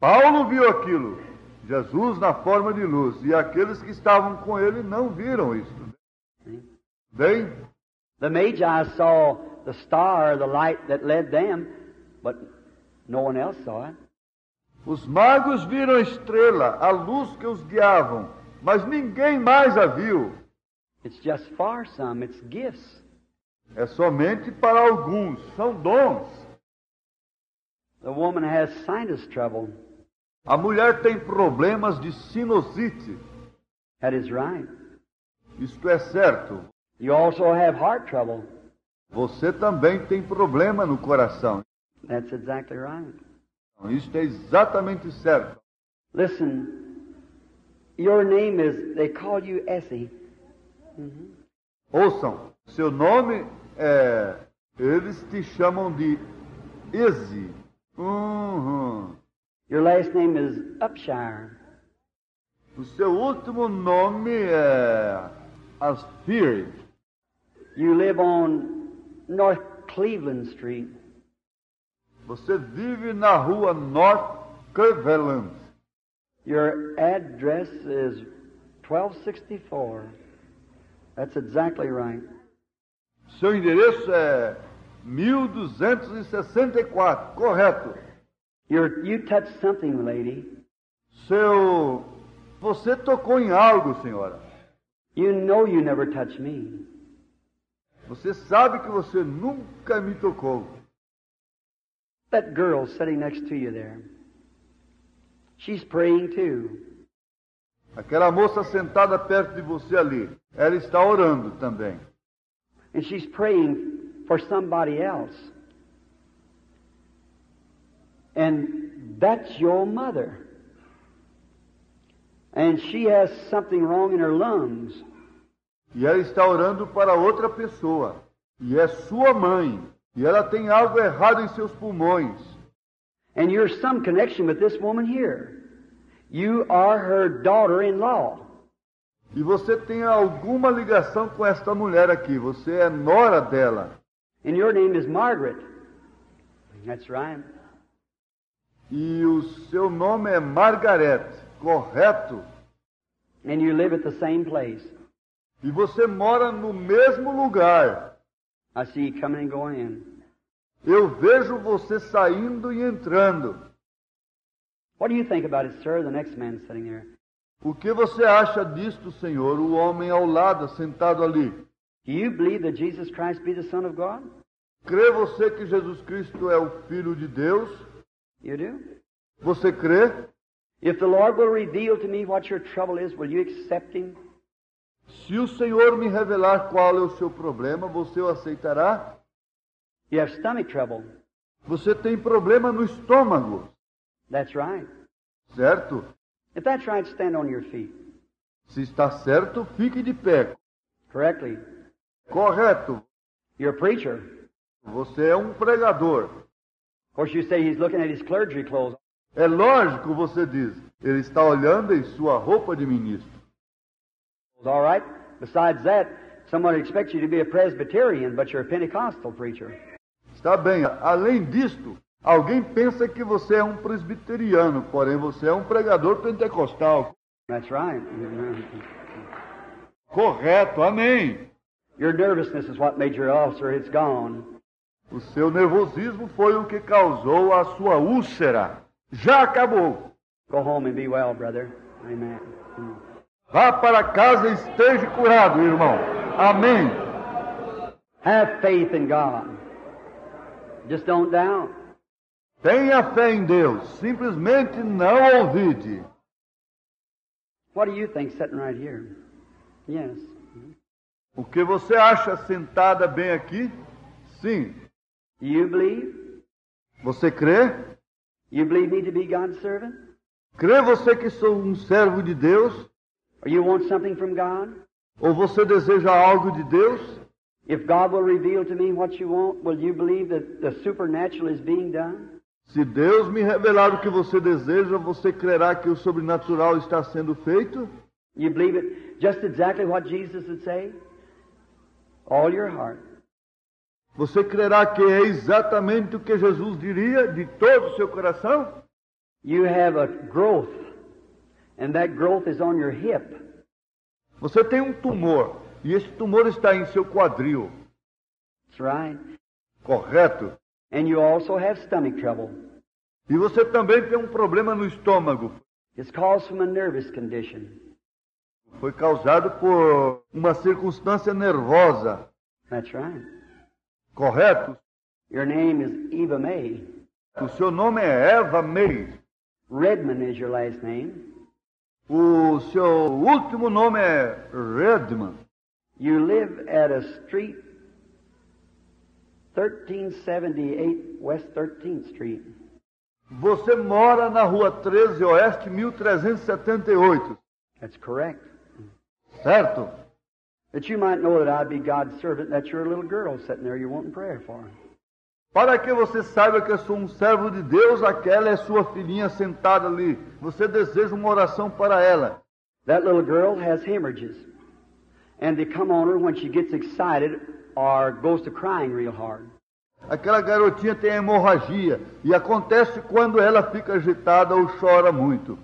Paulo viu aquilo. Jesus na forma de luz. E aqueles que estavam com ele não viram isto. See? Bem, The Magi saw the star, the light that led them, but no one else saw it. os magos viram a estrela, a luz que os guiavam, mas ninguém mais a viu. It's just for some, it's gifts. É somente para alguns, são dons. The woman has sinus trouble. A mulher tem problemas de sinusite. That is right. Isto é certo. You also have heart trouble. Você também tem problema no coração. That's exactly right. Isto é exatamente certo. Listen, your name is, they call you Essie. Mhm. Ouçam, seu nome é. Eles te chamam de Eze. Uhum. Your last name is Upshire. O seu último nome é. Asfield. You live on North Cleveland Street. Você vive na rua North Cleveland. Your address is 1264. That's exactly right. Seu endereço é 1264, correto. You're, you touched something, lady. Seu. Você tocou em algo, senhora. You know you never touched me. Você sabe que você nunca me tocou. That girl sitting next to you there. She's praying too. Aquela moça sentada perto de você ali, ela está orando também. And she's praying for somebody else. And that's your mother. And she has something wrong in her lungs. E ela está orando para outra pessoa. E é sua mãe. E ela tem algo errado em seus pulmões. And you're some connection with this woman here. You are her daughter in law. E você tem alguma ligação com esta mulher aqui. Você é nora dela. And your name is Margaret. That's right. E o seu nome é Margaret, correto? And you live at the same place. E você mora no mesmo lugar. I see you coming and going in. Eu vejo você saindo e entrando. What do you think about it, sir? The next man sitting there. O que você acha disto, Senhor? O homem ao lado, sentado ali. Do you believe that Jesus Christ be the Son of God? Crê você que Jesus Cristo é o Filho de Deus? You do? Você crê? If the Lord will reveal to me what your trouble is, will you accept Him? Se o Senhor me revelar qual é o seu problema, você o aceitará? You have stomach trouble. Você tem problema no estômago, That's right. certo? If that's right, stand on your feet. Se está certo, fique de pé. Correctly. Correto. You're a preacher. Você é um pregador. Of course, you say he's looking at his clergy clothes. É lógico, você diz. Ele está olhando em sua roupa de ministro. All right. Besides that, someone expects you to be a Presbyterian, but you're a Pentecostal preacher. Está bem. Além disto, alguém pensa que você é um presbiteriano, porém você é um pregador pentecostal. That's right. Correto, amém. Your nervousness is what made your ulcer. It's gone. O seu nervosismo foi o que causou a sua úlcera. Já acabou. Go home and be well, brother. Amen. Vá para casa e esteja curado, irmão. Amém. Have faith in God. Just don't doubt. Tenha fé em Deus. Simplesmente não ouvide. What do you think sitting right here? Yes. O que você acha sentada bem aqui? Sim. Do you believe? Você crê? You believe me to be God's servant? Crê você que sou um servo de Deus? Or you want something from God? Ou você deseja algo de Deus? If God will reveal to me what you want, will you believe that the supernatural is being done? Se Deus me revelar o que você deseja, você crerá que o sobrenatural está sendo feito? You believe it just exactly what Jesus would say? All your heart. Você crerá que é exatamente o que Jesus diria de todo o seu coração? You have a growth, and that growth is on your hip. Você tem um tumor e esse tumor está em seu quadril, That's right. correto? And you also have stomach trouble. E você também tem um problema no estômago. It's caused from a nervous condition. Foi causado por uma circunstância nervosa, That's right. Correto? Your name is Eva May. O seu nome é Eva May. Redmond is your last name. O seu último nome é Redman. You live at a street 1378 West 13th Street. Você mora na rua 13 Oeste 1378, That's correct. certo? That you might know that I'd be God's servant, that you're a little girl sitting there you're wanting prayer for. Para que você saiba que eu sou um servo de Deus, aquela é sua filhinha sentada ali. Você deseja uma oração para ela. That little girl has hemorrhages. And they come on her when she gets excited or goes to crying real hard. Aquela garotinha tem hemorragia e acontece quando ela fica agitada ou chora muito.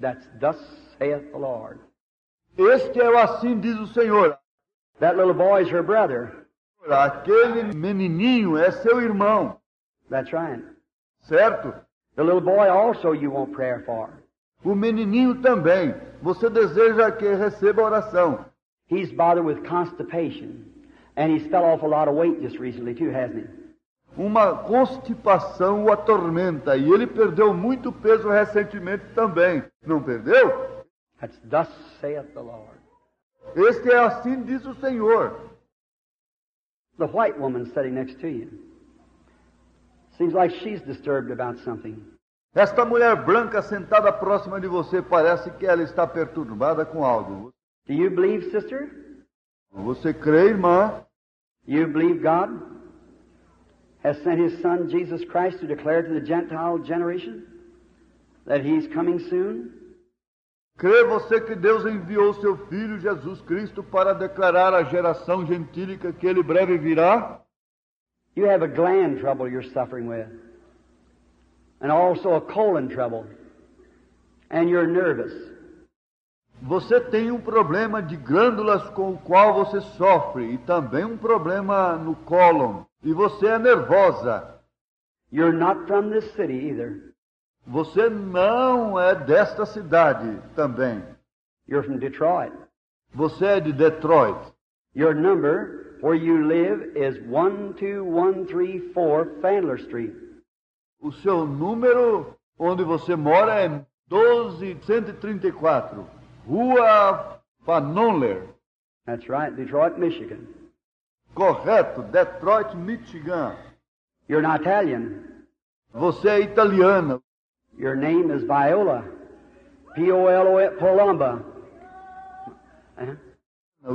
That's thus saith the Lord. Este é o assim diz o Senhor. That little boy's her brother. Aquele menininho é seu irmão, That's right. certo? The little boy also you want prayer for. O menininho também. Você deseja que receba oração. He's bothered with constipation. And he's fell off a lot of weight just recently too, hasn't he? uma constipação o atormenta e ele perdeu muito peso recentemente também. Não perdeu? That's thus saith the Lord. Este é assim diz o Senhor. The white woman sitting next to you. Seems like she's disturbed about something. Esta mulher branca sentada próxima de você parece que ela está perturbada com algo. Do you believe, sister? Você crê, irmã? You believe God has sent His Son Jesus Christ to declare to the Gentile generation that He's coming soon? Crê você que Deus enviou seu Filho Jesus Cristo para declarar à geração gentílica que ele breve virá? You have a gland trouble you're suffering with, and also a colon trouble, and you're nervous. Você tem um problema de glândulas com o qual você sofre e também um problema no cólon. E você é nervosa. You're not from this city either. Você não é desta cidade também. You're from Detroit. Você é de Detroit. Your number where you live is 12134 Fandler Street. O seu número onde você mora é 12134, Rua Fanonler. That's right, Detroit, Michigan. Correto, Detroit, Michigan. You're an Italian. Você é italiana. Your name is Viola. P-O-L-O, Polomba. Uh-huh.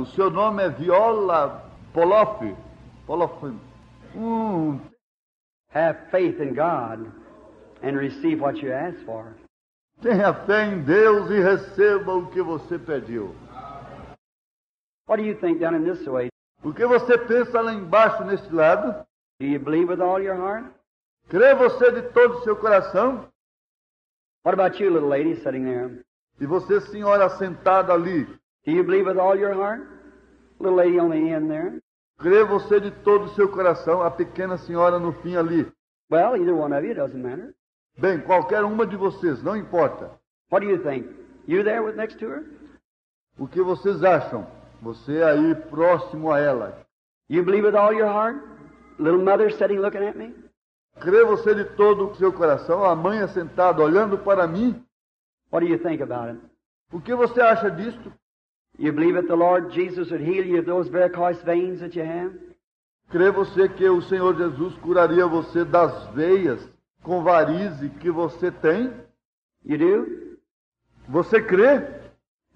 O seu nome é Viola Polof. Polof. Hum, Have faith in God and receive what you ask for. tenha fé em Deus e receba o que você pediu. What do you think down in this way? O que você pensa lá embaixo nesse lado? Do you believe with all your heart? Crê você de todo o seu coração? What about you, little lady sitting there? E você, senhora, sentada ali, Do you believe with all your heart? Little lady on the end there. crê você de todo o seu coração? A pequena senhora no fim ali. Well, either one of you, it doesn't matter. Bem, qualquer uma de vocês, não importa. What do you think? You there with next to her? O que vocês acham? Você aí próximo a ela. You believe with all your heart? Little mother sitting looking at me? Crê você de todo o seu coração? A mãe é sentada olhando para mim? What do you think about it? O que você acha disto? You believe that the Lord Jesus would heal you of those varicose veins that you have? Crê você que o Senhor Jesus curaria você das veias com varize que você tem? You do? Você crê?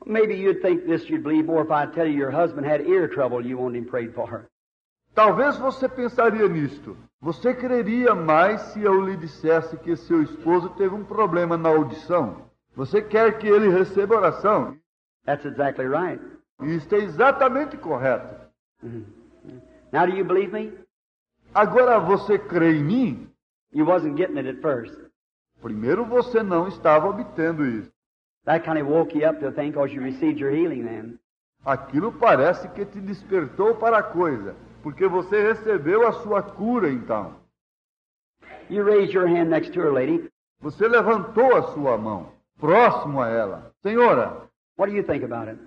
Maybe you'd think this you'd believe more if I tell you your husband had ear trouble you wanted him prayed for. Talvez você pensaria nisto. Você creria mais se eu lhe dissesse que seu esposo teve um problema na audição? Você quer que ele receba oração? That's exactly right. Isto é exatamente correto. Now do you believe me? Agora você crê em mim? You wasn't getting it at first. Primeiro você não estava obtendo isso. That kind of woke you up to think because you received your healing then. Aquilo parece que te despertou para a coisa, porque você recebeu a sua cura então. You raised your hand next to her, lady. Você levantou a sua mão, próximo a ela. Senhora, What do you think about it?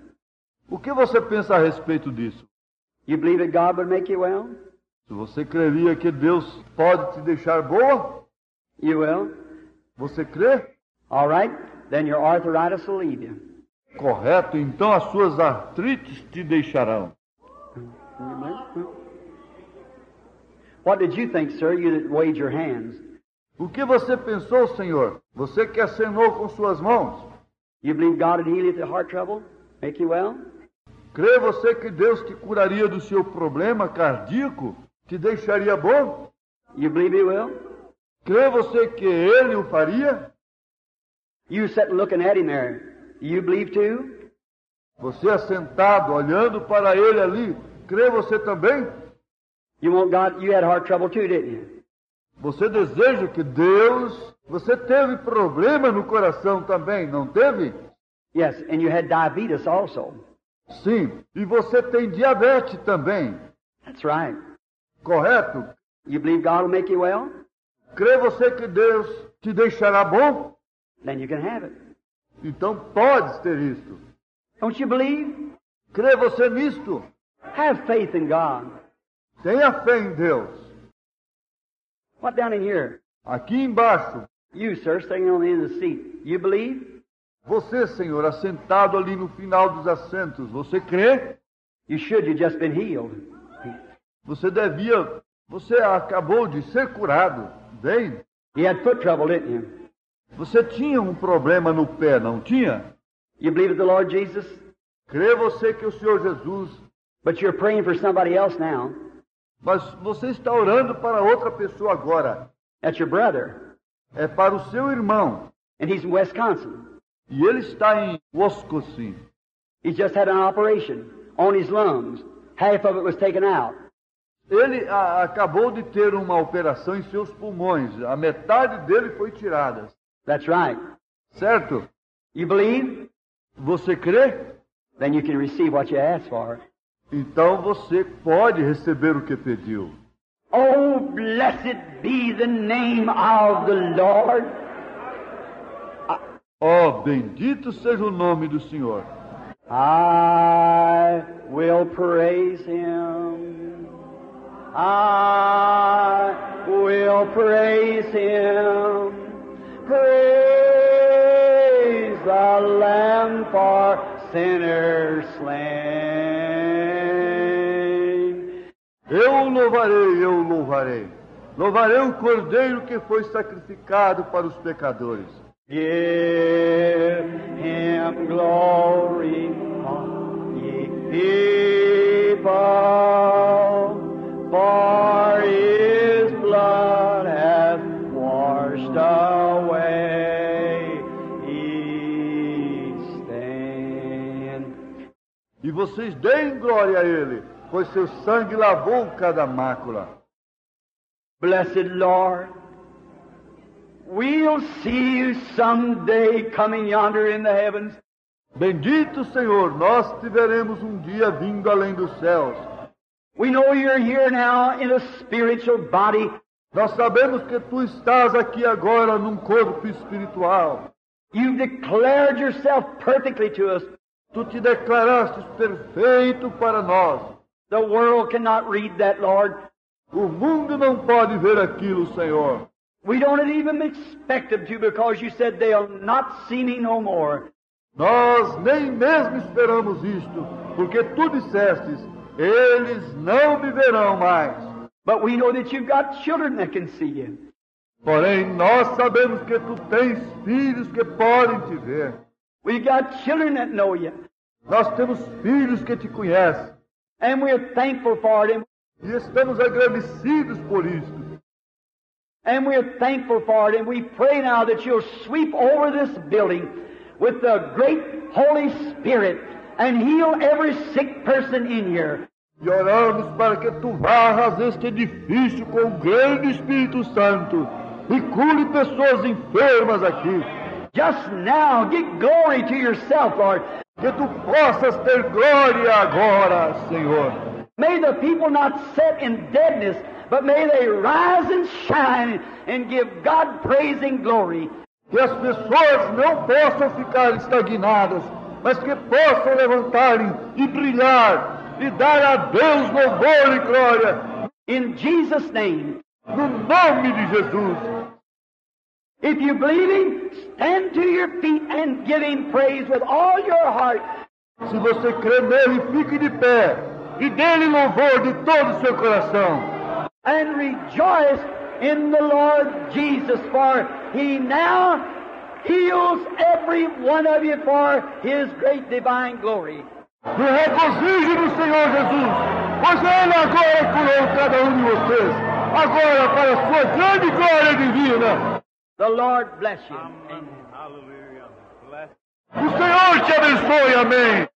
o que você pensa a respeito disso? You believe that God would make you well? Se você creria que Deus pode te deixar boa, You will? você crê? All right. Then your arthritis will leave you. Correto, então as suas artrites te deixarão. What did you think, sir, you your hands? O que você pensou, Senhor? Você que acenou com suas mãos? You believe God would heal you the heart trouble? Make you well? Crê você que Deus te curaria do seu problema cardíaco? Te deixaria bom? You believe He will? Crê você que Ele o faria? You sitting looking at Him there. You believe too? Você assentado, olhando para Ele ali, crê você também? You want God? You had heart trouble too, didn't you? Você deseja que Deus. Você teve problema no coração também, não teve? Yes, and you had diabetes also. Sim. E você tem diabetes também, That's right. correto? You believe God will make you well? Crê você que Deus te deixará bom? Then you can have it. Então podes ter isto. Don't you believe? Crê você nisto? Have faith in God. Tenha fé em Deus. What down in here? Aqui embaixo, You, sir, sitting on the end of the seat. You believe? você, Senhor, assentado ali no final dos assentos, você crê? You should. You've just been healed. Você devia, você acabou de ser curado, bem? You had foot trouble, didn't you? Você tinha um problema no pé, não tinha? You believe the Lord Jesus? Crê você que o Senhor Jesus, But you're praying for somebody else now. Mas você está orando para outra pessoa agora. That's your brother. É para o seu irmão. And he's in Wisconsin. E ele está em Wisconsin. He's just had an operation on his lungs. Half of it was taken out. Ele a- acabou de ter uma operação em seus pulmões. A metade dele foi tirada. That's right. Certo? You believe? Você crê? Then you can receive what you asked for. Então você pode receber o que pediu. Oh, blessed be the name of the Lord. Oh, bendito seja o nome do Senhor. I will praise him. I will praise him. Praise the Lamb for sinners slain. Eu louvarei, eu louvarei. Louvarei o cordeiro que foi sacrificado para os pecadores. Give him glory, ye people, for his blood hath washed away each stain. E vocês deem glória a ele, pois seu sangue lavou cada mácula. Blessed Lord, we'll see you someday coming yonder in the heavens. Bendito Senhor, nós te veremos um dia vindo além dos céus. We know you're here now in a spiritual body. Nós sabemos que tu estás aqui agora num corpo espiritual. You've declared yourself perfectly to us. Tu te declaraste perfeito para nós. The world cannot read that, Lord. O mundo não pode ver aquilo, Senhor. We don't even expect them to because you said they'll not see me no more. Nós nem mesmo esperamos isto, porque tu dissestes, eles não me verão mais. But we know that you've got children that can see you. Porém, nós sabemos que tu tens filhos que podem te ver. We've got children that know you. Nós temos filhos que te conhecem. And we're thankful for it. E estamos agradecidos por isto. And we're thankful for it. And we pray now that you'll sweep over this building with the great Holy Spirit and heal every sick person in here. E oramos para que tu varras este edifício com o grande Espírito Santo e cure pessoas enfermas aqui. Just now, get glory to yourself, Lord. Que tu possas ter glória agora, Senhor. May the people not sit in deadness, but may they rise and shine and give God praise and glory. Que as pessoas não possam ficar estagnadas, mas que possam levantarem e brilhar e dar a Deus louvor e glória In Jesus' name. no nome de Jesus. If you believe Him, stand to your feet and give Him praise with all your heart. Se você crê nele, fique de pé e dê-lhe louvor de todo o seu coração. and rejoice in the Lord Jesus, for He now heals every one of you for His great divine glory. Me regozije no Senhor Jesus, pois Ele agora curou cada um de vocês, agora para a sua grande glória divina. The Lord bless you. Hallelujah. Bless O Senhor te abençoe, amém.